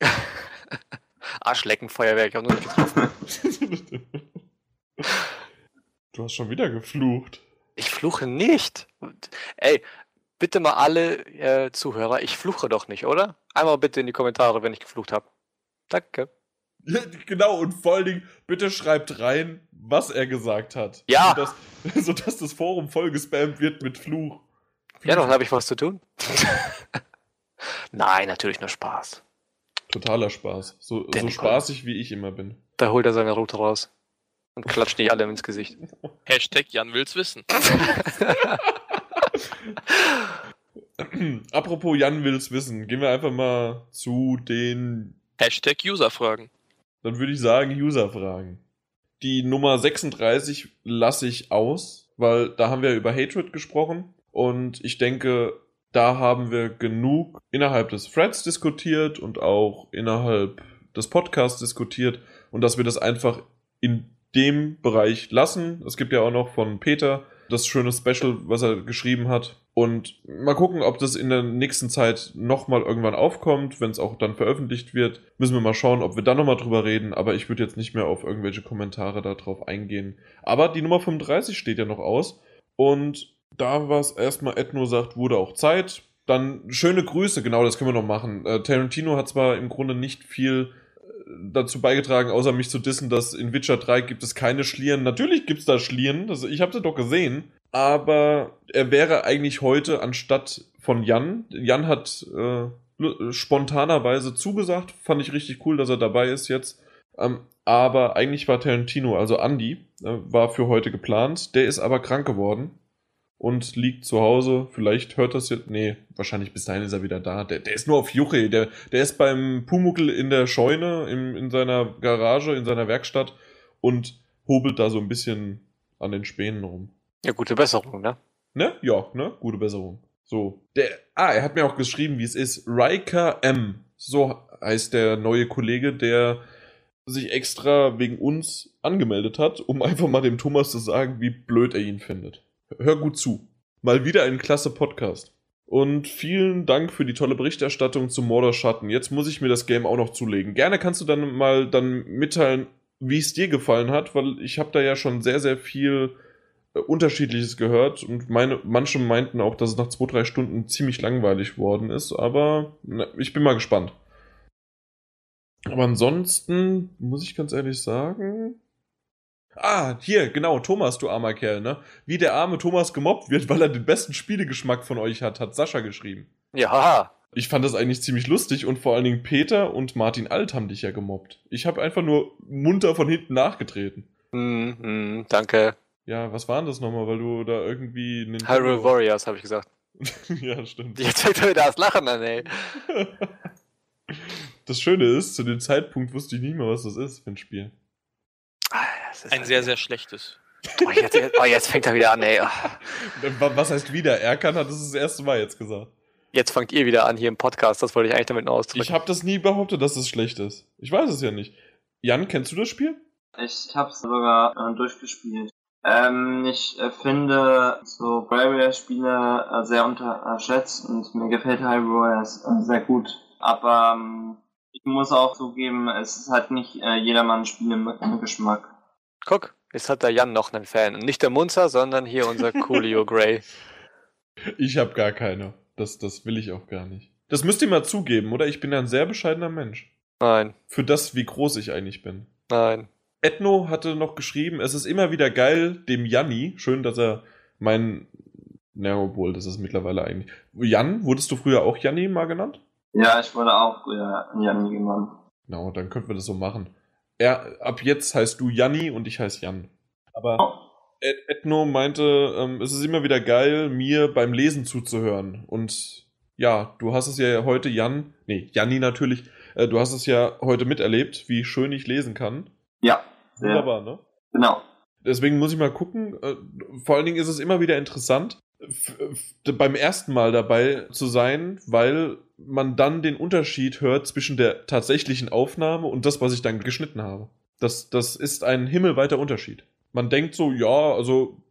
Arschleckenfeuerwerk, ich habe nur nicht getroffen. du hast schon wieder geflucht. Ich fluche nicht. Ey, bitte mal alle äh, Zuhörer, ich fluche doch nicht, oder? Einmal bitte in die Kommentare, wenn ich geflucht habe. Danke. Genau, und vor allen Dingen, bitte schreibt rein, was er gesagt hat. Ja. Sodass, sodass das Forum voll gespammt wird mit Fluch. Ja, dann habe ich was zu tun. Nein, natürlich nur Spaß. Totaler Spaß. So, so spaßig wie ich immer bin. Da holt er seine Route raus. Und klatscht die alle ins Gesicht. Hashtag Jan will's wissen. Apropos Jan will's wissen, gehen wir einfach mal zu den, Hashtag Userfragen. dann würde ich sagen, User-Fragen. Die Nummer 36 lasse ich aus, weil da haben wir über Hatred gesprochen und ich denke, da haben wir genug innerhalb des Threads diskutiert und auch innerhalb des Podcasts diskutiert und dass wir das einfach in dem Bereich lassen. Es gibt ja auch noch von Peter das schöne Special, was er geschrieben hat. Und mal gucken, ob das in der nächsten Zeit nochmal irgendwann aufkommt, wenn es auch dann veröffentlicht wird. Müssen wir mal schauen, ob wir dann nochmal drüber reden. Aber ich würde jetzt nicht mehr auf irgendwelche Kommentare darauf eingehen. Aber die Nummer 35 steht ja noch aus. Und da was erstmal Edno sagt, wurde auch Zeit. Dann schöne Grüße, genau, das können wir noch machen. Äh, Tarantino hat zwar im Grunde nicht viel dazu beigetragen, außer mich zu dissen, dass in Witcher 3 gibt es keine Schlieren. Natürlich gibt es da Schlieren, das, ich habe sie doch gesehen. Aber er wäre eigentlich heute anstatt von Jan. Jan hat äh, spontanerweise zugesagt. Fand ich richtig cool, dass er dabei ist jetzt. Ähm, aber eigentlich war Tarantino, also Andy, äh, war für heute geplant. Der ist aber krank geworden und liegt zu Hause. Vielleicht hört das jetzt. Nee, wahrscheinlich bis dahin ist er wieder da. Der, der ist nur auf Juche. Der, der ist beim Pumuckel in der Scheune, im, in seiner Garage, in seiner Werkstatt und hobelt da so ein bisschen an den Spänen rum. Ja, gute Besserung, ne? Ne? Ja, ne? Gute Besserung. So. Der, ah, er hat mir auch geschrieben, wie es ist. Riker M. So heißt der neue Kollege, der sich extra wegen uns angemeldet hat, um einfach mal dem Thomas zu sagen, wie blöd er ihn findet. Hör gut zu. Mal wieder ein klasse Podcast. Und vielen Dank für die tolle Berichterstattung zu Mordor Schatten. Jetzt muss ich mir das Game auch noch zulegen. Gerne kannst du dann mal dann mitteilen, wie es dir gefallen hat, weil ich habe da ja schon sehr, sehr viel äh, Unterschiedliches gehört und meine, manche meinten auch, dass es nach zwei, drei Stunden ziemlich langweilig worden ist, aber na, ich bin mal gespannt. Aber ansonsten muss ich ganz ehrlich sagen. Ah, hier, genau, Thomas, du armer Kerl, ne? Wie der arme Thomas gemobbt wird, weil er den besten Spielegeschmack von euch hat, hat Sascha geschrieben. Ja, haha. Ich fand das eigentlich ziemlich lustig und vor allen Dingen Peter und Martin Alt haben dich ja gemobbt. Ich habe einfach nur munter von hinten nachgetreten. Hm, hm, danke. Ja, was war denn das nochmal, weil du da irgendwie... Nintendo- Hyrule Warriors, habe ich gesagt. ja, stimmt. Jetzt fängt er wieder das Lachen an, ey. Das Schöne ist, zu dem Zeitpunkt wusste ich nicht mehr, was das ist für ein Spiel. Das ist Ein halt- sehr, sehr schlechtes. Oh, jetzt, jetzt- oh, jetzt fängt er wieder an, ey. Wa- Was heißt wieder? Erkan hat es das erste Mal jetzt gesagt. Jetzt fangt ihr wieder an hier im Podcast. Das wollte ich eigentlich damit nur ausdrücken. Ich habe das nie behauptet, dass es schlecht ist. Ich weiß es ja nicht. Jan, kennst du das Spiel? Ich hab's sogar äh, durchgespielt. Ähm, ich äh, finde so Bravia-Spiele äh, sehr unterschätzt und mir gefällt Hyrule Warriors äh, sehr gut. Aber ähm, ich muss auch zugeben, es ist halt nicht äh, jedermanns Spiel im, im Geschmack. Guck, jetzt hat der Jan noch einen Fan. Und nicht der Munzer, sondern hier unser Coolio Grey. Ich habe gar keine. Das, das will ich auch gar nicht. Das müsst ihr mal zugeben, oder? Ich bin ein sehr bescheidener Mensch. Nein, Für das, wie groß ich eigentlich bin. nein. Ethno hatte noch geschrieben, es ist immer wieder geil, dem Janni, schön, dass er mein, na, obwohl, das ist mittlerweile eigentlich. Jan, wurdest du früher auch Janni mal genannt? Ja, ich wurde auch früher Janni genannt. Genau, dann könnten wir das so machen. Er, ab jetzt heißt du Janni und ich heiße Jan. Aber Oh, Ed Ethno meinte, ähm, es ist immer wieder geil, mir beim Lesen zuzuhören. Und ja, du hast es ja heute, Jan, nee, Janni natürlich, äh, du hast es ja heute miterlebt, wie schön ich lesen kann. ja. Wunderbar, ne? Genau. Deswegen muss ich mal gucken. Äh, vor allen Dingen ist es immer wieder interessant, beim ersten Mal dabei zu sein, weil man dann den Unterschied hört zwischen der tatsächlichen Aufnahme und das, was ich dann geschnitten habe. Das, das ist ein himmelweiter Unterschied. Man denkt so, ja, also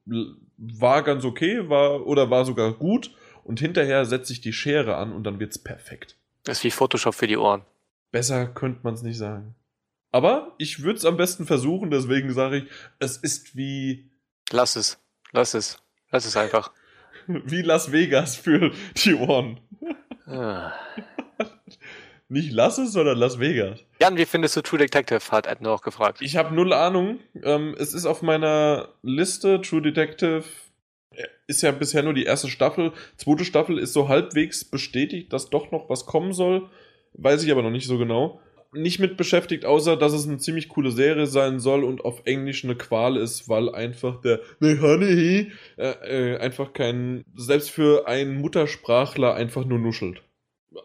war ganz okay, war oder war sogar gut und hinterher setze ich die Schere an und dann wird's perfekt. Das ist wie Photoshop für die Ohren. Besser könnte man es nicht sagen. Aber ich würde es am besten versuchen, deswegen sage ich, es ist wie Lass es. Lass es. Lass es einfach. Wie Las Vegas für die Ohren. Ah. Nicht Las es, sondern Las Vegas. Jan, wie findest du True Detective? Hat Ed noch gefragt. Ich habe null Ahnung. Ähm, es ist auf meiner Liste. True Detective äh, ist ja bisher nur die erste Staffel. Zweite Staffel ist so halbwegs bestätigt, dass doch noch was kommen soll. Weiß ich aber noch nicht so genau. Nicht mit beschäftigt, außer dass es eine ziemlich coole Serie sein soll und auf Englisch eine Qual ist, weil einfach der Honey äh, äh, einfach kein, selbst für einen Muttersprachler einfach nur nuschelt.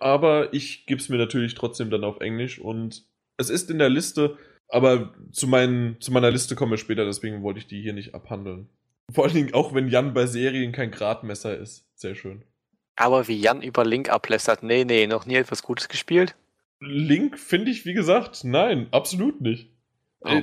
Aber ich gebe es mir natürlich trotzdem dann auf Englisch und es ist in der Liste, aber zu, meinen, zu meiner Liste kommen wir später, deswegen wollte ich die hier nicht abhandeln. Vor allen Dingen auch, wenn Jan bei Serien kein Gradmesser ist. Sehr schön. Aber wie Jan über Link ablästert. Nee, nee, noch nie etwas Gutes gespielt? Link finde ich, wie gesagt, nein, absolut nicht. Oh Äh.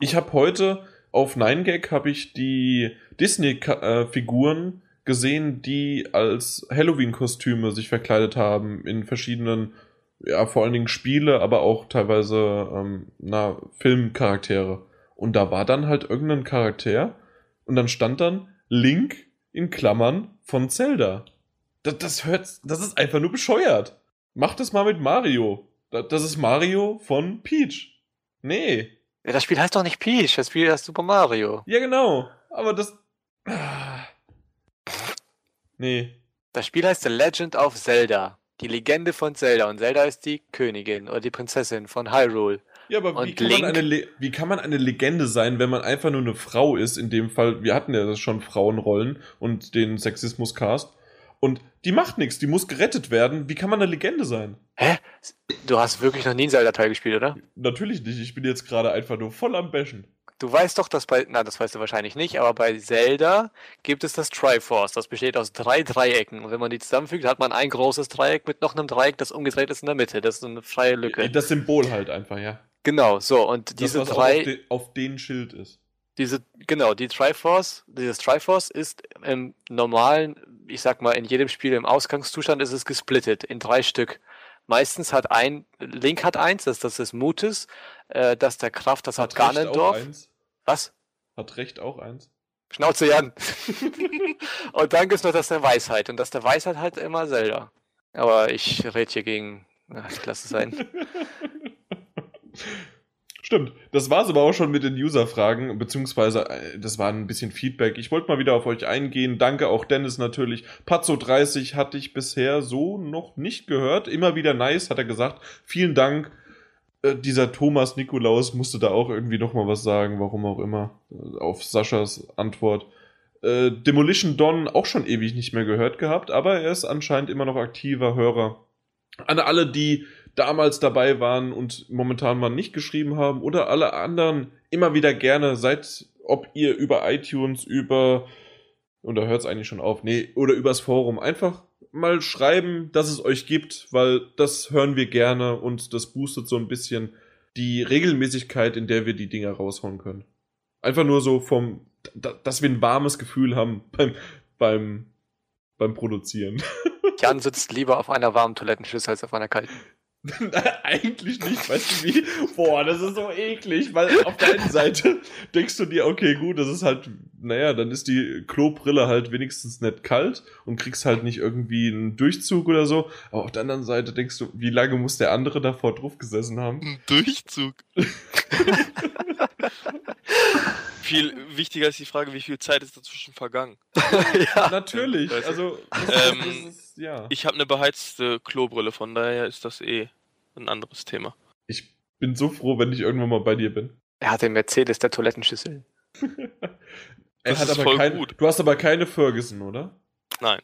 Ich habe heute auf 9gag habe ich die Disney-Figuren gesehen, die als Halloween-Kostüme sich verkleidet haben in verschiedenen, ja, vor allen Dingen Spiele, aber auch teilweise, ähm, na, Filmcharaktere. Und da war dann halt irgendein Charakter und dann stand dann Link in Klammern von Zelda. Das, das hört, das ist einfach nur bescheuert. Mach das mal mit Mario. Das, ist Mario von Peach. Nee. Ja, das Spiel heißt doch nicht Peach, das Spiel heißt Super Mario. Ja, genau. Aber das. Nee. Das Spiel heißt The Legend of Zelda. Die Legende von Zelda. Und Zelda ist die Königin oder die Prinzessin von Hyrule. Ja, aber wie kann, Link? man eine Le wie kann man eine Legende sein, wenn man einfach nur eine Frau ist? In dem Fall, wir hatten ja das schon Frauenrollen und den Sexismus-Cast. Und die macht nichts, die muss gerettet werden. Wie kann man eine Legende sein? Hä? Du hast wirklich noch nie einen Zelda-Teil gespielt, oder? Natürlich nicht, ich bin jetzt gerade einfach nur voll am Bashen. Du weißt doch, dass bei, na, das weißt du wahrscheinlich nicht, aber bei Zelda gibt es das Triforce. Das besteht aus drei Dreiecken. Und wenn man die zusammenfügt, hat man ein großes Dreieck mit noch einem Dreieck, das umgedreht ist in der Mitte. Das ist eine freie Lücke. Das Symbol halt einfach, ja. Genau, so. Und Das, diese was auch drei, auf, de auf den Schild ist. Diese, genau, die Triforce, dieses Triforce ist im normalen, ich sag mal, in jedem Spiel im Ausgangszustand ist es gesplittet in drei Stück. Meistens hat ein, Link hat eins, das, das ist Mutes, äh, das der Kraft, das hat, auch Ganondorf. Was? Hat Recht auch eins. Schnauze Jan. und dann gibt's noch das der Weisheit. Und das der Weisheit halt immer Zelda. Aber ich rede hier gegen. Ach, ich lasse es sein. Stimmt. Das war's aber auch schon mit den User-Fragen, beziehungsweise äh, das war ein bisschen Feedback. Ich wollte mal wieder auf euch eingehen. Danke auch Dennis natürlich. Pazzo30 hatte ich bisher so noch nicht gehört. Immer wieder nice, hat er gesagt. Vielen Dank. Äh, dieser Thomas Nikolaus musste da auch irgendwie nochmal was sagen, warum auch immer. Äh, auf Saschas Antwort. Demolition Don auch schon ewig nicht mehr gehört gehabt, aber er ist anscheinend immer noch aktiver Hörer. An alle, die damals dabei waren und momentan mal nicht geschrieben haben oder alle anderen immer wieder gerne, seid, ob ihr über iTunes, über, und da hört es eigentlich schon auf, nee, oder übers Forum, einfach mal schreiben, dass es euch gibt, weil das hören wir gerne und das boostet so ein bisschen die Regelmäßigkeit, in der wir die Dinger raushauen können. Einfach nur so vom, dass wir ein warmes Gefühl haben beim, beim, beim Produzieren. Jan sitzt lieber auf einer warmen Toilettenschüssel als auf einer kalten. Eigentlich nicht, weißt du wie? Boah, das ist so eklig, weil auf der einen Seite denkst du dir, okay, gut, das ist halt, naja, dann ist die Klobrille halt wenigstens nicht kalt und kriegst halt nicht irgendwie einen Durchzug oder so. Aber auf der anderen Seite denkst du, wie lange muss der andere davor drauf gesessen haben? Ein Durchzug. viel wichtiger ist die Frage, wie viel Zeit ist dazwischen vergangen? ja, natürlich. Also, das, Ähm, das ist, ja. Ich habe eine beheizte Klobrille, von daher ist das eh ein anderes Thema. Ich bin so froh, wenn ich irgendwann mal bei dir bin. Er hat den Mercedes der Toilettenschüssel. Er Das hat ist aber voll kein, gut. Du hast aber keine Ferguson, oder? Nein.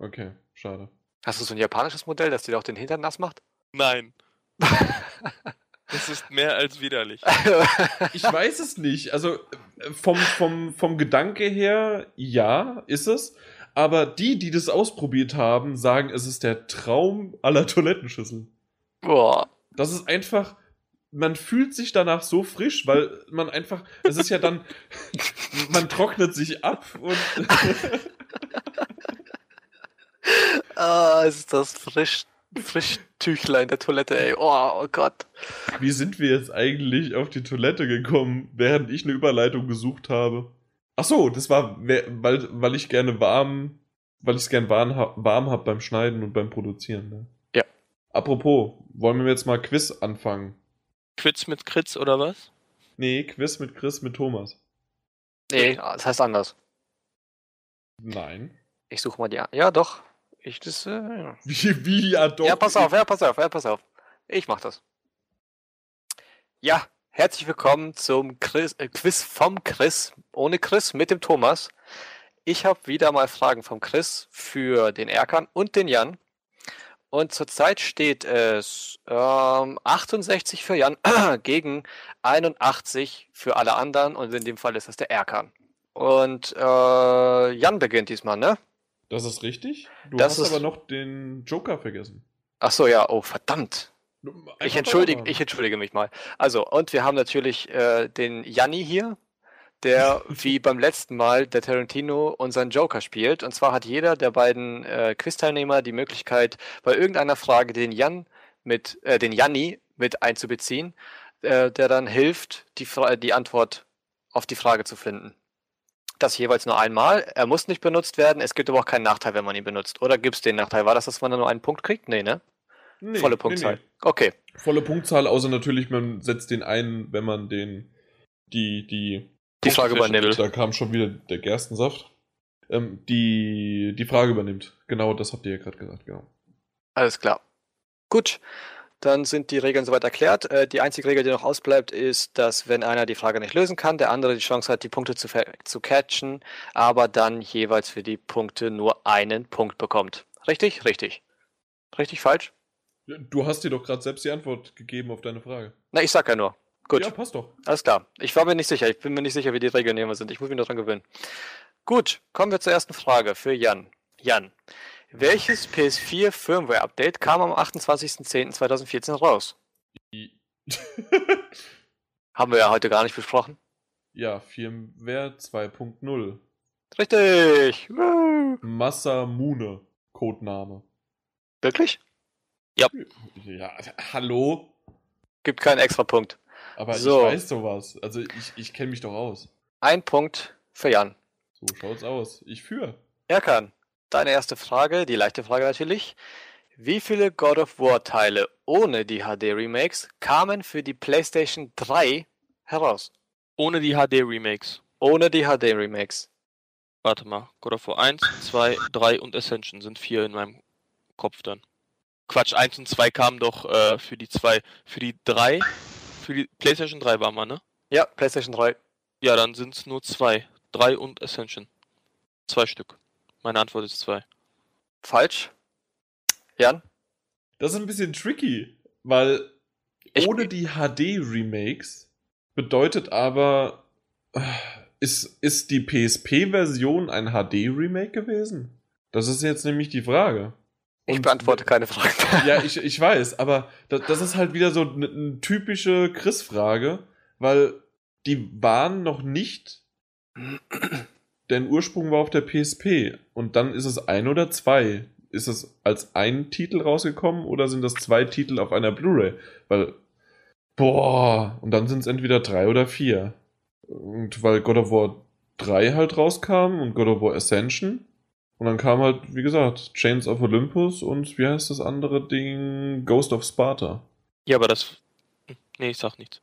Okay, schade. Hast du so ein japanisches Modell, das dir auch den Hintern nass macht? Nein. Das ist mehr als widerlich. Ich weiß es nicht. Also äh, vom, vom, vom Gedanke her, ja, ist es. Aber die, die das ausprobiert haben, sagen, es ist der Traum aller Toilettenschüsseln. Boah. Das ist einfach, man fühlt sich danach so frisch, weil man einfach, es ist ja dann, man trocknet sich ab und Ah, ist das frisch, frisch Tüchlein der Toilette, ey. Oh, oh Gott. wie sind wir jetzt eigentlich auf die Toilette gekommen, während ich eine Überleitung gesucht habe? Ach so, das war, weil, weil ich gerne warm, weil ich es gern warm, warm habe beim Schneiden und beim Produzieren. Ne? Ja. Apropos, wollen wir jetzt mal Quiz anfangen? Quiz mit Kritz oder was? Nee, Quiz mit Chris, mit Thomas. Nee, das heißt anders. Nein. Ich suche mal die. an- Ja, doch. Ich das. Äh, ja. Wie, wie, ja doch. ja, pass auf, ja, pass auf, ja, pass auf. Ich mach das. Ja, herzlich willkommen zum Chris, äh, Quiz vom Chris, ohne Chris, mit dem Thomas. Ich habe wieder mal Fragen vom Chris für den Erkan und den Jan. Und zurzeit steht es ähm, 68 für Jan gegen 81 für alle anderen. Und in dem Fall ist das der Erkan. Und äh, Jan beginnt diesmal, ne? Das ist richtig. Du Das hast ist- aber noch den Joker vergessen. Ach so, ja, oh, verdammt. Ich entschuldige, ich entschuldige mich mal. Also, und wir haben natürlich äh, den Janni hier, der wie beim letzten Mal der Tarantino unseren Joker spielt. Und zwar hat jeder der beiden äh, Quiz-Teilnehmer die Möglichkeit, bei irgendeiner Frage den Jan mit, äh, den Janni mit einzubeziehen, äh, der dann hilft, die, Fra die Antwort auf die Frage zu finden. Das jeweils nur einmal. Er muss nicht benutzt werden. Es gibt aber auch keinen Nachteil, wenn man ihn benutzt. Oder gibt es den Nachteil? War das, dass man dann nur einen Punkt kriegt? Nee, ne? Nee, Volle nee, Punktzahl. nee. Okay. Volle Punktzahl, außer natürlich, man setzt den ein, wenn man den, die, die, Die Frage übernimmt. Da kam schon wieder der Gerstensaft. Ähm, die, die Frage übernimmt. Genau, das habt ihr ja gerade gesagt, genau. Alles klar. Gut, dann sind die Regeln soweit erklärt. Äh, Die einzige Regel, die noch ausbleibt, ist, dass wenn einer die Frage nicht lösen kann, der andere die Chance hat, die Punkte zu, zu catchen, aber dann jeweils für die Punkte nur einen Punkt bekommt. Richtig? Richtig. Richtig, falsch? Du hast dir doch gerade selbst die Antwort gegeben auf deine Frage. Na, ich sag ja nur. Gut, Ja, passt doch. alles klar. Ich war mir nicht sicher. Ich bin mir nicht sicher, wie die Regeln immer sind. Ich muss mich noch dran gewöhnen. Gut, kommen wir zur ersten Frage für Jan. Jan, welches PS4 Firmware-Update kam am 28.10.2014 raus? Haben wir ja heute gar nicht besprochen. ja, Firmware 2.0. Richtig. Woo. Masamune, Codename. Wirklich? Ja, hallo? Gibt keinen extra Punkt. Aber So. ich weiß sowas. Also ich, ich kenne mich doch aus. Ein Punkt für Jan. So schaut's aus. Ich führe. Erkan, deine erste Frage, die leichte Frage natürlich. Wie viele God of War Teile ohne die HD Remakes kamen für die PlayStation 3 heraus? Ohne die HD-Remakes. Ohne die HD Remakes. Warte mal. God of War 1, 2, 3 und Ascension sind vier in meinem Kopf dann. Quatsch, 1 und 2 kamen doch äh, für die 2. Für die 3, für die PlayStation 3 war man, ne? Ja, PlayStation 3. Ja, dann sind es nur zwei. 3 und Ascension. Zwei Stück. Meine Antwort ist 2. Falsch. Jan? Das ist ein bisschen tricky, weil Ich- ohne die HD-Remakes bedeutet aber, äh, ist, ist die PSP-Version ein HD-Remake gewesen? Das ist jetzt nämlich die Frage. Ich Und- beantworte keine Fragen. Ja, ich, ich weiß, aber das, das ist halt wieder so eine, eine typische Chris-Frage, weil die waren noch nicht. Denn Ursprung war auf der PSP. Und dann ist es ein oder zwei. Ist es als ein Titel rausgekommen oder sind das zwei Titel auf einer Blu-ray? Weil. Boah, und dann sind es entweder drei oder vier. Und weil God of War 3 halt rauskam und God of War Ascension. Und dann kam halt, wie gesagt, Chains of Olympus und wie heißt das andere Ding? Ghost of Sparta. Ja, aber das. Nee, ich sag nichts.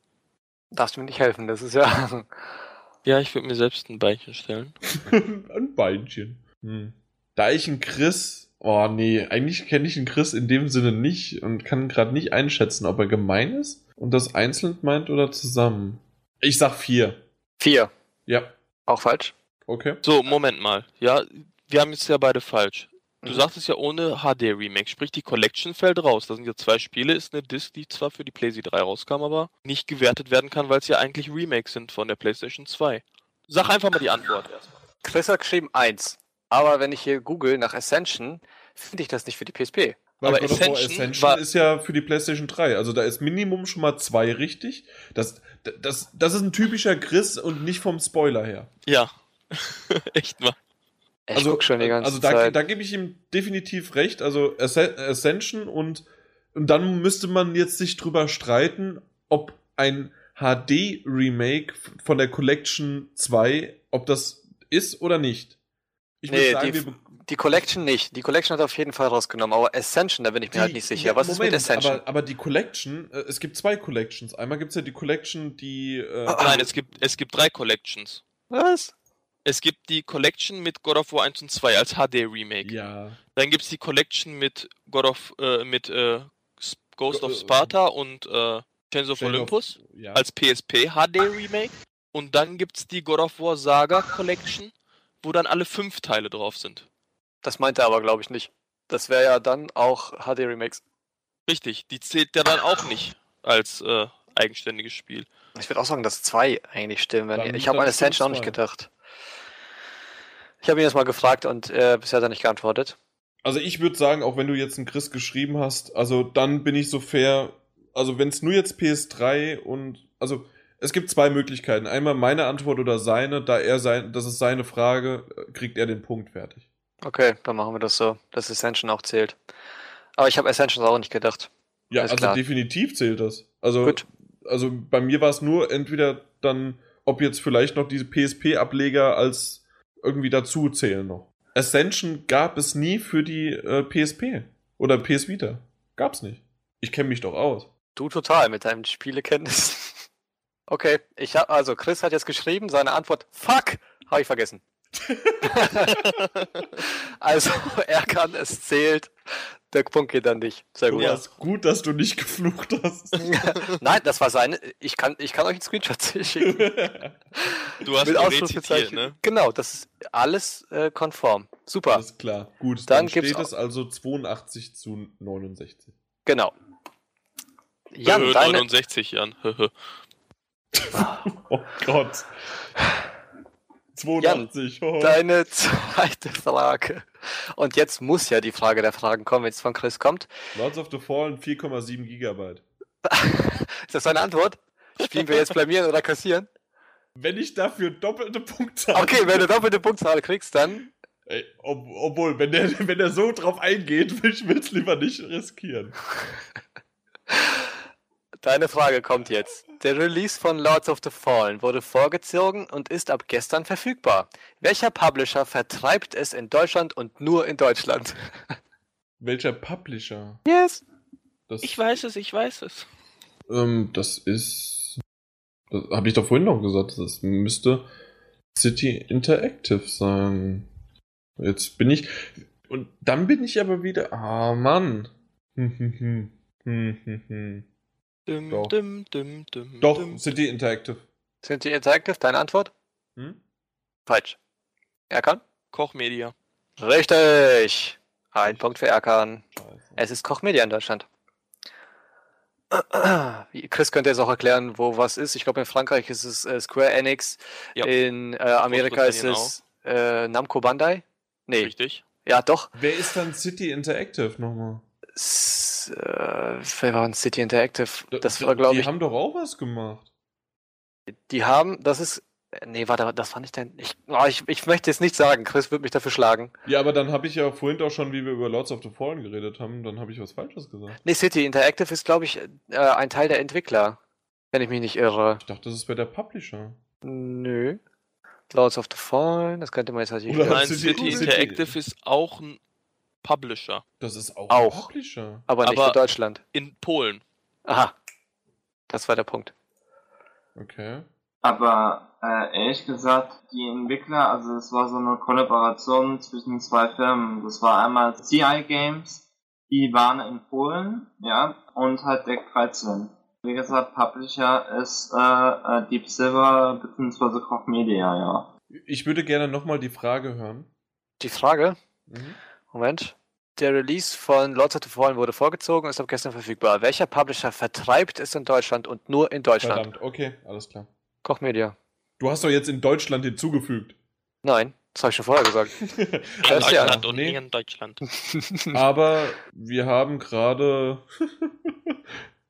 Darfst du mir nicht helfen, das ist ja. Ja, ich würde mir selbst ein Beinchen stellen. Ein Beinchen. Hm. Da ich einen Chris. Oh nee, eigentlich kenne ich einen Chris in dem Sinne nicht und kann gerade nicht einschätzen, ob er gemein ist und das einzeln meint oder zusammen. Ich sag vier. Vier. Ja, Auch falsch. okay. So, Moment mal. Ja, wir haben jetzt ja beide falsch. Du Mhm. sagtest ja ohne HD-Remake, sprich die Collection fällt raus. Das sind ja zwei Spiele, ist eine Disc, die zwar für die PlayStation 3 rauskam, aber nicht gewertet werden kann, weil es ja eigentlich Remakes sind von der PlayStation 2. Sag einfach mal die Antwort erstmal. Chris hat geschrieben 1. Aber wenn ich hier google nach Ascension, finde ich das nicht für die PSP. Weil Aber God War Ascension Ascension war- ist ja für die PlayStation 3. Also da ist Minimum schon mal zwei richtig. Das, das, das ist ein typischer Chris und nicht vom Spoiler her. Ja. Echt mal. Ich also, guck schon die ganze also da, Zeit. da gebe ich ihm definitiv recht. Also Asce- Ascension und, und dann müsste man jetzt sich drüber streiten, ob ein HD-Remake von der Collection 2, ob das ist oder nicht. Ich Nee, würde die- Die Collection nicht. Die Collection hat auf jeden Fall rausgenommen, aber Ascension, da bin ich mir halt die- nicht sicher. ja, Was ist mit Moment, Ascension? Aber, aber die Collection, äh, es gibt zwei Collections. Einmal gibt es ja die Collection, die. Äh, Ah, Nein, es gibt, es gibt drei Collections. Was? Es gibt die Collection mit God of War 1 und 2 als HD-Remake. ja. Dann gibt es die Collection mit God of äh, mit äh, Ghost of Äh, Sparta und äh, Chains of Chain of- Olympus ja. als PSP HD Remake. Und dann gibt es die God of War Saga Collection, wo dann alle fünf Teile drauf sind. Das meinte er aber, glaube ich, nicht. Das wäre ja dann auch HD-Remakes. Richtig, die zählt ja dann auch nicht als äh, eigenständiges Spiel. Ich würde auch sagen, dass zwei eigentlich stimmen. Wenn Dann- ich habe an Ascension auch nicht zwei. gedacht. Ich habe ihn jetzt mal gefragt und äh, bisher hat er nicht geantwortet. Also ich würde sagen, auch wenn du jetzt einen Chris geschrieben hast, also dann bin ich so fair. Also wenn es nur jetzt PS3 und also es gibt zwei Möglichkeiten. Einmal meine Antwort oder seine, da er sein, das ist seine Frage, kriegt er den Punkt fertig. Okay, dann machen wir das so, dass Ascension auch zählt. Aber ich habe Ascension auch nicht gedacht. Ja, Alles also klar. definitiv zählt das. Also Gut. also bei mir war es nur entweder dann, ob jetzt vielleicht noch diese PSP-Ableger als irgendwie dazu zählen noch. Ascension gab es nie für die äh, PSP oder PS Vita. Gab's nicht. Ich kenne mich doch aus. Du total mit deinem Spielekenntnis. Okay, ich habe also Chris hat jetzt geschrieben, seine Antwort Fuck, habe ich vergessen. also er kann, es zählt. Der Punkt geht dann nicht. Sehr gut. Thomas, gut, dass du nicht geflucht hast. Nein, das war seine. Ich kann, ich kann euch einen Screenshot schicken. Du hast rezitiert, Ausrufezeichen. ne? Genau, das ist alles äh, konform. Super. Alles klar. Gut, Dann dann, steht es also 82 zu 69. Genau. Jan, Äh, deine, 69, Jan. Oh Gott. 82. oh. deine zweite Frage. Und jetzt muss ja die Frage der Fragen kommen, wenn es von Chris kommt. Lords of the Fallen 4,7 Gigabyte. Ist das deine Antwort? Spielen wir jetzt blamieren oder kassieren? Wenn ich dafür doppelte Punkte Okay, wenn du doppelte Punktzahl kriegst, dann. Ey, ob, obwohl, wenn der, wenn der so drauf eingeht, will ich es lieber nicht riskieren. Deine Frage kommt jetzt. Der Release von Lords of the Fallen wurde vorgezogen und ist ab gestern verfügbar. Welcher Publisher vertreibt es in Deutschland und nur in Deutschland? Welcher Publisher? Yes. Das, Ich weiß es, ich weiß es. Ähm, das ist. Das habe ich doch vorhin noch gesagt. Das müsste City Interactive sein. Jetzt bin ich. Und dann bin ich aber wieder. Ah, Mann. Hm, hm, hm. Hm, hm, hm. Dum, Doch. dum, dum, dum, Doch, dum. City Interactive. Sind die Interactive? Deine Antwort? Hm? Falsch. Erkan? Kochmedia. Richtig. Ein Punkt für Erkan. Scheiße. Es ist Kochmedia in Deutschland. Chris könnte jetzt auch erklären, wo was ist. Ich glaube, in Frankreich ist es äh, Square Enix. Ja. In äh, Amerika ist es äh, Namco Bandai. Nee, Richtig. ja doch. Wer ist dann City Interactive nochmal? Äh, wer war ein City Interactive? Das war, glaube Die ich. haben doch auch was gemacht. Die haben, das ist. Nee, warte, das war nicht dein. Ich, oh, ich, ich möchte jetzt nicht sagen. Chris wird mich dafür schlagen. Ja, aber dann habe ich ja vorhin auch schon, wie wir über Lords of the Fallen geredet haben, dann habe ich was Falsches gesagt. Nee, City Interactive ist, glaube ich, äh, ein Teil der Entwickler. Wenn ich mich nicht irre. Ich dachte, das wäre der Publisher. Nö. Lords of the Fallen, das könnte man jetzt natürlich. Oder Nein, City- City, City- Interactive ist auch ein Publisher. Das ist auch, Auch. ein Publisher. Aber nicht aber- für Deutschland. In Polen. Aha. Das war der Punkt. Okay. Aber äh, ehrlich gesagt, die Entwickler, also es war so eine Kollaboration zwischen zwei Firmen. Das war einmal CI Games, die waren in Polen, ja, und halt Deck 13. Wie gesagt, Publisher ist äh, äh, Deep Silver bzw. Koch Media, ja. Ich würde gerne nochmal die Frage hören. Die Frage, Mhm. Moment. Der Release von Lords of the Fallen wurde vorgezogen und ist ab gestern verfügbar. Welcher Publisher vertreibt es in Deutschland und nur in Deutschland? Verdammt, okay, alles klar. Koch Media. Du hast doch jetzt in Deutschland hinzugefügt. Nein, das habe ich schon vorher gesagt. In ja- Deutschland und nee. in Deutschland. Aber wir haben gerade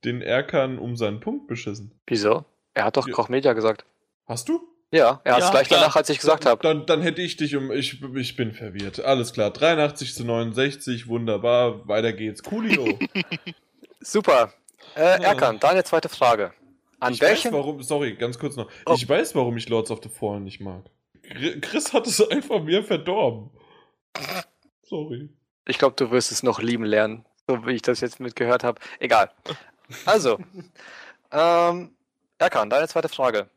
den Erkan um seinen Punkt beschissen. Wieso? Er hat doch Ja. Koch Media gesagt. Hast du? Ja, er hat es Ja, gleich klar. danach, als ich gesagt habe. Dann, dann hätte ich dich um. Ich, ich bin verwirrt. Alles klar. 83 zu 69, wunderbar. Weiter geht's. Coolio. Super. Äh, Ja. Erkan, deine zweite Frage. An ich welchem? weiß, warum. Sorry, ganz kurz noch. Oh. Ich weiß, warum ich Lords of the Fallen nicht mag. Chris hat es einfach mir verdorben. Sorry. Ich glaube, du wirst es noch lieben lernen, so wie ich das jetzt mitgehört habe. Egal. Also, ähm, Erkan, deine zweite Frage.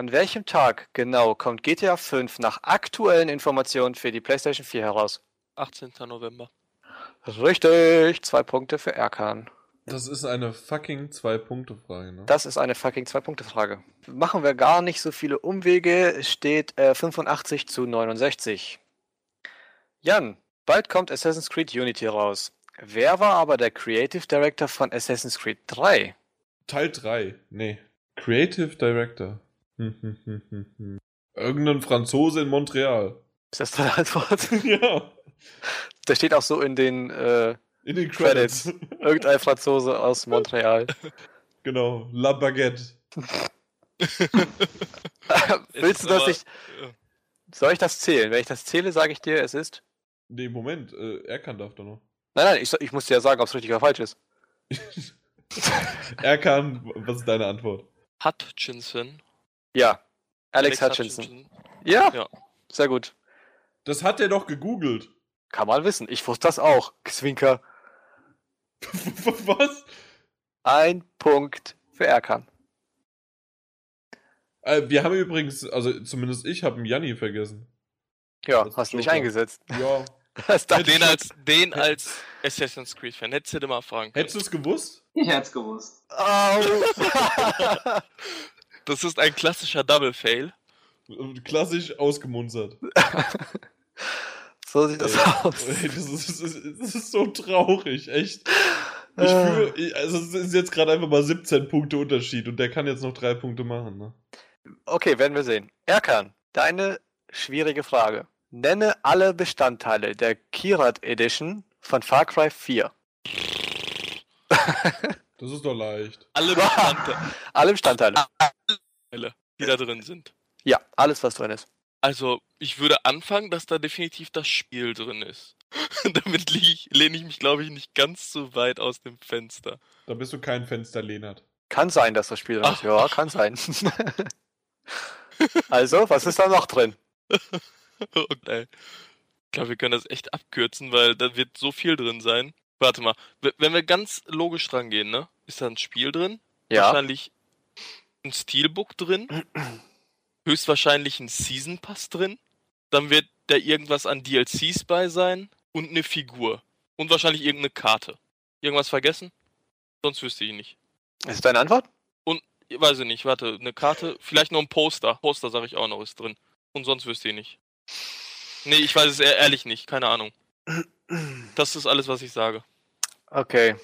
An welchem Tag genau kommt GTA 5 nach aktuellen Informationen für die PlayStation 4 heraus? 18. November. Richtig, zwei Punkte für Erkan. Das ist eine fucking Zwei-Punkte-Frage, ne? Das ist eine fucking Zwei-Punkte-Frage. Machen wir gar nicht so viele Umwege. Es steht äh, 85 zu 69. Jan, bald kommt Assassin's Creed Unity raus. Wer war aber der Creative Director von Assassin's Creed 3? Teil 3. Nee. Creative Director. Irgendein Franzose in Montreal. Ist das deine Antwort? ja. Der steht auch so in den äh, In den Credits. Credits. irgendein Franzose aus Montreal. genau. La Baguette. Willst du ist das aber- nicht? Soll ich das zählen? Wenn ich das zähle, sage ich dir, es ist. Nee, Moment. Äh, Erkan darf doch noch. Nein, nein, ich, ich muss dir ja sagen, ob es richtig oder falsch ist. Erkan, was ist deine Antwort? Hutchinson. Ja. Alex, Hutchinson. Ja, Ja. sehr gut. Das hat er doch gegoogelt. Kann man wissen. Ich wusste das auch. Zwinker. was? Ein Punkt für Erkan. Äh, wir haben übrigens, also zumindest ich habe einen Janni vergessen. Ja, Das hast du nicht eingesetzt. Ja. Das dachte Den als, den als Assassin's Creed Fan. Hättest du dir mal fragen können. Hättest du es gewusst? Ich hätte es gewusst. Au. Das ist ein klassischer Double Fail. Klassisch ausgemunzert. so sieht das Ey, aus. ey, das, ist, das, ist, so traurig, echt. Ich Äh. fühle, also es ist jetzt gerade einfach mal 17 Punkte Unterschied und der kann jetzt noch drei Punkte machen, ne? Okay, werden wir sehen. Erkan, deine schwierige Frage. Nenne alle Bestandteile der Kirat Edition von Far Cry 4. Das ist doch leicht. Alle Bestandteile, Alle Bestandteile. die da drin sind. Ja, alles, was drin ist. Also, ich würde anfangen, dass da definitiv das Spiel drin ist. Damit lehne ich mich, glaube ich, nicht ganz so weit aus dem Fenster. Da bist du kein Fenster, Lehnert. Kann sein, dass das Spiel drin ist. Ach. Ja, kann sein. also, was ist da noch drin? Okay. Ich glaube, wir können das echt abkürzen, weil da wird so viel drin sein. Warte mal, wenn wir ganz logisch dran gehen, ne? Ist da ein Spiel drin? Ja. Wahrscheinlich ein Steelbook drin. höchstwahrscheinlich ein Season Pass drin. Dann wird da irgendwas an DLCs bei sein und eine Figur. Und wahrscheinlich irgendeine Karte. Irgendwas vergessen? Sonst wüsste ich nicht. Ist deine Antwort? Ich weiß ich nicht, warte, eine Karte, vielleicht noch ein Poster. Poster sage ich auch noch, ist drin. Und sonst wüsste ich nicht. Nee, ich weiß es ehr- ehrlich nicht, keine Ahnung. Das ist alles, was ich sage. Okay.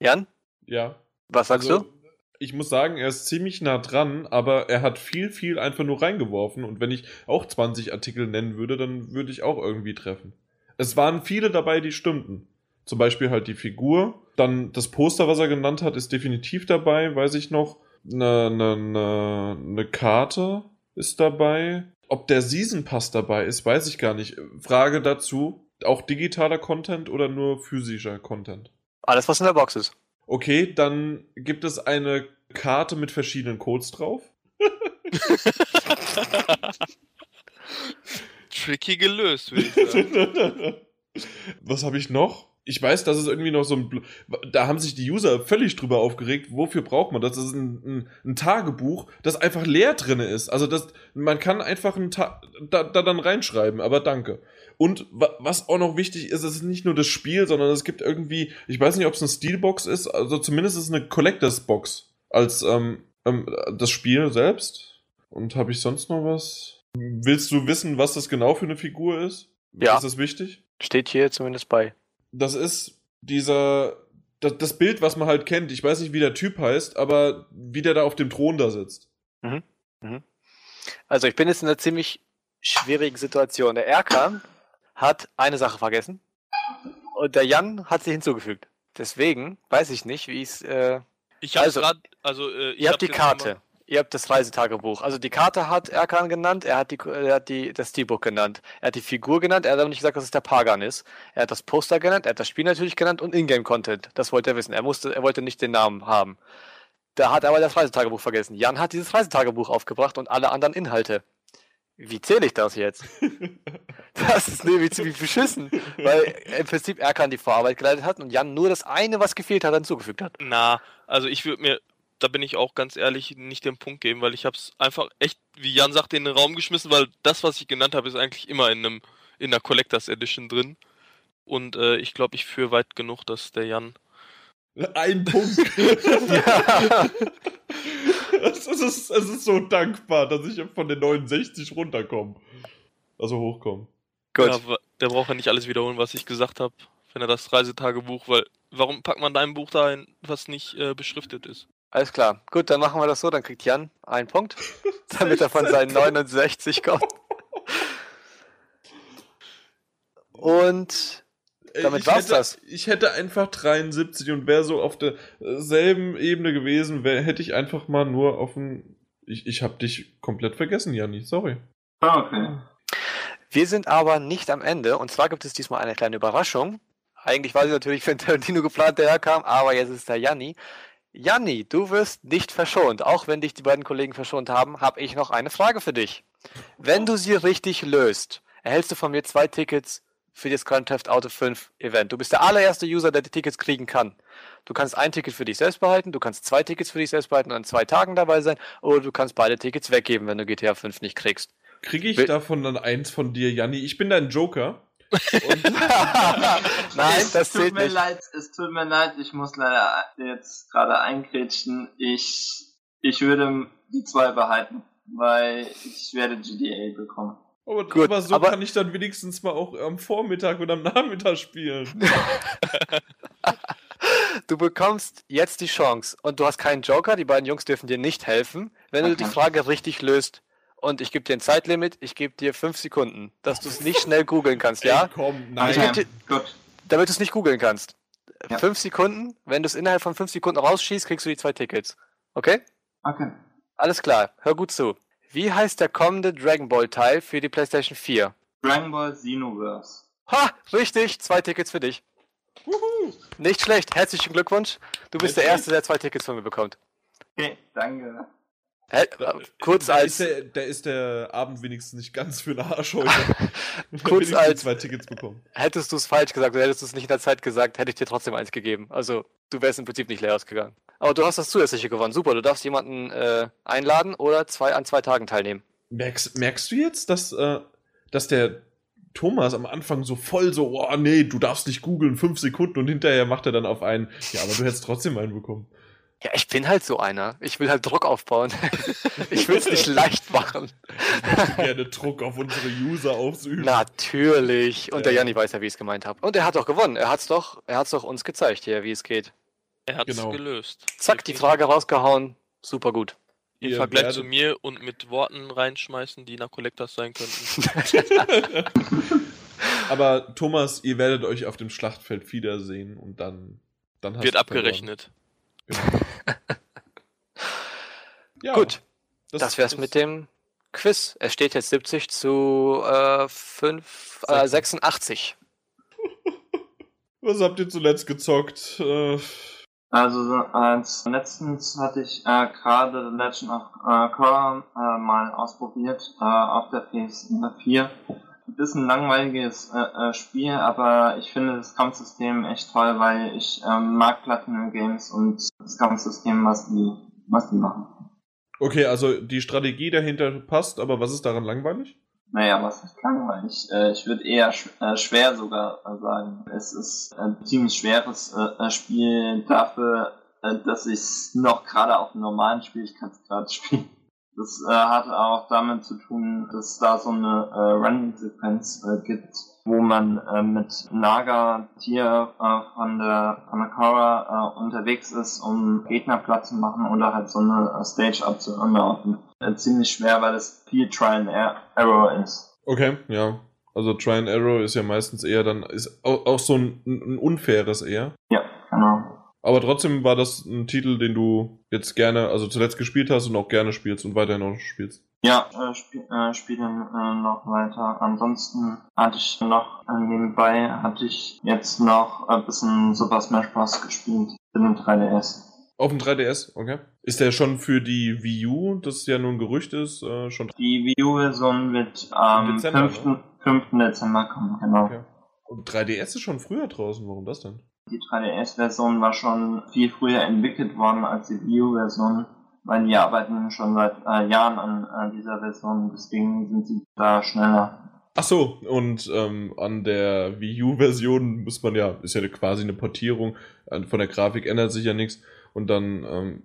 Jan, Ja. was sagst Also, du? Ich muss sagen, er ist ziemlich nah dran, aber er hat viel, viel einfach nur reingeworfen. Und wenn ich auch 20 Artikel nennen würde, dann würde ich auch irgendwie treffen. Es waren viele dabei, die stimmten. Zum Beispiel halt die Figur. Dann das Poster, was er genannt hat, ist definitiv dabei, weiß ich noch. Eine, eine, eine, eine Karte ist dabei. Ob der Season Pass dabei ist, weiß ich gar nicht. Frage dazu, auch digitaler Content oder nur physischer Content? Alles, was in der Box ist. Okay, dann gibt es eine Karte mit verschiedenen Codes drauf. Tricky gelöst, würde ich sagen. Was habe ich noch? Ich weiß, dass es irgendwie noch so ein. Bl da haben sich die User völlig drüber aufgeregt. Wofür braucht man das? Das ist ein, ein, ein Tagebuch, das einfach leer drin ist. Also das, man kann einfach ein Ta da, da dann reinschreiben, aber danke. Und wa was auch noch wichtig ist, es ist nicht nur das Spiel, sondern es gibt irgendwie, ich weiß nicht, ob es eine Steelbox ist, also zumindest ist es eine Collectors Box als ähm, ähm, das Spiel selbst. Und habe ich sonst noch was? Willst du wissen, was das genau für eine Figur ist? Ja. Ist das wichtig? Steht hier zumindest bei. Das ist dieser, das, das Bild, was man halt kennt. Ich weiß nicht, wie der Typ heißt, aber wie der da auf dem Thron da sitzt. Also ich bin jetzt in einer ziemlich schwierigen Situation. Der Erkan hat eine Sache vergessen und der Jan hat sie hinzugefügt. Deswegen weiß ich nicht, wie es. Äh, Ich habe Also, gerade, also äh, ich ihr hab habt die jetzt Karte. Ihr habt das Reisetagebuch. Also die Karte hat Erkan genannt, er hat, die, er hat die, das Steelbook genannt. Er hat die Figur genannt, er hat aber nicht gesagt, dass es der Pagan ist. Er hat das Poster genannt, er hat das Spiel natürlich genannt und Ingame-Content. Das wollte er wissen. Er, musste, er wollte nicht den Namen haben. Da hat er aber das Reisetagebuch vergessen. Jan hat dieses Reisetagebuch aufgebracht und alle anderen Inhalte. Wie zähle ich das jetzt? Das ist nämlich ziemlich beschissen, weil im Prinzip Erkan die Vorarbeit geleitet hat und Jan nur das eine, was gefehlt hat, hinzugefügt hat. Na, also ich würde mir, da bin ich auch ganz ehrlich, nicht den Punkt geben, weil ich habe es einfach echt, wie Jan sagt, in den Raum geschmissen, weil das, was ich genannt habe, ist eigentlich immer in einem in der Collectors Edition drin. Und äh, ich glaube, ich führe weit genug, dass der Jan. Ein Punkt. es, ist, es ist so dankbar, dass ich von den 69 runterkomme. Also hochkomme. Gut. Ja, der braucht ja nicht alles wiederholen, was ich gesagt habe, wenn er das Reisetagebuch, weil warum packt man da ein Buch da ein, was nicht äh, beschriftet ist? Alles klar. Gut, dann machen wir das so. Dann kriegt Jan einen Punkt, damit er von seinen 69 kommt. Und Damit ich war's hätte, das. Ich hätte einfach 73 und wäre so auf derselben Ebene gewesen, wär, hätte ich einfach mal nur auf dem. Ich, ich habe dich komplett vergessen, Janni, sorry. Ah, Okay. wir sind aber nicht am Ende. Und zwar gibt es diesmal eine kleine Überraschung. Eigentlich war sie natürlich für den Tarantino geplant, der herkam, aber jetzt ist der Janni. Janni, du wirst nicht verschont. Auch wenn dich die beiden Kollegen verschont haben, habe ich noch eine Frage für dich. Wenn du sie richtig löst, erhältst du von mir zwei Tickets für das Grand Theft Auto 5 Event. Du bist der allererste User, der die Tickets kriegen kann. Du kannst ein Ticket für dich selbst behalten, du kannst zwei Tickets für dich selbst behalten und an zwei Tagen dabei sein, oder du kannst beide Tickets weggeben, wenn du GTA 5 nicht kriegst. Kriege ich Will- davon dann eins von dir, Janni? Ich bin dein Joker. Nein, es das tut zählt mir nicht. leid, es tut mir leid, ich muss leider jetzt gerade eingrätschen. Ich, ich würde die zwei behalten, weil ich werde GDA bekommen. Aber, Gut, aber so aber- kann ich dann wenigstens mal auch am Vormittag oder am Nachmittag spielen. Du bekommst jetzt die Chance und du hast keinen Joker, die beiden Jungs dürfen dir nicht helfen, wenn du die Okay. Frage richtig löst. Und ich gebe dir ein Zeitlimit, ich gebe dir fünf Sekunden, dass du es nicht schnell googeln kannst, ja? Ey, komm, nein. die- gut. Damit du es nicht googeln kannst. Ja. Fünf Sekunden, wenn du es innerhalb von fünf Sekunden rausschießt, kriegst du die zwei Tickets. Okay? Okay. Alles klar, hör gut zu. Wie heißt der kommende Dragon Ball Teil für die PlayStation 4? Dragon Ball Xenoverse. Ha, richtig, zwei Tickets für dich. Nicht schlecht, herzlichen Glückwunsch. Du bist der Merci. Erste, der zwei Tickets von mir bekommt. Okay, danke. Hä, äh, kurz da als Ist der, da ist der Abend wenigstens nicht ganz für eine Arsch heute. Kurz als- zwei Tickets bekommen. hättest du es falsch gesagt oder hättest du es nicht in der Zeit gesagt, hätte ich dir trotzdem eins gegeben. Also du wärst im Prinzip nicht leer ausgegangen. Aber du hast das zusätzliche gewonnen. Super, du darfst jemanden äh, einladen oder zwei an zwei Tagen teilnehmen. Merkst, merkst du jetzt, dass, äh, dass der Thomas am Anfang so voll so, oh nee, du darfst nicht googeln, fünf Sekunden und hinterher macht er dann auf einen, ja, aber du hättest trotzdem einen bekommen. Ja, ich bin halt so einer. Ich will halt Druck aufbauen. ich will es nicht leicht machen. Ich möchte gerne Druck auf unsere User ausüben. Natürlich. Und der Ja. Janni weiß ja, wie ich es gemeint habe. Und er hat doch gewonnen. Er hat's doch, er hat's doch uns gezeigt hier, wie es geht. Er hat es Genau. gelöst. Zack, die. Frage rausgehauen. Super gut. Im Ihr Vergleich werdet- zu mir und mit Worten reinschmeißen, die nach Collectors sein könnten. Aber Thomas, ihr werdet euch auf dem Schlachtfeld wiedersehen und dann, dann hast Wird abgerechnet. verloren. Ja, Gut, das wär's mit dem Quiz. Es steht jetzt 70 zu äh, 5, äh, 86. Was habt ihr zuletzt gezockt? Äh, Also so als letztens hatte ich äh, gerade The Legend of äh, Korra äh, mal ausprobiert äh, auf der PS4. Ein bisschen langweiliges äh, äh, Spiel, aber ich finde das Kampfsystem echt toll, weil ich ähm, mag Platinum Games und das Kampfsystem, was die, was die machen. okay, also die Strategie dahinter passt, aber was ist daran langweilig? Naja, was ist langweilig? Äh, ich würde eher sch äh, schwer sogar äh, sagen. Es ist ein ziemlich schweres äh, Spiel dafür, äh, dass ich es noch gerade auf einem normalen Schwierigkeitsgrad spiele. Das äh, hat auch damit zu tun, dass da so eine äh, Running-Sequenz äh, gibt, wo man äh, mit Naga Tier äh, von der von der Korra äh, unterwegs ist, um Gegner platt zu machen oder halt so eine äh, Stage abzulaufen. Äh, ziemlich schwer, weil es viel Trial and Er- Error ist. Okay, ja. Also Try and Arrow ist ja meistens eher dann, ist auch, auch so ein, ein unfaires eher. Ja, genau. Aber trotzdem war das ein Titel, den du jetzt gerne, also zuletzt gespielt hast und auch gerne spielst und weiterhin auch spielst. Ja, äh, sp äh, spiele äh, noch weiter. Ansonsten hatte ich noch äh, nebenbei hatte ich jetzt noch ein bisschen Super Smash Bros. gespielt für den 3DS. Auf dem 3DS, okay. Ist der schon für die Wii U, das ja nur ein Gerücht ist, äh, schon Die Wii U-Version wird am Dezember, 5. 5. Dezember kommen, genau. Okay. Und 3DS ist schon früher draußen, warum das denn? Die 3DS-Version war schon viel früher entwickelt worden als die Wii U-Version, weil die arbeiten schon seit äh, Jahren an, an dieser Version, deswegen sind sie da schneller. Ach so, und ähm, an der Wii U-Version muss man ja, ist ja quasi eine Portierung, von der Grafik ändert sich ja nichts und dann. Ähm,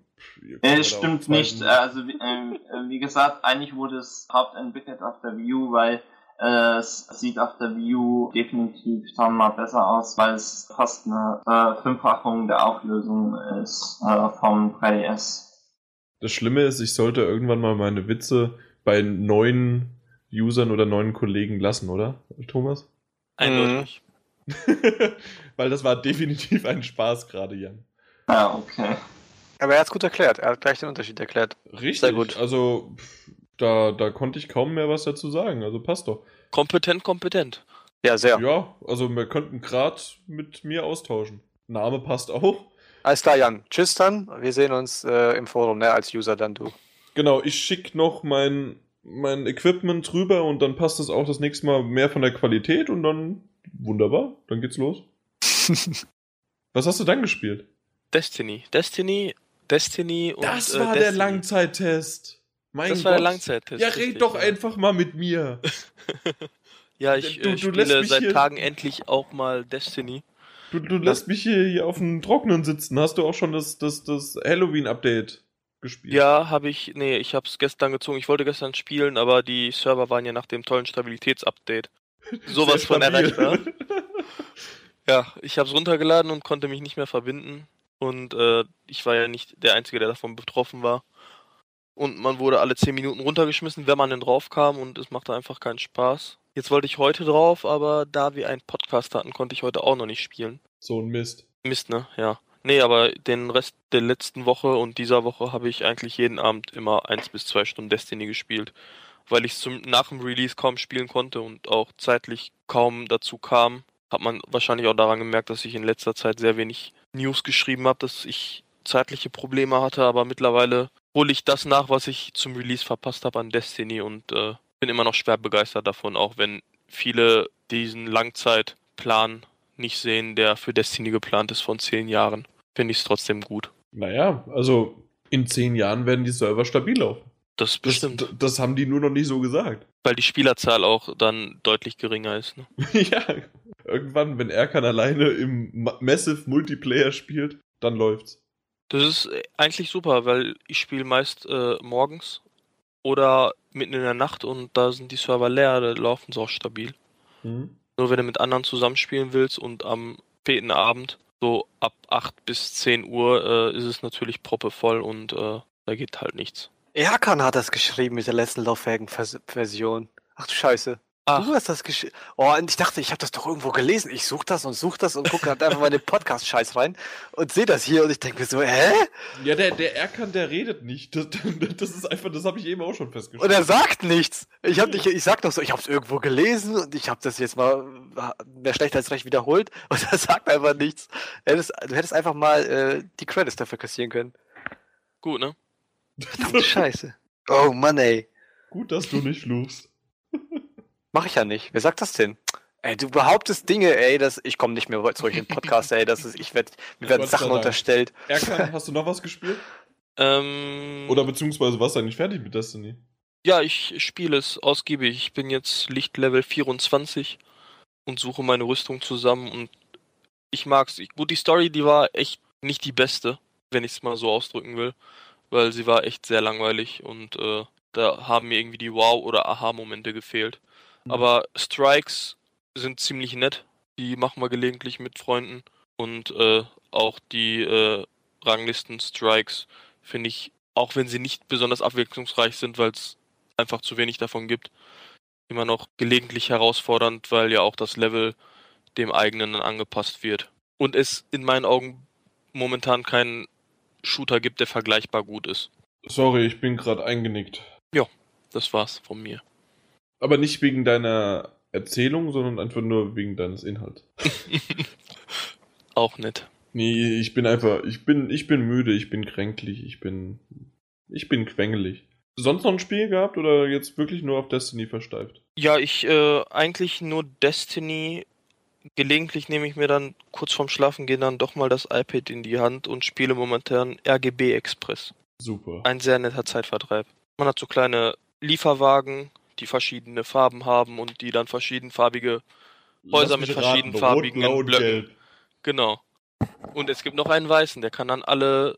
Äh, stimmt nicht. zweiten- Also wie, äh, wie gesagt, eigentlich wurde es hauptentwickelt auf der Wii U, weil äh, es sieht auf der U definitiv tausendmal besser aus, weil es fast eine äh, Fünffachung der Auflösung ist äh, vom 3DS. Das Schlimme ist, ich sollte irgendwann mal meine Witze bei neuen Usern oder neuen Kollegen lassen, oder, Thomas? Eindeutig. Weil das war definitiv ein Spaß gerade, Jan. Ja, okay. Aber er hat's gut erklärt. Er hat gleich den Unterschied erklärt. Richtig. Sehr gut. Also, pff, da, da konnte ich kaum mehr was dazu sagen. Also passt doch. Kompetent, kompetent. Ja, sehr. Ja, also wir könnten gerade mit mir austauschen. Name passt auch. Alles klar, Jan. Tschüss dann. Wir sehen uns äh, im Forum, ne? Als User dann du. Genau, ich schicke noch mein, mein Equipment rüber und dann passt es auch das nächste Mal mehr von der Qualität und dann wunderbar, dann geht's los. Was hast du dann gespielt? Destiny. Destiny, Destiny und. das äh, war der Destiny. Langzeittest. Mein Das war der Gott. Langzeittest. Ja, richtig, red doch ja. einfach mal mit mir. Ja, ich Du- äh, spiele seit hier- Tagen endlich auch mal Destiny. Du, du lässt mich hier, hier auf dem Trockenen sitzen. Hast du auch schon das, das, das Halloween-Update gespielt? Ja, habe ich. Nee, ich habe es gestern gezogen. Ich wollte gestern spielen, aber die Server waren ja nach dem tollen Stabilitätsupdate sowas von erreichbar. Ja, ich habe es runtergeladen und konnte mich nicht mehr verbinden. Und äh, ich war ja nicht der Einzige, der davon betroffen war. Und man wurde alle 10 Minuten runtergeschmissen, wenn man denn drauf kam und es machte einfach keinen Spaß. Jetzt wollte ich heute drauf, aber da wir einen Podcast hatten, konnte ich heute auch noch nicht spielen. So ein Mist. Mist, ne? Ja. Nee, aber den Rest der letzten Woche und dieser Woche habe ich eigentlich jeden Abend immer eins bis zwei Stunden Destiny gespielt, weil ich es nach dem Release kaum spielen konnte und auch zeitlich kaum dazu kam. Hat man wahrscheinlich auch daran gemerkt, dass ich in letzter Zeit sehr wenig News geschrieben habe, dass ich zeitliche Probleme hatte, aber mittlerweile hole ich das nach, was ich zum Release verpasst habe an Destiny und äh, bin immer noch schwer begeistert davon, auch wenn viele diesen Langzeitplan nicht sehen, der für Destiny geplant ist von zehn Jahren. Finde ich es trotzdem gut. Naja, also in zehn Jahren werden die Server stabil laufen. Das Das, bestimmt. d- das haben die nur noch nicht so gesagt. weil die Spielerzahl auch dann deutlich geringer ist. Ne? ja, irgendwann, wenn Erkan alleine im Ma- Massive Multiplayer spielt, dann läuft's. Das ist äh, eigentlich super, weil ich spiele meist äh, morgens oder mitten in der Nacht und da sind die Server leer, da laufen sie auch stabil. Mhm. Nur wenn du mit anderen zusammenspielen willst und am späten Abend, so ab 8 bis 10 Uhr, äh, ist es natürlich proppevoll und äh, da geht halt nichts. Erkan hat das geschrieben mit der letzten laufwerken Vers Version. Ach du Scheiße. Ach, Du hast das geschrieben. Oh, und ich dachte, ich habe das doch irgendwo gelesen. Ich suche das und suche das und gucke halt einfach mal in den Podcast-Scheiß rein und sehe das hier und ich denke mir so, hä? Ja, der, der Erkan, der redet nicht. Das, das ist einfach, das habe ich eben auch schon Und festgestellt. er sagt nichts. Ich hab nicht, ich sag doch so, ich habe es irgendwo gelesen und ich habe das jetzt mal mehr schlecht als recht wiederholt und er sagt einfach nichts. Du hättest, du hättest einfach mal äh, die Credits dafür kassieren können. gut, ne? Verdammte Scheiße. Oh Mann, ey. Gut, dass du nicht fluchst. Mach ich ja nicht. Wer sagt das denn? Ey, du behauptest Dinge, ey, das, ich komme nicht mehr zurück in den Podcast, ey, das ist, ich werd, mir werden Sachen unterstellt. Erkan, hast du noch was gespielt? Ähm, Oder beziehungsweise warst du eigentlich fertig mit Destiny? Ja, ich spiele es ausgiebig. Ich bin jetzt Lichtlevel 24 und suche meine Rüstung zusammen und ich mag's. Ich- Gut, die Story, die war echt nicht die beste, wenn ich es mal so ausdrücken will, weil sie war echt sehr langweilig und äh, da haben mir irgendwie die Wow- oder Aha-Momente gefehlt. Mhm. Aber Strikes sind ziemlich nett. Die machen wir gelegentlich mit Freunden und äh, auch die äh, Ranglisten-Strikes finde ich, auch wenn sie nicht besonders abwechslungsreich sind, weil es einfach zu wenig davon gibt, immer noch gelegentlich herausfordernd, weil ja auch das Level dem eigenen angepasst wird. Und es in meinen Augen momentan keinen Shooter gibt, der vergleichbar gut ist. Sorry, ich bin gerade eingenickt. Das war's von mir. Aber nicht wegen deiner Erzählung, sondern einfach nur wegen deines Inhalts. auch nett. Nee, ich bin einfach, ich bin, ich bin müde, ich bin kränklich, ich bin, ich bin quengelig. Sonst noch ein Spiel gehabt oder jetzt wirklich nur auf Destiny versteift? Ja, ich äh, eigentlich nur Destiny. Gelegentlich nehme ich mir dann kurz vorm Schlafen gehen dann doch mal das iPad in die Hand und spiele momentan RGB Express. Super. Ein sehr netter Zeitvertreib. Man hat so kleine Lieferwagen, die verschiedene Farben haben und die dann verschiedenfarbige Häuser mit raten, verschiedenfarbigen Rot, Blau und Blöcken. Gelb. Genau. Und es gibt noch einen weißen, der kann dann alle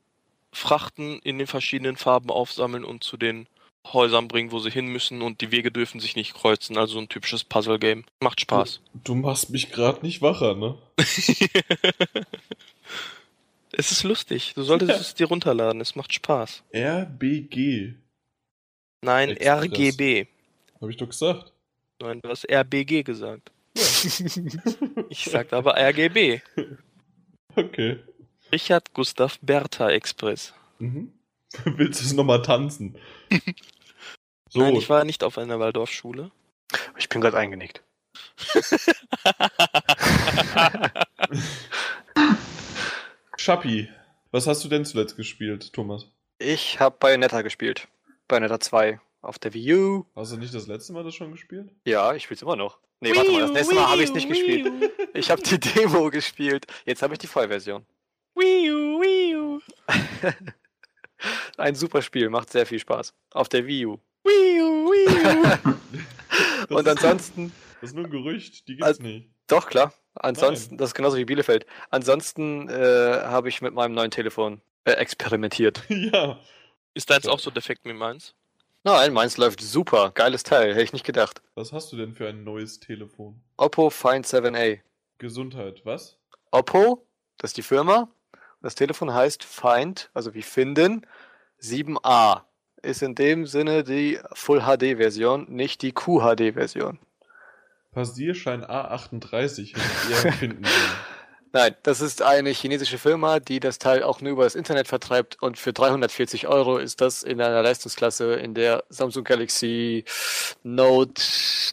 Frachten in den verschiedenen Farben aufsammeln und zu den Häusern bringen, wo sie hin müssen und die Wege dürfen sich nicht kreuzen. Also so ein typisches Puzzle-Game. Macht Spaß. Du machst mich gerade nicht wacher, ne? es ist lustig. Du solltest Ja. es dir runterladen. Es macht Spaß. RBG. Nein, Express. RGB. Hab ich doch gesagt. Nein, du hast RBG gesagt. Ich sagte aber RGB. Okay. Richard Gustav Bertha Express. Mhm. Willst du es nochmal tanzen? So, Nein, ich war nicht auf einer Waldorfschule. Ich bin gerade eingenickt. Schappi. Was hast du denn zuletzt gespielt, Thomas? Ich habe Bayonetta gespielt. Bayonetta 2 auf der Wii U. Hast du nicht das letzte Mal das schon gespielt? Ja, ich spiel's immer noch. Nee, warte mal, das nächste Mal habe ich es nicht gespielt. Ich habe die Demo gespielt. Jetzt habe ich die Vollversion. Wii U, Wii U. Ein super Spiel, macht sehr viel Spaß. Auf der Wii U. Wii U, Wii U. Und ansonsten, Das ist nur ein Gerücht, die gibt's Also- nicht. doch klar. Ansonsten, das ist genauso wie Bielefeld. Ansonsten äh, habe ich mit meinem neuen Telefon äh, experimentiert. ja. Ist deins auch so defekt wie meins? Nein, meins läuft super. Geiles Teil, hätte ich nicht gedacht. Was hast du denn für ein neues Telefon? Oppo Find 7a. Gesundheit, was? Oppo, das ist die Firma. Das Telefon heißt Find, also wie finden, 7a. Ist in dem Sinne die Full HD Version, nicht die QHD Version. Passierschein A38 hätte ich eher finden sollen. Nein, das ist eine chinesische Firma, die das Teil auch nur über das Internet vertreibt und für 340 Euro ist das in einer Leistungsklasse, in der Samsung Galaxy Note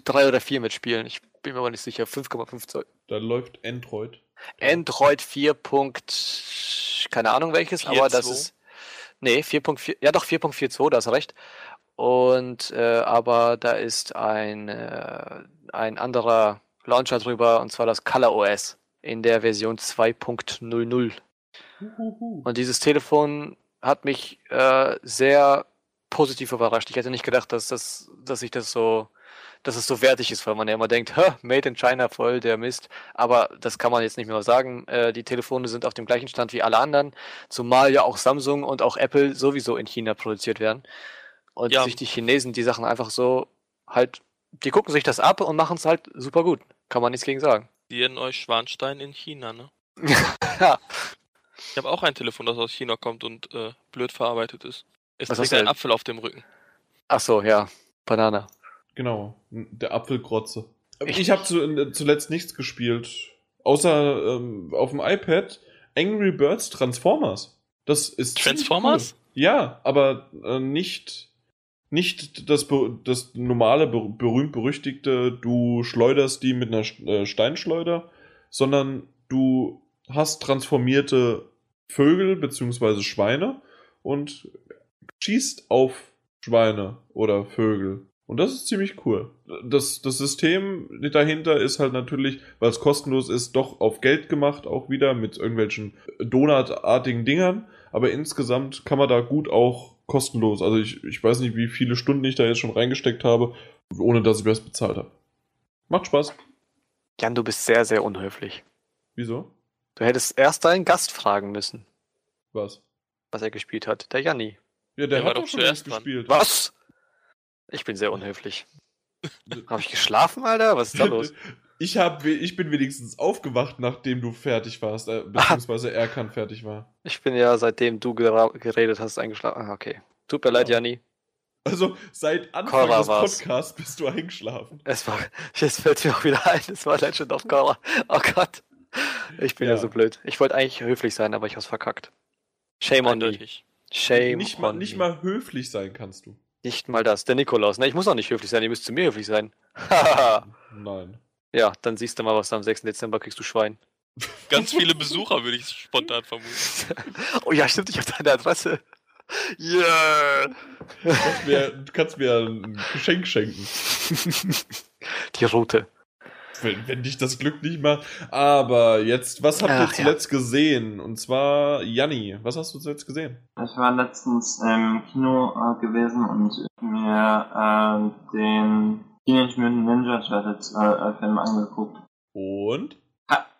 3 oder 4 mitspielen. Ich bin mir aber nicht sicher, 5,5 Zoll. Da läuft Android. Android 4. Patch, keine Ahnung welches, aber das 4.2? ist. Nee, 4.4, ja doch 4.42, da hast du recht. Und äh, aber da ist ein, äh, ein anderer Launcher drüber, und zwar das Color OS in der Version 2.00. Huhuhu. Und dieses Telefon hat mich äh, sehr positiv überrascht. Ich hätte nicht gedacht, dass das, dass ich das so, dass es so wertig ist, weil man ja immer denkt, "Hä, Made in China voll der Mist. Aber das kann man jetzt nicht mehr sagen. Äh, die Telefone sind auf dem gleichen Stand wie alle anderen, zumal ja auch Samsung und auch Apple sowieso in China produziert werden. Und Ja. sich die Chinesen die Sachen einfach so halt, die gucken sich das ab und machen es halt super gut. Kann man nichts gegen sagen. Die in euch Schwanstein in China, ne? ja. Ich habe auch ein Telefon, das aus China kommt und äh, blöd verarbeitet ist. Es Was trägt denn? Apfel auf dem Rücken. Ach so, ja. Banane. Genau, der Apfelgrotze. Ich- Ich habe zu, zuletzt nichts gespielt, außer ähm, auf dem iPad Angry Birds Transformers. Das ist Transformers? Cool. Ja, aber äh, nicht nicht das, das normale be- berühmt berüchtigte, du schleuderst die mit einer äh, Steinschleuder, sondern du hast transformierte Vögel beziehungsweise Schweine und schießt auf Schweine oder Vögel. Und das ist ziemlich cool. Das, das System dahinter ist halt natürlich, weil es kostenlos ist, doch auf Geld gemacht, auch wieder mit irgendwelchen Donutartigen Dingern. Aber insgesamt kann man da gut auch kostenlos. Also ich, ich weiß nicht, wie viele Stunden ich da jetzt schon reingesteckt habe, ohne dass ich was bezahlt habe. Macht Spaß. Jan, du bist sehr, sehr unhöflich. Wieso? Du hättest erst deinen Gast fragen müssen, Was? was er gespielt hat. Der Janni. Ja, der, Der hat doch zuerst gespielt. Was? Ich bin sehr unhöflich. Habe ich geschlafen, Alter? Was ist da los? Ich, hab, ich bin wenigstens aufgewacht, nachdem du fertig warst, äh, beziehungsweise Erkan fertig war. Ich bin ja, seitdem du geredet hast, eingeschlafen. Ah, okay. Tut mir leid, Ja. Janni. Also seit Anfang Cora des. Podcasts bist du eingeschlafen. Es war, jetzt fällt mir auch wieder ein, es war Legend of Korra. Oh Gott. Ich bin ja, Ja. so blöd. Ich wollte eigentlich höflich sein, aber ich hab's verkackt. Shame on me. Eindeutig. Shame nicht mal, on nicht me. mal höflich sein kannst du. Nicht mal das. Der Nikolaus. Ne, ich muss auch nicht höflich sein, ihr müsst zu mir höflich sein. Nein. Ja, dann siehst du mal, was du am 6. Dezember kriegst, du Schwein. Ganz viele Besucher würde ich spontan vermuten. Oh ja, stimmt, ich habe deine Adresse. Yeah! Du kannst mir, du kannst mir ein Geschenk schenken. Die Route. Wenn, wenn dich das Glück nicht macht. Aber jetzt, was habt ihr Ach, ja. zuletzt gesehen? Und zwar, Janni, was hast du zuletzt gesehen? Ich war letztens im Kino äh, gewesen und mir äh, den Teenage Mutant Ninja Turtles äh, äh, Film angeguckt. Und?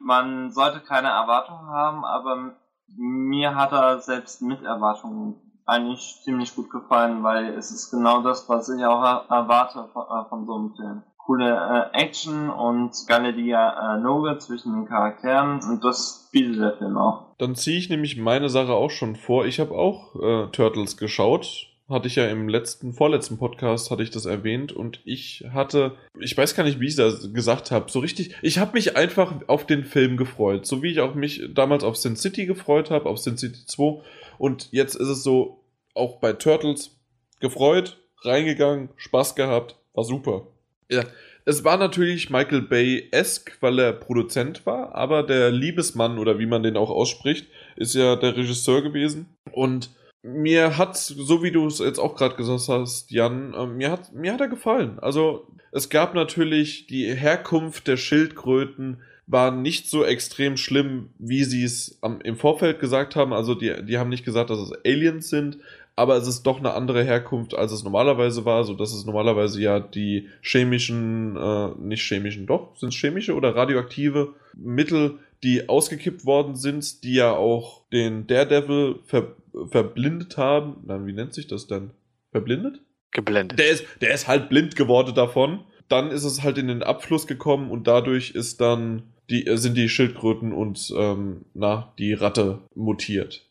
Man sollte keine Erwartungen haben, aber mir hat er selbst mit Erwartungen eigentlich ziemlich gut gefallen, weil es ist genau das, was ich auch er- erwarte von, äh, von so einem Film. Coole äh, Action und geile Dialoge zwischen den Charakteren und das bietet der Film auch. Dann ziehe ich nämlich meine Sache auch schon vor. Ich habe auch äh, Turtles geschaut. Hatte ich ja im letzten, vorletzten Podcast hatte ich das erwähnt und ich hatte, ich weiß gar nicht, wie ich das gesagt habe, so richtig, ich habe mich einfach auf den Film gefreut, so wie ich auch mich damals auf Sin City gefreut habe, auf Sin City 2 und jetzt ist es so, auch bei Turtles gefreut, reingegangen, Spaß gehabt, war super. Ja, es war natürlich Michael Bay-esque, weil er Produzent war, aber der Liebesmann oder wie man den auch ausspricht, ist ja der Regisseur gewesen. Und mir hat, so wie du es jetzt auch gerade gesagt hast, Jan, äh, mir hat, mir hat er gefallen. Also es gab natürlich die Herkunft der Schildkröten war nicht so extrem schlimm, wie sie es im Vorfeld gesagt haben. Also die, die haben nicht gesagt, dass es Aliens sind, aber es ist doch eine andere Herkunft, als es normalerweise war, so dass es normalerweise ja die chemischen, äh, nicht chemischen, doch, sind es chemische oder radioaktive Mittel, die ausgekippt worden sind, die ja auch den Daredevil ver, verblindet haben. Na, wie nennt sich das denn? Verblindet? Geblendet. Der ist, der ist halt blind geworden davon. Dann ist es halt in den Abfluss gekommen und dadurch ist dann die, äh, sind die Schildkröten und ähm, na, die Ratte mutiert.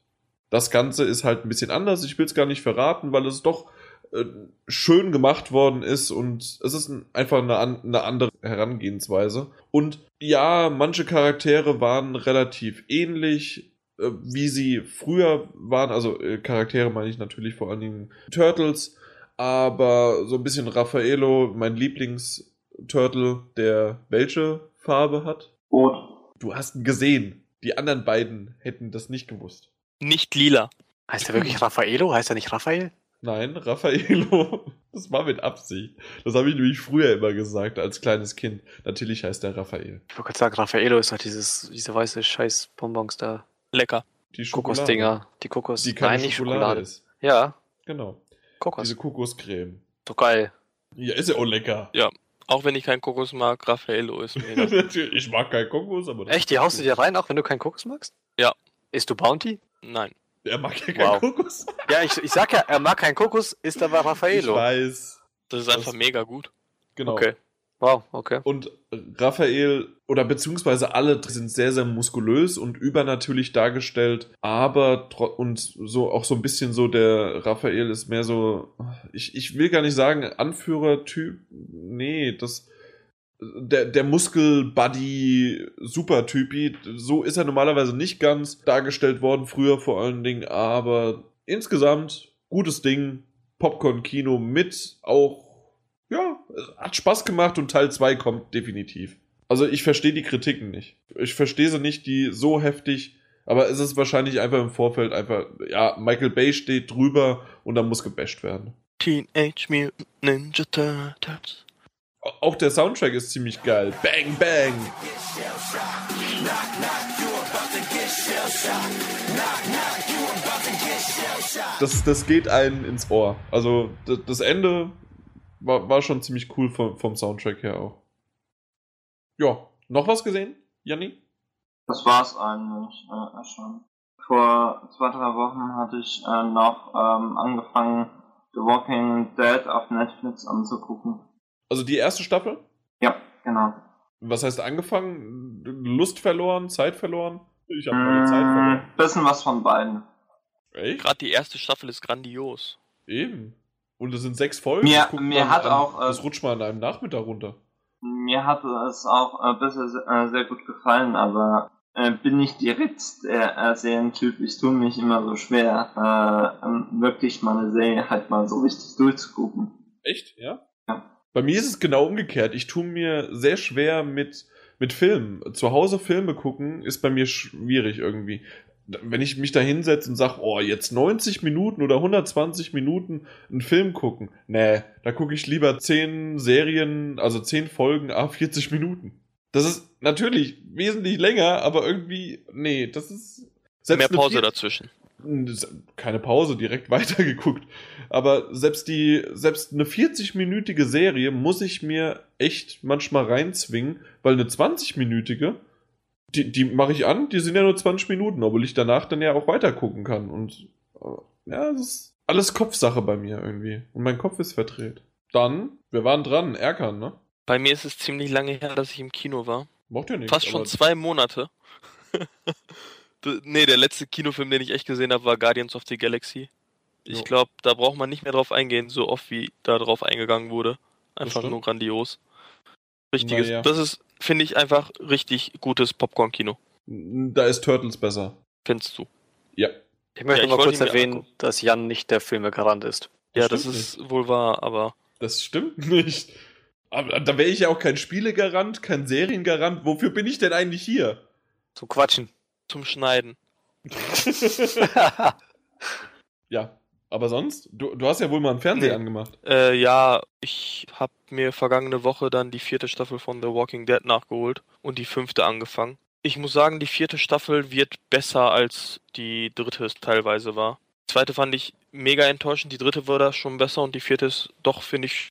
Das Ganze ist halt ein bisschen anders. Ich will es gar nicht verraten, weil es doch äh, schön gemacht worden ist und es ist ein, einfach eine, eine andere Herangehensweise. Und ja, manche Charaktere waren relativ ähnlich, äh, wie sie früher waren. Also äh, Charaktere meine ich natürlich vor allen Dingen Turtles, aber so ein bisschen Raffaello, mein Lieblingsturtle, der welche Farbe hat? Rot. Du hast ihn gesehen. Die anderen beiden hätten das nicht gewusst. Nicht lila. Heißt er wirklich Raffaello? Heißt er nicht Raphael? Nein, Raffaello. Das war mit Absicht. Das habe ich nämlich früher immer gesagt, als kleines Kind. Natürlich heißt er Raphael. Ich wollte gerade sagen, Raffaello ist doch dieses, diese weiße scheiß Bonbons da. Lecker. Die Schokolade. Kokosdinger. Die Kokos. Die keine Nein, nicht Schokolade, Schokolade. ist. Ja, Genau. Kokos. Diese Kokoscreme. so geil. Ja, ist ja auch lecker. Auch wenn ich keinen Kokos mag, Raffaello ist mir das. Natürlich, ich mag keinen Kokos, aber das Echt, die haust du dir rein, auch wenn du keinen Kokos magst? Ja. Isst du Bounty? Nein. Er mag ja keinen Wow. Kokos. Ja, ich, ich sag ja, er mag keinen Kokos, isst aber Ich Raffaello. weiß. Das ist einfach Das- mega gut. Genau. Okay. Wow, okay. Und Raphael oder beziehungsweise alle sind sehr, sehr muskulös und übernatürlich dargestellt, aber und so auch so ein bisschen so der Raphael ist mehr so, ich, ich will gar nicht sagen Anführertyp, nee, das der, der Muskel-Buddy-Supertypi, so ist er normalerweise nicht ganz dargestellt worden, früher vor allen Dingen, aber insgesamt gutes Ding, Popcorn-Kino mit auch ja, hat Spaß gemacht und Teil 2 kommt definitiv. Also ich verstehe die Kritiken nicht. Ich verstehe sie nicht, die so heftig, aber es ist wahrscheinlich einfach im Vorfeld einfach, ja, Michael Bay steht drüber und dann muss gebasht werden. Teenage Mutant Ninja Turtles. Auch der Soundtrack ist ziemlich geil. Bang, bang. Das, das geht einen ins Ohr. Also das, Ende war, war schon ziemlich cool vom, vom Soundtrack her auch. Ja, noch was gesehen, Janni? Das war's eigentlich äh, schon. Vor zwei, drei Wochen hatte ich äh, noch ähm, angefangen, The Walking Dead auf Netflix anzugucken. Also die erste Staffel? Ja, genau. Was heißt angefangen? Lust verloren? Zeit verloren? Ich habe meine Zeit Mm, verloren. bisschen was von beiden. Echt? Gerade die erste Staffel ist grandios. Eben. Und es sind sechs Folgen. Mir- mir hat an, auch, äh, Das rutscht mal an einem Nachmittag runter. Mir hatte es auch äh, bisher äh, sehr gut gefallen, aber äh, bin nicht direkt der äh, Serientyp. Ich tue mich immer so schwer, äh, ähm, wirklich mal eine Serie halt mal so richtig durchzugucken. Echt? Ja? Bei mir ist es genau umgekehrt. Ich tue mir sehr schwer mit, mit Filmen. Zu Hause Filme gucken ist bei mir schwierig irgendwie. Wenn ich mich da hinsetze und sage, oh, jetzt 90 Minuten oder 120 Minuten einen Film gucken, nee, da gucke ich lieber 10 Serien, also 10 Folgen, a 40 Minuten. Das ist natürlich wesentlich länger, aber irgendwie, nee, das ist. Mehr eine Pause dazwischen. Keine Pause, direkt weitergeguckt. Aber selbst die, selbst eine 40-minütige Serie muss ich mir echt manchmal reinzwingen, weil eine 20-minütige, die, die mache ich an, die sind ja nur 20 Minuten, obwohl ich danach dann ja auch weiter gucken kann. Und äh, ja, das ist alles Kopfsache bei mir irgendwie. Und mein Kopf ist verdreht. Dann, wir waren dran, Erkan, ne? Bei mir ist es ziemlich lange her, dass ich im Kino war. Macht ja nichts. Fast schon zwei Monate. Nee, der letzte Kinofilm, den ich echt gesehen habe, war Guardians of the Galaxy. Ich glaube, da braucht man nicht mehr drauf eingehen, so oft wie da drauf eingegangen wurde. Einfach nur grandios. Richtiges. Naja. Das ist, finde ich, einfach richtig gutes Popcorn-Kino. Da ist Turtles besser. Findest du? Ja. Ich möchte Ja, ich mal kurz erwähnen, angucken. dass Jan nicht der Filmegarant ist. Ja, Das das stimmt ist wohl wahr, aber Das stimmt nicht. Aber da wäre ich ja auch kein Spielegarant, kein Seriengarant. Wofür bin ich denn eigentlich hier? Zum Quatschen. Zum Schneiden. Ja, aber sonst? Du, du hast ja wohl mal einen Fernseher Nee. angemacht. Äh, ja, ich habe mir vergangene Woche dann die vierte Staffel von The Walking Dead nachgeholt und die fünfte angefangen. Ich muss sagen, die vierte Staffel wird besser als die dritte es teilweise war. Die zweite fand ich mega enttäuschend, die dritte war da schon besser und die vierte ist doch, finde ich,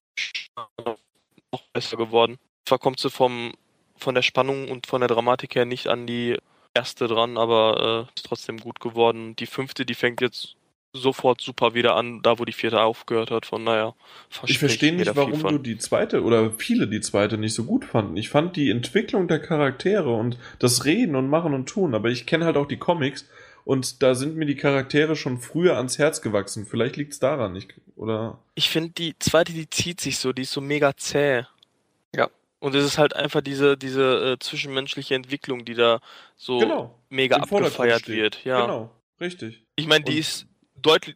noch besser geworden. Zwar kommt sie vom, von der Spannung und von der Dramatik her nicht an die erste dran, aber äh, ist trotzdem gut geworden. Die fünfte, die fängt jetzt sofort super wieder an, da wo die vierte aufgehört hat. Von naja, Ich verstehe nicht, warum du die zweite oder viele die zweite nicht so gut fanden. Ich fand die Entwicklung der Charaktere und das Reden und Machen und Tun, aber ich kenne halt auch die Comics und da sind mir die Charaktere schon früher ans Herz gewachsen. Vielleicht liegt es daran, ich, oder? Ich finde die zweite, die zieht sich so, die ist so mega zäh. Ja. Und es ist halt einfach diese, diese äh, zwischenmenschliche Entwicklung, die da so genau. mega abgefeiert wird. Ja. Genau, richtig. Ich meine, die ist deutlich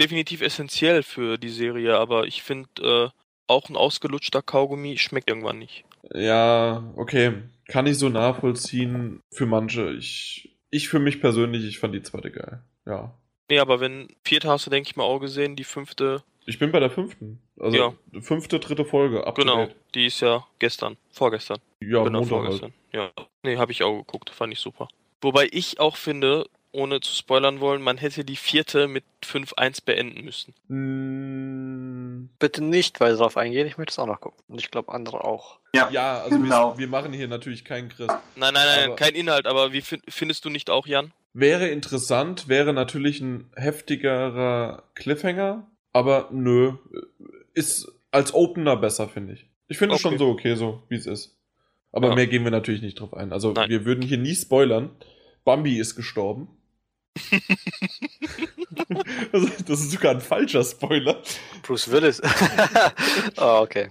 definitiv essentiell für die Serie, aber ich finde äh, auch ein ausgelutschter Kaugummi schmeckt irgendwann nicht. Ja, okay. Kann ich so nachvollziehen für manche. Ich, ich für mich persönlich, ich fand die zweite geil. ja. Nee, aber wenn vierte hast du, denke ich mal, auch gesehen, die fünfte, Ich bin bei der fünften. Also Ja. fünfte, dritte Folge. Up genau, die ist ja gestern, vorgestern. Ja, genau, Montag halt. vorgestern. Ja. Nee, habe ich auch geguckt, fand ich super. Wobei ich auch finde, ohne zu spoilern wollen, man hätte die vierte mit 5-1 beenden müssen. Mm, Bitte nicht weiter darauf eingehen, ich möchte es auch noch gucken. Und ich glaube, andere auch. Ja, Ja, also Genau. wir, wir machen hier natürlich keinen Chris. Nein, nein, nein, Aber- kein Inhalt, aber wie fin- findest du nicht auch, Jan? Wäre interessant, wäre natürlich ein heftigerer Cliffhanger, aber nö, ist als Opener besser, finde ich. Ich finde es Okay. schon so okay, so wie es ist. Aber Ja. mehr gehen wir natürlich nicht drauf ein. Also Nein. wir würden hier nie spoilern. Bambi ist gestorben. also, das ist sogar ein falscher Spoiler. Bruce Willis. oh, okay.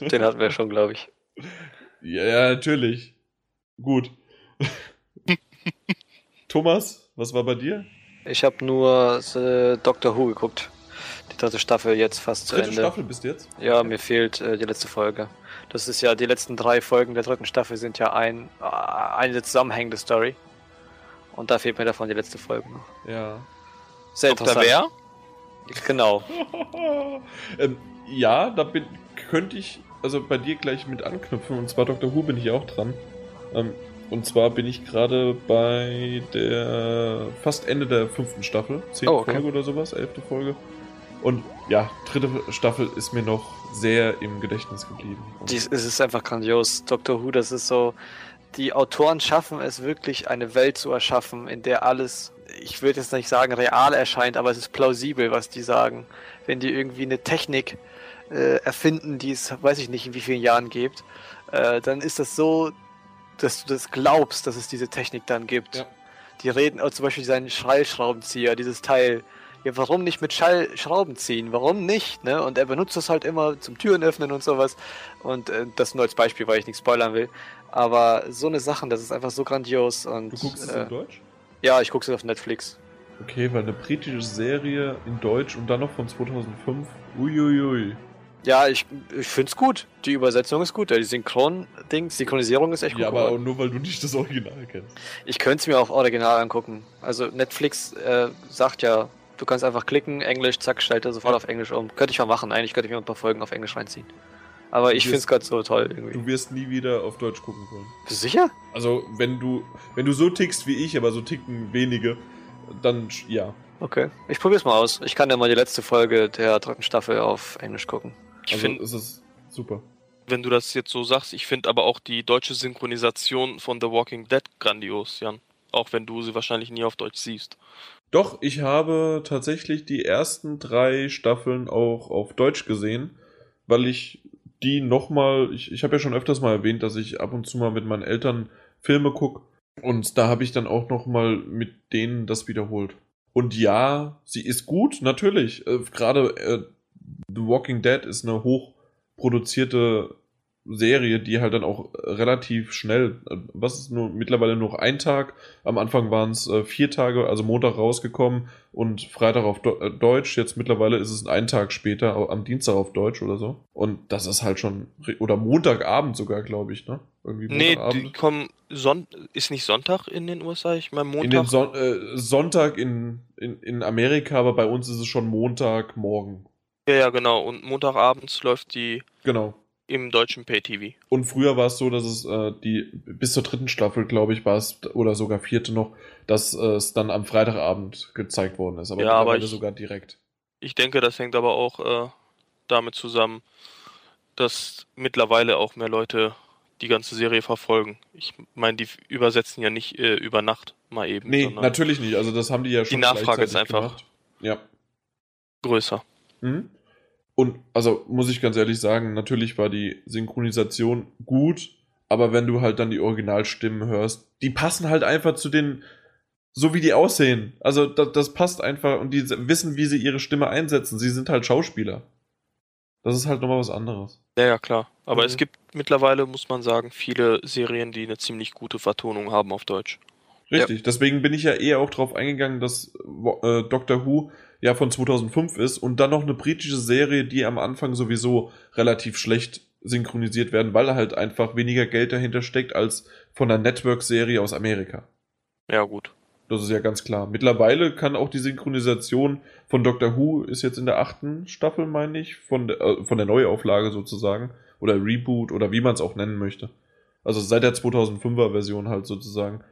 Den hatten wir schon, glaube ich. Ja, ja, natürlich. Gut. Thomas, was war bei dir? Ich habe nur äh, Doctor Who geguckt. Die dritte Staffel jetzt fast zu Dritte Ende. Staffel bis jetzt? Ja, mir fehlt äh, die letzte Folge. Das ist ja, die letzten drei Folgen der dritten Staffel sind ja ein, äh, eine zusammenhängende Story. Und da fehlt mir davon die letzte Folge noch. Ja. Sehr Dr. interessant. Wer? Genau. ähm, ja, da bin, könnte ich also bei dir gleich mit anknüpfen. Und zwar Dr. Who bin ich auch dran. Ähm, und zwar bin ich gerade bei der fast Ende der fünften Staffel. Zehnte Oh, okay. Folge oder sowas, elfte Folge. Und ja, dritte Staffel ist mir noch sehr im Gedächtnis geblieben. Dies, es ist einfach grandios. Doctor Who, das ist so. Die Autoren schaffen es wirklich, eine Welt zu erschaffen, in der alles, ich würde jetzt nicht sagen real erscheint, aber es ist plausibel, was die sagen. Wenn die irgendwie eine Technik äh, erfinden, die es, weiß ich nicht, in wie vielen Jahren gibt, äh, dann ist das so, dass du das glaubst, dass es diese Technik dann gibt. Ja. Die reden, oh, zum Beispiel seinen Schallschraubenzieher, dieses Teil. Ja, warum nicht mit Schallschrauben ziehen? Warum nicht? Ne? Und er benutzt das halt immer zum Türen öffnen und sowas. Und äh, das nur als Beispiel, weil ich nicht spoilern will. Aber so eine Sachen, das ist einfach so grandios. Und, du guckst es äh, in Deutsch? Ja, ich gucke es auf Netflix. Okay, weil eine britische Serie in Deutsch und dann noch von 2005. Uiuiui. Ja, ich, ich finde es gut. Die Übersetzung ist gut. Die Synchron-Ding, Synchronisierung ist echt gut. Ja, aber auch nur weil du nicht das Original kennst. Ich könnte es mir auf Original angucken. Also Netflix äh, sagt ja, du kannst einfach klicken, Englisch, zack, schalte sofort Ja. auf Englisch um. Könnte ich mal machen. Eigentlich könnte ich mir ein paar Folgen auf Englisch reinziehen. Aber Du ich finde es gerade so toll irgendwie. Du wirst nie wieder auf Deutsch gucken wollen. Bist du sicher? Also, wenn du, wenn du so tickst wie ich, aber so ticken wenige, dann ja. Okay. Ich probier's mal aus. Ich kann ja mal die letzte Folge der dritten Staffel auf Englisch gucken. Ich Also, finde, es ist super. wenn du das jetzt so sagst, ich finde aber auch die deutsche Synchronisation von The Walking Dead grandios, Jan. Auch wenn du sie wahrscheinlich nie auf Deutsch siehst. Doch, ich habe tatsächlich die ersten drei Staffeln auch auf Deutsch gesehen, weil ich die nochmal, ich, ich habe ja schon öfters mal erwähnt, dass ich ab und zu mal mit meinen Eltern Filme gucke und da habe ich dann auch nochmal mit denen das wiederholt. Und ja, sie ist gut, natürlich. Äh, Gerade äh, The Walking Dead ist eine hochproduzierte Serie, die halt dann auch relativ schnell, äh, was ist nur mittlerweile nur noch ein Tag, am Anfang waren es äh, vier Tage, also Montag rausgekommen und Freitag auf Do äh, Deutsch. Jetzt mittlerweile ist es ein Tag später, am Dienstag auf Deutsch oder so. Und das ist halt schon, oder Montagabend sogar, glaube ich, ne? Irgendwie Nee, die kommen Son ist nicht Sonntag in den USA, ich meine in den Montag. Son äh, Sonntag in, in, in Amerika, aber bei uns ist es schon Montagmorgen. ja, ja, genau. Und Montagabends läuft die Genau. Im deutschen Pay-TV. Und früher war es so, dass es äh, die bis zur dritten Staffel, glaube ich, war es, oder sogar vierte noch, dass äh, es dann am Freitagabend gezeigt worden ist. Aber Ja, aber ich- sogar direkt. Ich denke, das hängt aber auch äh, damit zusammen, dass mittlerweile auch mehr Leute die ganze Serie verfolgen. Ich meine, die übersetzen ja nicht äh, über Nacht mal eben, Nee, natürlich nicht. Also das haben die ja schon Nachfrage ist einfach- gemacht. Ja. größer. Mhm. Und also muss ich ganz ehrlich sagen, natürlich war die Synchronisation gut, aber wenn du halt dann die Originalstimmen hörst, die passen halt einfach zu den, so wie die aussehen. Also das, das passt einfach und die wissen, wie sie ihre Stimme einsetzen. Sie sind halt Schauspieler. Das ist halt nochmal was anderes. Ja, ja, klar. Aber Mhm. es gibt mittlerweile, muss man sagen, viele Serien, die eine ziemlich gute Vertonung haben auf Deutsch. Richtig, deswegen bin ich ja eher auch drauf eingegangen, dass äh, Doctor Who ja von 2005 ist und dann noch eine britische Serie, die am Anfang sowieso relativ schlecht synchronisiert werden, weil halt einfach weniger Geld dahinter steckt als von einer Network-Serie aus Amerika. Ja, gut. Das ist ja ganz klar. Mittlerweile kann auch die Synchronisation von Doctor Who ist jetzt in der achten Staffel, meine ich, von der, äh, von der Neuauflage sozusagen. Oder Reboot oder wie man es auch nennen möchte. Also seit der 2005er Version halt sozusagen.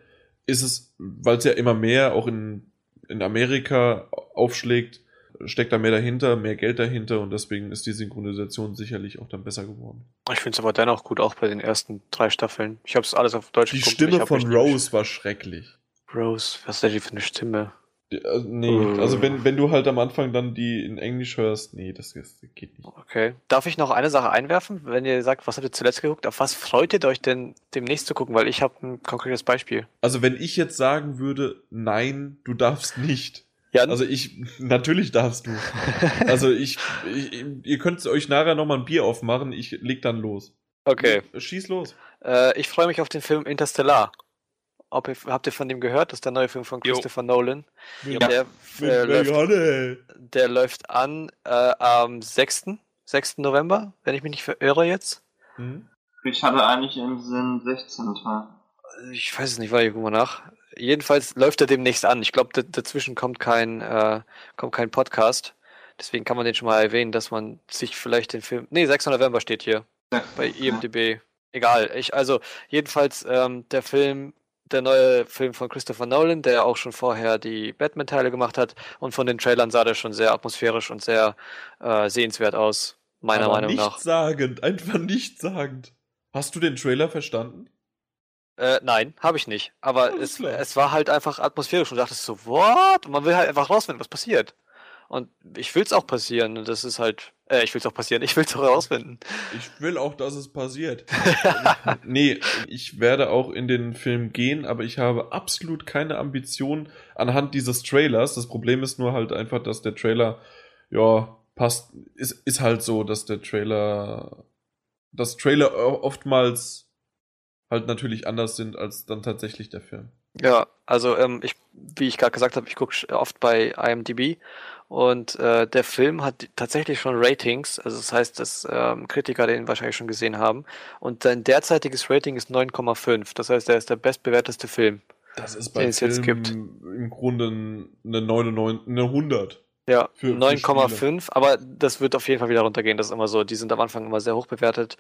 Ist es, weil es ja immer mehr auch in, in Amerika aufschlägt, steckt da mehr dahinter, mehr Geld dahinter und deswegen ist die Synchronisation sicherlich auch dann besser geworden. Ich finde es aber dennoch gut, auch bei den ersten drei Staffeln. Ich habe es alles auf Deutsch Die geguckt, Stimme von Rose war schrecklich. Rose, was ist denn für eine Stimme? Äh, nee, Äh. also wenn, wenn du halt am Anfang dann die in Englisch hörst, nee, das, das geht nicht. Okay. Darf ich noch eine Sache einwerfen? Wenn ihr sagt, was habt ihr zuletzt geguckt, auf was freut ihr euch denn demnächst zu gucken? Weil ich habe ein konkretes Beispiel. Also wenn ich jetzt sagen würde, nein, du darfst nicht. Ja, Also ich, natürlich darfst du. Also ich, ich ihr könnt euch nachher nochmal ein Bier aufmachen, ich leg dann los. okay. Schieß los. Äh, ich freue mich auf den Film Interstellar. Ob ihr, habt ihr von dem gehört? Das ist der neue Film von Jo. Christopher Nolan. Mit, Der, äh, läuft, der läuft an äh, am 6. 6. November, wenn ich mich nicht verirre jetzt. Hm? Ich hatte eigentlich im Sinn 16. Ich weiß es nicht, weil ich guck mal nach. Jedenfalls läuft er demnächst an. Ich glaube, dazwischen kommt kein, äh, kommt kein Podcast. Deswegen kann man den schon mal erwähnen, dass man sich vielleicht den Film. Nee, 6. November steht hier bei IMDb. Egal. Ich, also, jedenfalls ähm, der Film, der neue Film von Christopher Nolan, der auch schon vorher die Batman-Teile gemacht hat. Und von den Trailern sah der schon sehr atmosphärisch und sehr äh, sehenswert aus. Meiner Aber Meinung nach. nichtssagend, einfach nichtssagend. Hast du den Trailer verstanden? Äh, nein, habe ich nicht. Aber Alles es, klar. es war halt einfach atmosphärisch und du dachtest so, what? Und man will halt einfach rausfinden, was passiert. Und ich will es auch passieren. Und das ist halt, äh, ich will es auch passieren, ich will es auch herausfinden. Ich will auch, dass es passiert. nee, ich werde auch in den Film gehen, aber ich habe absolut keine Ambition anhand dieses Trailers. Das Problem ist nur halt einfach, dass der Trailer, ja, passt, ist, ist halt so, dass der Trailer, dass Trailer oftmals halt natürlich anders sind als dann tatsächlich der Film. Ja, also ähm, ich, wie ich gerade gesagt habe, ich gucke oft bei IMDb und äh, der Film hat tatsächlich schon Ratings, also das heißt, dass ähm, Kritiker den wahrscheinlich schon gesehen haben und sein derzeitiges Rating ist 9,5. Das heißt, er ist der bestbewerteste Film. Das ist Den bei es jetzt gibt. im Grunde eine 99, eine 100. Ja, Für- für 9,5, aber das wird auf jeden Fall wieder runtergehen. Das ist immer so. Die sind am Anfang immer sehr hoch bewertet,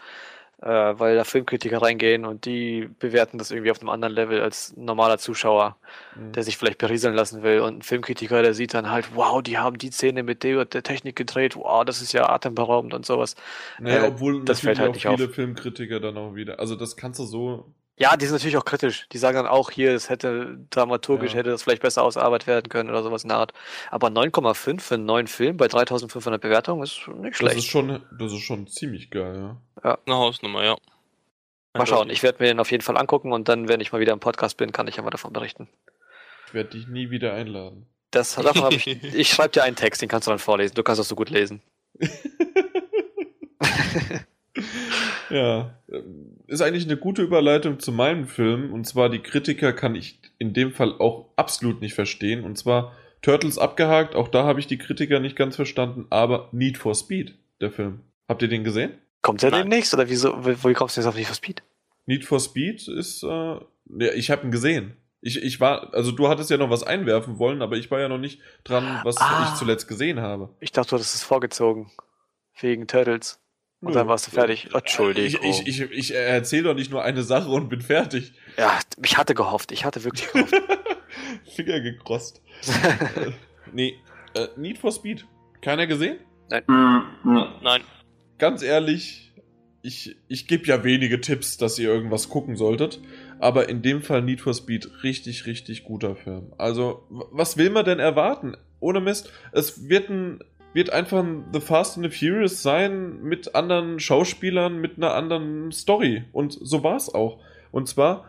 äh, weil da Filmkritiker reingehen und die bewerten das irgendwie auf einem anderen Level als ein normaler Zuschauer, Mhm. der sich vielleicht berieseln lassen will. Und ein Filmkritiker, der sieht dann halt, wow, die haben die Szene mit der, der Technik gedreht, wow, das ist ja atemberaubend und sowas. Naja, Äh, obwohl das fällt halt auch nicht viele Filmkritiker dann auch wieder. Also das kannst du so. Ja, die sind natürlich auch kritisch. Die sagen dann auch hier, es hätte dramaturgisch Ja. hätte das vielleicht besser ausarbeitet werden können oder sowas in der Art. Aber 9,5 für einen neuen Film bei 3500 Bewertungen ist nicht Das schlecht. ist schon, das ist schon ziemlich geil, ja. Eine Hausnummer, ja. Mal schauen, ich werde mir den auf jeden Fall angucken und dann, wenn ich mal wieder im Podcast bin, kann ich ja mal davon berichten. Ich werde dich nie wieder einladen. Das, davon ich, ich schreibe dir einen Text, den kannst du dann vorlesen. Du kannst das so gut lesen. Ja, ist eigentlich eine gute Überleitung zu meinem Film. Und zwar die Kritiker kann ich in dem Fall auch absolut nicht verstehen. Und zwar Turtles abgehakt. Auch da habe ich die Kritiker nicht ganz verstanden. Aber Need for Speed, der Film. Habt ihr den gesehen? Kommt der Nein. demnächst oder wieso, wo wie kommst du jetzt auf Need for Speed? Need for Speed ist, äh, ja, ich habe ihn gesehen. Ich, ich war, also du hattest ja noch was einwerfen wollen, aber ich war ja noch nicht dran, was Ah. ich zuletzt gesehen habe. Ich dachte, du hattest es vorgezogen. Wegen Turtles. Und Nö. dann warst du fertig. Entschuldigung. Ich, ich, ich, ich erzähle doch nicht nur eine Sache und bin fertig. Ja, ich hatte gehofft. Ich hatte wirklich gehofft. Finger gekrost. äh, nee, äh, Need for Speed. Keiner gesehen? Hm, nee. Nein. Ganz ehrlich, ich, ich gebe ja wenige Tipps, dass ihr irgendwas gucken solltet. Aber in dem Fall Need for Speed richtig, richtig guter Film. Also, was will man denn erwarten? Ohne Mist. Es wird ein wird einfach ein The Fast and the Furious sein mit anderen Schauspielern, mit einer anderen Story. Und so war's auch. Und zwar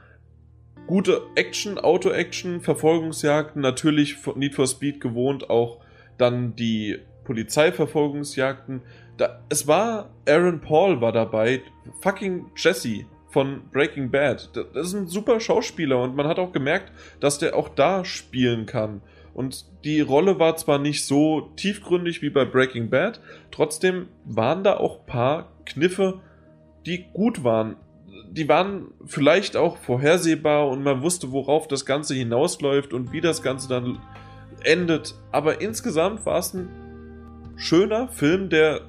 gute Action, Auto-Action, Verfolgungsjagden, natürlich Need for Speed gewohnt, auch dann die Polizeiverfolgungsjagden. Da, es war Aaron Paul war dabei, fucking Jesse von Breaking Bad. Da- Das ist ein super Schauspieler und man hat auch gemerkt, dass der auch da spielen kann. Und die Rolle war zwar nicht so tiefgründig wie bei Breaking Bad, trotzdem waren da auch paar Kniffe, die gut waren. die waren vielleicht auch vorhersehbar und man wusste, worauf das Ganze hinausläuft und wie das Ganze dann endet. Aber insgesamt war es ein schöner Film, der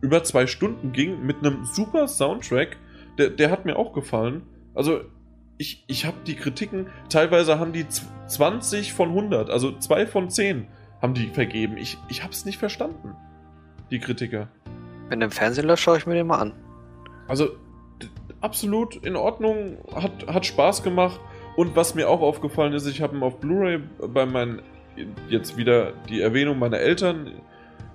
über zwei Stunden ging, mit einem super Soundtrack. Der, der hat mir auch gefallen. Also, ich, ich habe die Kritiken, teilweise haben die 20 von 100, also 2 von 10 haben die vergeben. Ich, ich habe es nicht verstanden, die Kritiker. Wenn der im Fernsehen läuft, schaue ich mir den mal an. Also, absolut in Ordnung, hat, hat Spaß gemacht. Und was mir auch aufgefallen ist, ich habe ihn auf Blu-ray bei meinen, jetzt wieder die Erwähnung meiner Eltern,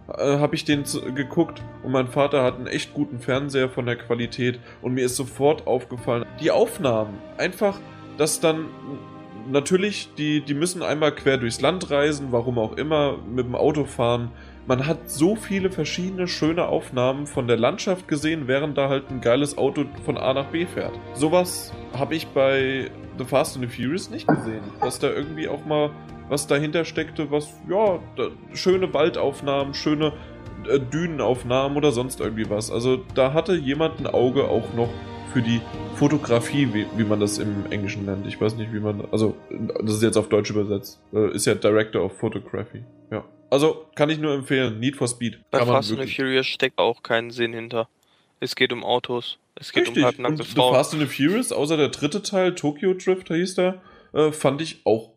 äh, habe ich den geguckt und mein Vater hat einen echt guten Fernseher von der Qualität und mir ist sofort aufgefallen, die Aufnahmen, einfach, dass dann natürlich, die, die müssen einmal quer durchs Land reisen, warum auch immer, mit dem Auto fahren. Man hat so viele verschiedene schöne Aufnahmen von der Landschaft gesehen, während da halt ein geiles Auto von A nach B fährt. Sowas habe ich bei The Fast and the Furious nicht gesehen. Dass da irgendwie auch mal was dahinter steckte, was, ja, da, schöne Waldaufnahmen, schöne äh, Dünenaufnahmen oder sonst irgendwie was. Also da hatte jemand ein Auge auch noch für die Fotografie, wie, wie man das im Englischen nennt. Ich weiß nicht, wie man, also das ist jetzt auf Deutsch übersetzt. Äh, ist ja Director of Photography. Ja. Also kann ich nur empfehlen. Need for Speed. Bei Kann Fast and. Furious steckt auch keinen Sinn hinter. Es geht um Autos. Es geht Richtig. um halbnackte The Frauen. Fast and the Furious, außer der dritte Teil, Tokyo Drift hieß der, äh, fand ich auch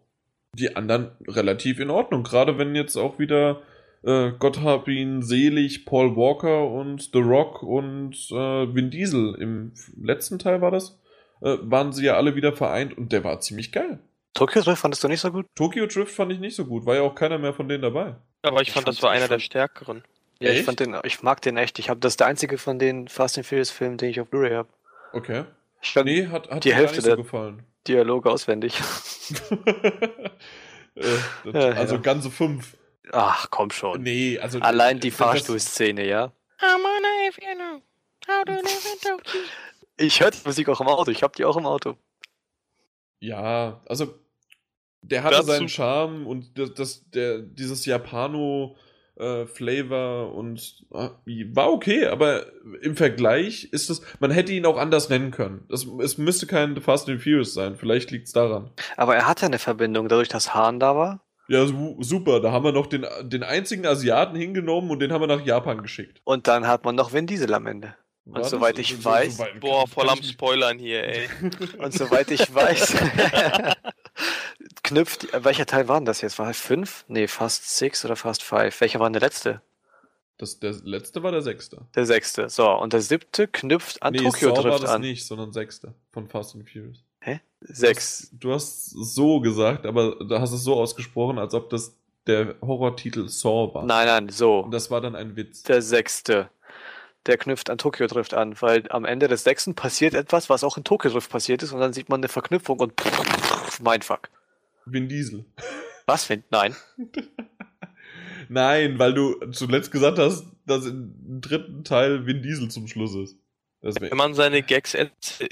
die anderen relativ in Ordnung. Gerade wenn jetzt auch wieder äh, Gott hab ihn selig, Paul Walker und The Rock und äh, Vin Diesel im letzten Teil war das, äh, waren sie ja alle wieder vereint und der war ziemlich geil. Tokyo Drift fandest du nicht so gut? Tokyo Drift fand ich nicht so gut, war ja auch keiner mehr von denen dabei. Aber ich Ich fand, das war ich einer der fand- stärkeren. Ja, ich Echt? fand den, ich mag den echt. Ich habe das ist der einzige von den Fast and Furious Filmen, den ich auf Blu-ray habe. Okay. Ich kann Nee, hat, hat Die mir gar Hälfte nicht so der- gefallen. Dialoge auswendig. äh, das, Ja, also ja. ganze fünf. Ach, komm schon. Nee, also. Allein die Fahrstuhlszene, ja. I'm on if you know how to live in Tokyo. Ich höre die Musik auch im Auto. Ich habe die auch im Auto. Ja, also. Der hatte Dazu- seinen Charme und das, das, der, dieses Japano. Äh, Flavor und äh, war okay, aber im Vergleich ist es, man hätte ihn auch anders nennen können. Das, es müsste kein The Fast and Furious sein, vielleicht liegt es daran. Aber er hat ja eine Verbindung, dadurch, dass Hahn da war. Ja, su super, da haben wir noch den, den einzigen Asiaten hingenommen und den haben wir nach Japan geschickt. Und dann hat man noch Vin Diesel am Ende. War das- soweit ich weiß- weit Boah, voll am Spoilern hier, ey. Und soweit ich weiß, knüpft. äh, Welcher Teil war denn das jetzt? War 5? Nee, Fast 6 oder Fast 5? Welcher war denn der letzte? Das, der letzte war der sechste. Der sechste. So, und der siebte knüpft an nee, Tokyo Saw war Drift das an. nicht, sondern sechste von Fast and Furious. Sechs. Du hast es so gesagt, aber du hast es so ausgesprochen, als ob das der Horrortitel Saw war. Nein, nein, so. Und das war dann ein Witz. Der sechste. Der knüpft an Tokyo Drift an, weil am Ende des sechsten passiert etwas, was auch in Tokyo Drift passiert ist, und dann sieht man eine Verknüpfung und Mindfuck. Vin Diesel. Was find? Nein. Nein, weil du zuletzt gesagt hast, dass im dritten Teil Vin Diesel zum Schluss ist. Deswegen. Wenn man seine Gags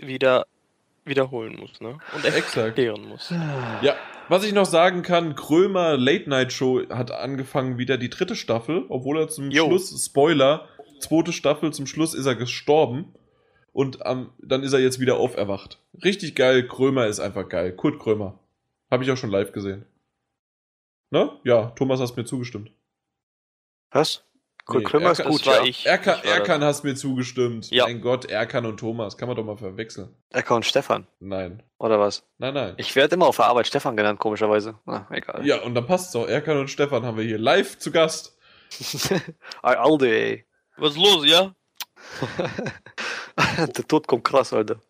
wieder wiederholen muss, ne? Und Exakt. erklären muss. Ja, was ich noch sagen kann, Krömer Late Night Show hat angefangen wieder die dritte Staffel, obwohl er zum Jo. Schluss, Spoiler, zweite Staffel, zum Schluss ist er gestorben und ähm, dann ist er jetzt wieder auferwacht. Richtig geil, Krömer ist einfach geil. Kurt Krömer. Habe ich auch schon live gesehen. Ne? Ja, Thomas hast mir zugestimmt. Was? Kurt Nee, Krömer ist Erkan- gut, das war ja. ich. Erkan, Ich war das. Erkan hast mir zugestimmt. Ja. Mein Gott, Erkan und Thomas. Kann man doch mal verwechseln. Ecker und Stefan. Nein. Oder was? Nein, nein. Ich werde immer auf der Arbeit Stefan genannt, komischerweise. Na, egal. Ja, und dann passt's auch. Erkan und Stefan haben wir hier live zu Gast. Alde, ey. Was ist los, ja? Der Tod kommt krass, Alter.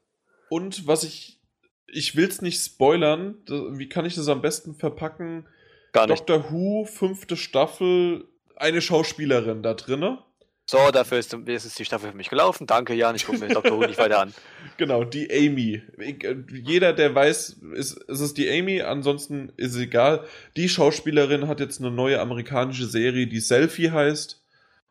Und was ich. Ich will's nicht spoilern. Wie kann ich das am besten verpacken? Gar nicht. Doctor Who, fünfte Staffel, eine Schauspielerin da drinne. So, dafür ist, ist die Staffel für mich gelaufen. Danke, Jan. Ich gucke mir Dr. Who nicht weiter an. Genau, die Amy. Äh, jeder, der weiß, ist, ist es die Amy, ansonsten ist es egal. Die Schauspielerin hat jetzt eine neue amerikanische Serie, die Selfie heißt.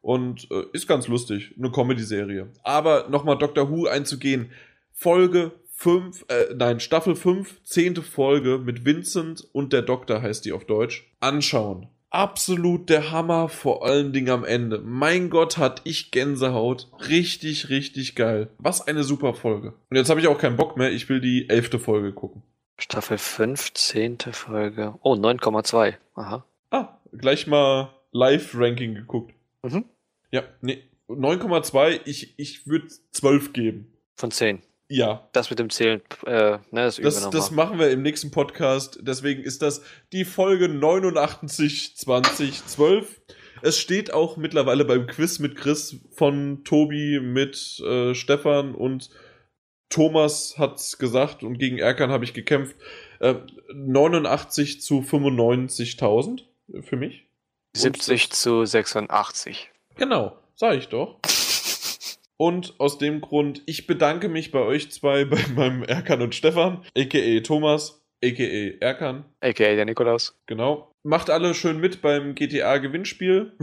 Und äh, ist ganz lustig. Eine Comedy-Serie. Aber nochmal Doctor Who einzugehen. Folge 5, äh, nein, Staffel 5, zehnte Folge mit Vincent und der Doktor heißt die auf Deutsch. Anschauen. absolut der Hammer, vor allen Dingen am Ende. Mein Gott, hat ich Gänsehaut. Richtig, richtig geil. Was eine super Folge. Und jetzt habe ich auch keinen Bock mehr. Ich will die elfte Folge gucken. Staffel 5, 10. Folge. Oh, 9,2. Aha. Ah, gleich mal Live-Ranking geguckt. Mhm. Ja, nee. 9,2, ich, ich würde 12 geben. Von 10. Ja. Das mit dem Zählen, äh, ne, das Das, das machen wir im nächsten Podcast. Deswegen ist das die Folge 89 2012. Es steht auch mittlerweile beim Quiz mit Chris von Tobi mit äh, Stefan und Thomas hat's gesagt und gegen Erkan habe ich gekämpft. Äh, 89 zu 95.000 für mich. 70 zu 86. Genau, sag ich doch. Und aus dem Grund, ich bedanke mich bei euch zwei, bei meinem Erkan und Stefan, a.k.a. Thomas, a.k.a. Erkan. A.k.a. der Nikolaus. Genau. Macht alle schön mit beim GTA-Gewinnspiel.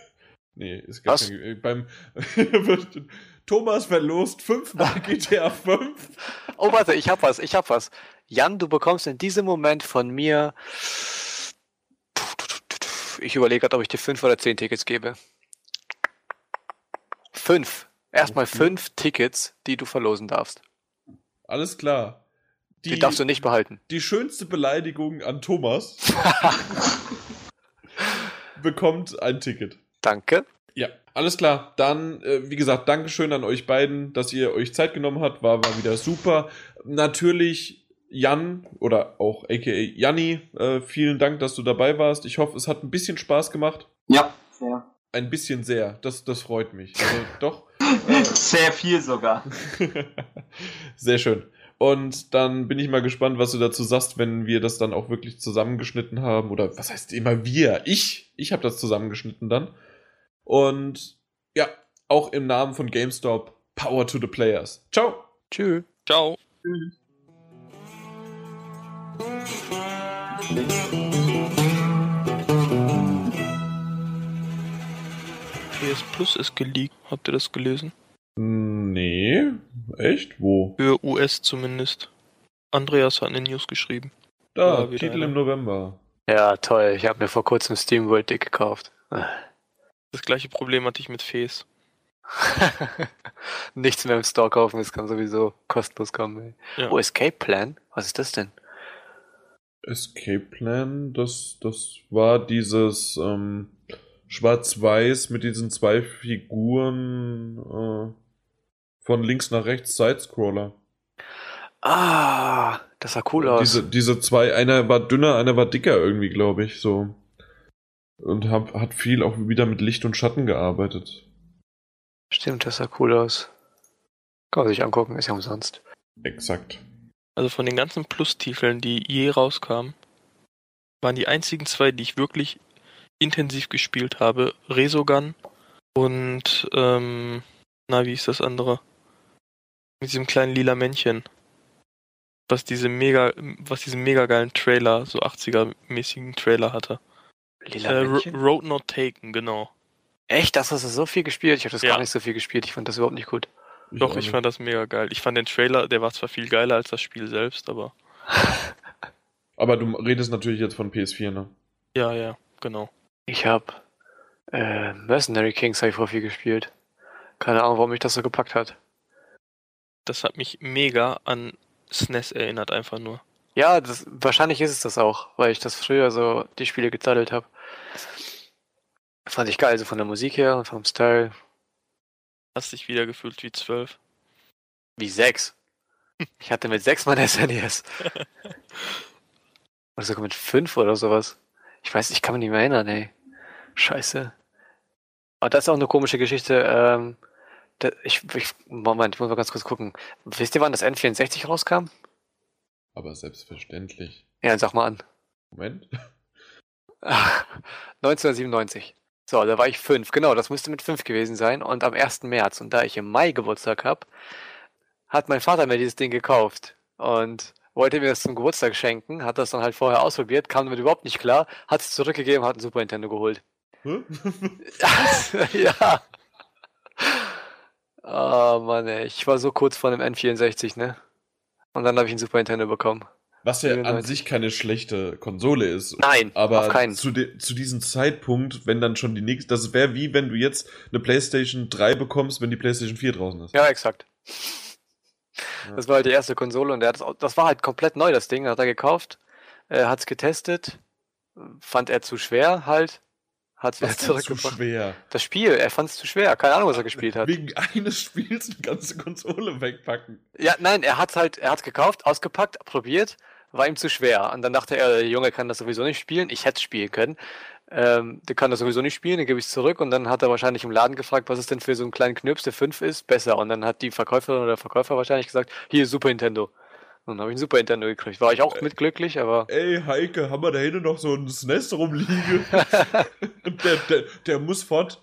nee, ist gar Was? kein Ge- beim Thomas verlost fünfmal GTA 5. Oh, warte, ich hab was, ich hab was. Jan, du bekommst in diesem Moment von mir. Ich überlege gerade, ob ich dir fünf oder zehn Tickets gebe. Fünf. Erstmal Okay. fünf Tickets, die du verlosen darfst. Alles klar. Die, darfst du nicht behalten. die schönste Beleidigung an Thomas bekommt ein Ticket. Danke. Ja, alles klar. Dann, äh, wie gesagt, Dankeschön an euch beiden, dass ihr euch Zeit genommen habt. War, war wieder super. Natürlich Jan oder auch aka Janni, äh, vielen Dank, dass du dabei warst. Ich hoffe, es hat ein bisschen Spaß gemacht. Ja, sehr. Ein bisschen sehr. Das, das freut mich. Also, doch. Sehr viel sogar. Sehr schön. Und dann bin ich mal gespannt, was du dazu sagst, wenn wir das dann auch wirklich zusammengeschnitten haben. Oder was heißt immer wir? Ich. Ich habe das zusammengeschnitten dann. Und ja, auch im Namen von GameStop, Power to the Players. Ciao. Tschüss. Ciao. PS Plus ist geleakt. Habt ihr das gelesen? Nee. Echt? Wo? Für US zumindest. Andreas hat eine News geschrieben. Da, Ja, Titel einer. im November. Ja, toll. Ich habe mir vor kurzem SteamWorld Dick gekauft. Das gleiche Problem hatte ich mit Fes. Nichts mehr im Store kaufen, es kann sowieso kostenlos kommen. Ey. Ja. Oh, Escape Plan? Was ist das denn? Escape Plan, das, das war dieses ähm, Schwarz-Weiß mit diesen zwei Figuren äh, von links nach rechts Sidescroller. Ah, das sah cool aus. Diese, diese zwei, einer war dünner, einer war dicker irgendwie, glaube ich, so. Und hab, hat viel auch wieder mit Licht und Schatten gearbeitet. Stimmt, das sah cool aus. Kann man sich angucken, ist ja umsonst. Exakt. Also von den ganzen Plus-Titeln, die je rauskamen, waren die einzigen zwei, die ich wirklich intensiv gespielt habe, Resogun und ähm, na, wie ist das andere? Mit diesem kleinen lila Männchen. Was diese mega, was diesen mega geilen Trailer, so 80er-mäßigen Trailer hatte. Lila Äh, Männchen? Road Not Taken, genau. Echt, das hast du so viel gespielt? Ich habe das Ja. gar nicht so viel gespielt. Ich fand das überhaupt nicht gut. Doch, ich fand das mega geil. Ich fand den Trailer, der war zwar viel geiler als das Spiel selbst, aber Aber du redest natürlich jetzt von PS4, ne? ja, ja, genau. Ich habe äh, Mercenary Kings habe ich vor viel gespielt. Keine Ahnung, warum mich das so gepackt hat. Das hat mich mega an SNES erinnert, einfach nur. Ja, das, wahrscheinlich ist es das auch, weil ich das früher so die Spiele gezettelt habe. Fand ich geil, so von der Musik her und vom Style. Hast dich wieder gefühlt wie zwölf. Wie sechs. Ich hatte mit sechs mein SNES. Oder sogar mit fünf oder sowas. Ich weiß, ich kann mich nicht mehr erinnern, ey. Scheiße. Aber das ist auch eine komische Geschichte. Ähm, da, ich, ich, Moment, ich muss mal ganz kurz gucken. Wisst ihr, wann das N64 rauskam? Aber selbstverständlich. Ja, sag mal an. Moment. 1997. So, da war ich fünf. Genau, das müsste mit fünf gewesen sein. Und am 1. März, und da ich im Mai Geburtstag habe, hat mein Vater mir dieses Ding gekauft. Und wollte mir das zum Geburtstag schenken, hat das dann halt vorher ausprobiert, kam damit überhaupt nicht klar, hat es zurückgegeben, hat ein Super Nintendo geholt. Ja. Oh Mann, ey. Ich war so kurz vor dem N64, ne? Und dann habe ich ein Super Nintendo bekommen. Was ja an 94. sich keine schlechte Konsole ist. Nein, Aber auf keinen. zu, de zu diesem Zeitpunkt, wenn dann schon die nächste, das wäre wie wenn du jetzt eine PlayStation 3 bekommst, wenn die PlayStation 4 draußen ist. Ja, exakt. Ja. Das war halt die erste Konsole und der hat das, das war halt komplett neu, das Ding. Hat er gekauft, äh, hat's getestet, fand er zu schwer halt, Was ist denn zu zurückgebracht. schwer? Das Spiel, er fand's zu schwer, keine Ahnung, was er gespielt hat. Wegen eines Spiels eine ganze Konsole wegpacken. Ja, nein, er hat's halt, er hat's gekauft, ausgepackt, probiert, war ihm zu schwer. Und dann dachte er, der Junge kann das sowieso nicht spielen, ich hätte spielen können. Ähm, der kann das sowieso nicht spielen, den gebe ich zurück und dann hat er wahrscheinlich im Laden gefragt, was es denn für so einen kleinen Knirps, der 5 ist, besser. Und dann hat die Verkäuferin oder der Verkäufer wahrscheinlich gesagt, hier Super Nintendo. Und dann habe ich einen Super Nintendo gekriegt. War ich auch mit glücklich, aber Ey, Heike, haben wir da hinten noch so ein SNES rumliegen? der, der, der muss fort.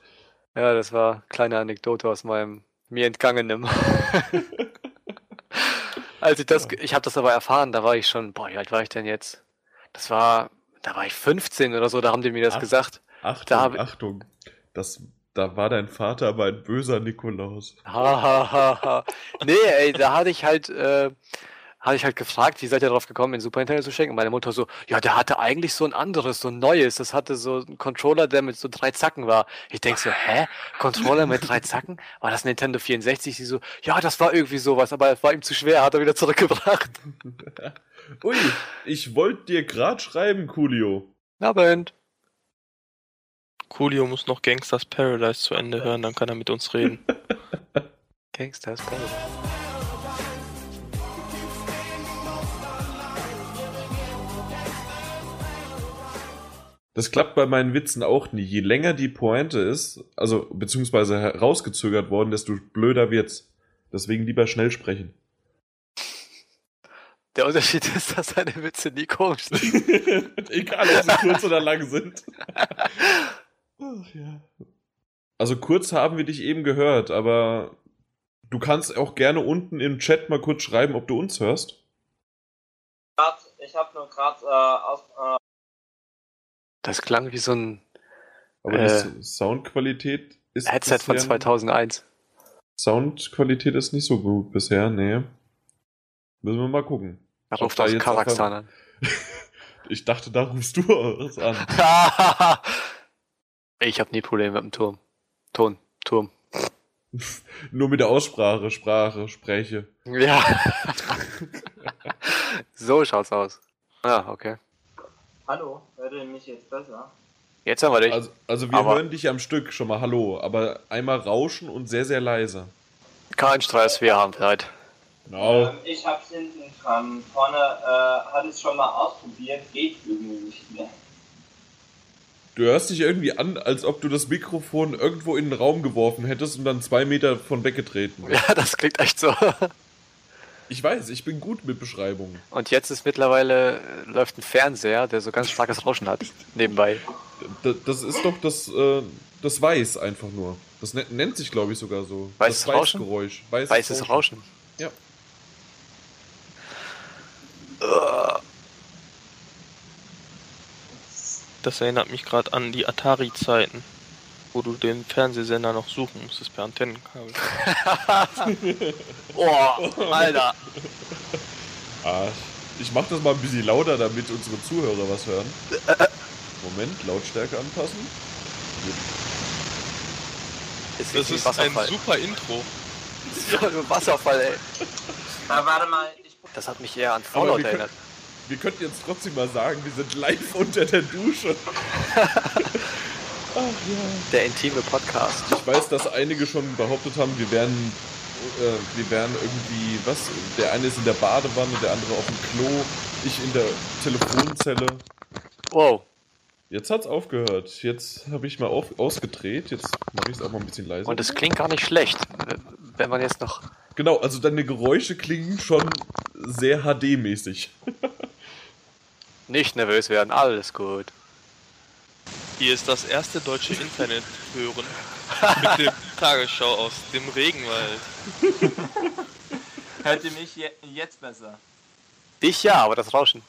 ja, das war eine kleine Anekdote aus meinem mir entgangenem. Als ich das, ich habe das aber erfahren, da war ich schon, boah, wie alt war ich denn jetzt? Das war, da war ich 15 oder so, da haben die mir das Ach. gesagt. Achtung, Da hab Achtung. Das, da war dein Vater aber ein böser Nikolaus. Ha, ha, ha, ha. Nee, ey, da hatte ich halt, äh, hatte ich halt gefragt, wie seid ihr darauf gekommen, den Super Nintendo zu schenken? Meine Mutter so, ja, der hatte eigentlich so ein anderes, so ein neues. Das hatte so einen Controller, der mit so drei Zacken war. Ich denk so, hä? Controller mit drei Zacken? War das Nintendo 64? Sie so, ja, das war irgendwie sowas, aber es war ihm zu schwer, hat er wieder zurückgebracht. Ui, ich wollte dir grad schreiben, Coolio. Abend. Coolio muss noch Gangsters Paradise zu Ende hören, dann kann er mit uns reden. Gangsters Paradise. Das klappt bei meinen Witzen auch nie. Je länger die Pointe ist, also beziehungsweise herausgezögert worden, desto blöder wird's. Deswegen lieber schnell sprechen. Der Unterschied ist, dass seine Witze nie komisch sind. Egal, ob sie kurz oder lang sind. Ach, ja. Also kurz haben wir dich eben gehört, aber du kannst auch gerne unten im Chat mal kurz schreiben, ob du uns hörst. Ich habe nur gerade äh, aus, äh, Das klang wie so ein Aber Äh, die Soundqualität ist Headset von bisher- 2001. Soundqualität ist nicht so gut bisher, nee. Müssen wir mal gucken. Er ruft aus Kasachstan an. Ich dachte, da rufst du was an. ich habe nie Probleme mit dem Turm. Ton, Turm. Nur mit der Aussprache, Sprache, Spreche. Ja. so schaut's aus. Ah, okay. Hallo, hört ihr mich jetzt besser? Jetzt haben wir dich. Also, also wir Aber- hören dich am Stück schon mal Hallo, aber einmal rauschen und sehr, sehr leise. Kein Stress, wir haben Zeit. Genau. Ähm, ich hab's hinten dran. Vorne äh, hat es schon mal ausprobiert, geht irgendwie nicht mehr. Du hörst dich irgendwie an, als ob du das Mikrofon irgendwo in den Raum geworfen hättest und dann zwei Meter von weggetreten. Ja, das klingt echt so. Ich weiß, ich bin gut mit Beschreibungen. Und jetzt ist mittlerweile, äh, läuft ein Fernseher, der so ganz starkes Rauschen hat. Nebenbei. D das ist doch das, äh, das Weiß einfach nur. Das ne nennt sich, glaube ich, sogar so. Weißes das Rauschen? Weißgeräusch. Weißes, Weißes Rauschen. Ja. Das erinnert mich gerade an die Atari-Zeiten, wo du den Fernsehsender noch suchen musstest per Antennenkabel. Oh, Alter. Ah, ich mach das mal ein bisschen lauter, damit unsere Zuhörer was hören. Moment, Lautstärke anpassen. Ist Das ist ein super Intro. Wasserfall, ey. Na, warte mal, Das hat mich eher an Fallout erinnert. Wir könnten jetzt trotzdem mal sagen, wir sind live unter der Dusche. Der intime Podcast. Ich weiß, dass einige schon behauptet haben, wir wären, äh, wir wären irgendwie, was? Der eine ist in der Badewanne, der andere auf dem Klo, ich in der Telefonzelle. Wow. Jetzt hat's aufgehört. Jetzt habe ich mal auf, ausgedreht. Jetzt mache ich es auch mal ein bisschen leiser. Und es klingt gar nicht schlecht. Wenn man jetzt noch. genau, also deine Geräusche klingen schon sehr HD-mäßig. Nicht nervös werden, alles gut. Hier ist das erste deutsche Internet hören mit dem Tagesschau aus dem Regenwald. hört ihr mich je jetzt besser? Dich ja, aber das Rauschen.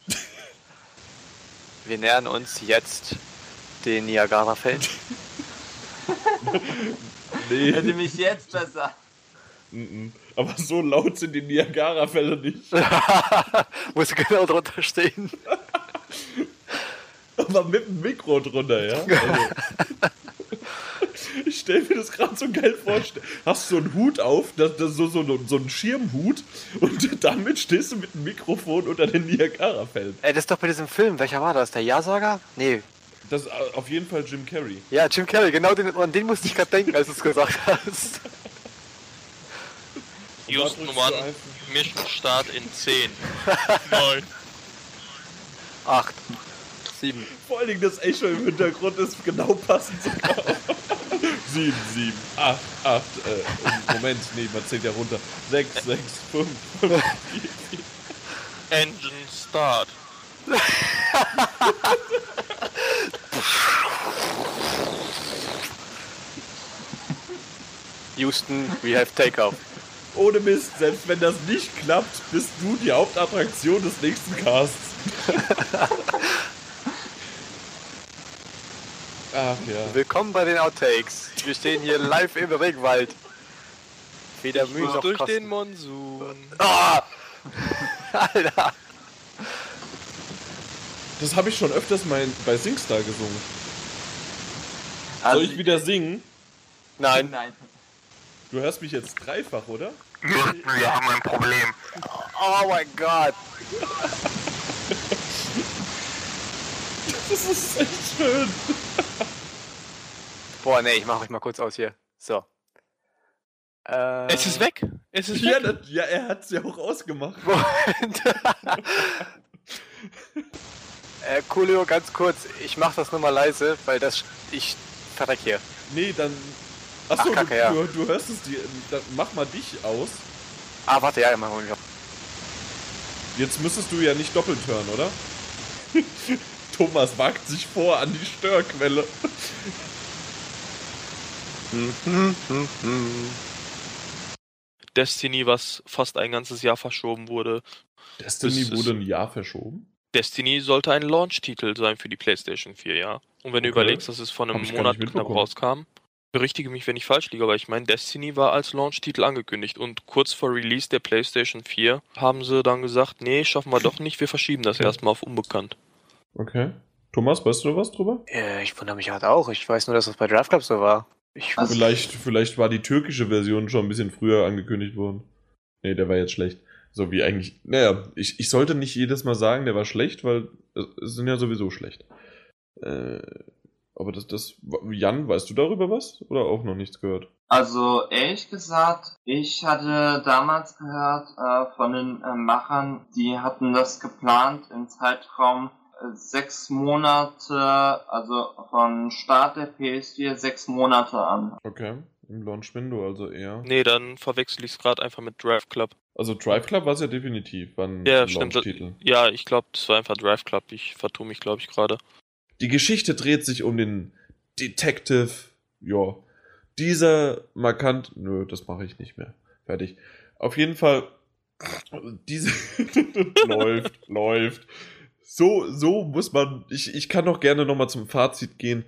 Wir nähern uns jetzt den Niagara-Fällen. Nee. Hört ihr mich jetzt besser? Aber so laut sind die Niagara-Fälle nicht. Muss genau drunter stehen. Aber mit dem Mikro drunter, ja? Also, ich stelle mir das gerade so geil vor. Hast du so einen Hut auf, das, das so, so, so einen Schirmhut und damit stehst du mit dem Mikrofon unter den Niagara-Fällen. Ey, das ist doch bei diesem Film. Welcher war das? Der Ja-Sager? Nee. Das ist auf jeden Fall Jim Carrey. Ja, Jim Carrey, genau den, an den musste ich gerade denken, als du es gesagt hast. Houston One, Mission Start in 10, 9, 8, 7. Vor allen Dingen das Echo im Hintergrund ist genau passend sogar. 7, 7, 8, 8, äh, Moment, nee, man zählt ja runter. 6, 6, 5, 5, 4, 4. Engine Start. Houston, we have takeoff. Ohne Mist, selbst wenn das nicht klappt, bist du die Hauptattraktion des nächsten Casts. Ach ja. Willkommen bei den Outtakes. Wir stehen hier live im Regenwald. Weder Mühe noch Durch Kosten. den Monsun. Ah! Alter! Das habe ich schon öfters mal bei Singstar gesungen. Also, Soll ich wieder singen? Nein. Nein. Du hörst mich jetzt dreifach, oder? Wir haben ein Problem. Oh mein Gott. Das ist echt schön. Boah, nee, ich mach euch mal kurz aus hier. So. Äh, Es ist weg. Es ist Ja, weg. das, ja er hat's ja auch ausgemacht. Äh, Coolio, ganz kurz. Ich mach das nur mal leise, weil das. Ich verreck hier. Nee, dann. Achso, Ach, Kacke, du, ja. du, du hörst es dir. Dann mach mal dich aus. Ah, warte, ja, machen wir Jetzt müsstest du ja nicht doppelt hören, oder? Thomas wagt sich vor an die Störquelle. Destiny, was fast ein ganzes Jahr verschoben wurde. Destiny ist- wurde ein Jahr verschoben. Destiny sollte ein Launch-Titel sein für die PlayStation 4, ja. Und wenn du Okay. überlegst, dass es vor einem Monat knapp rauskam, berichtige mich, wenn ich falsch liege, aber ich meine, Destiny war als Launch-Titel angekündigt und kurz vor Release der PlayStation 4 haben sie dann gesagt, nee, schaffen wir doch nicht, wir verschieben das erstmal auf unbekannt. Okay. Thomas, weißt du was drüber? Äh, ich wundere mich halt auch. Ich weiß nur, dass das bei Drive Club so war. Ich, Also- Vielleicht, vielleicht war die türkische Version schon ein bisschen früher angekündigt worden. Nee, der war jetzt schlecht. So wie eigentlich. Naja, ich, ich sollte nicht jedes Mal sagen, der war schlecht, weil es es sind ja sowieso schlecht. Äh, aber das, das. Jan, weißt du darüber was? Oder auch noch nichts gehört? Also ehrlich gesagt, ich hatte damals gehört äh, von den äh, Machern, die hatten das geplant im Zeitraum äh, sechs Monate, also von Start der PS4 sechs Monate an. Okay. Im Launch Window also eher. Nee, dann verwechsel ich es gerade einfach mit Drive Club. Also Drive Club war es ja definitiv. War ein Ja, stimmt. Launch-Titel. Ja, ich glaube, das war einfach Drive Club. Ich vertue mich, glaube ich, gerade. Die Geschichte dreht sich um den Detective. Ja. Dieser markant. Nö, das mache ich nicht mehr. Fertig. Auf jeden Fall. Diese. läuft, läuft. So, so muss man. Ich, ich kann noch gerne nochmal zum Fazit gehen.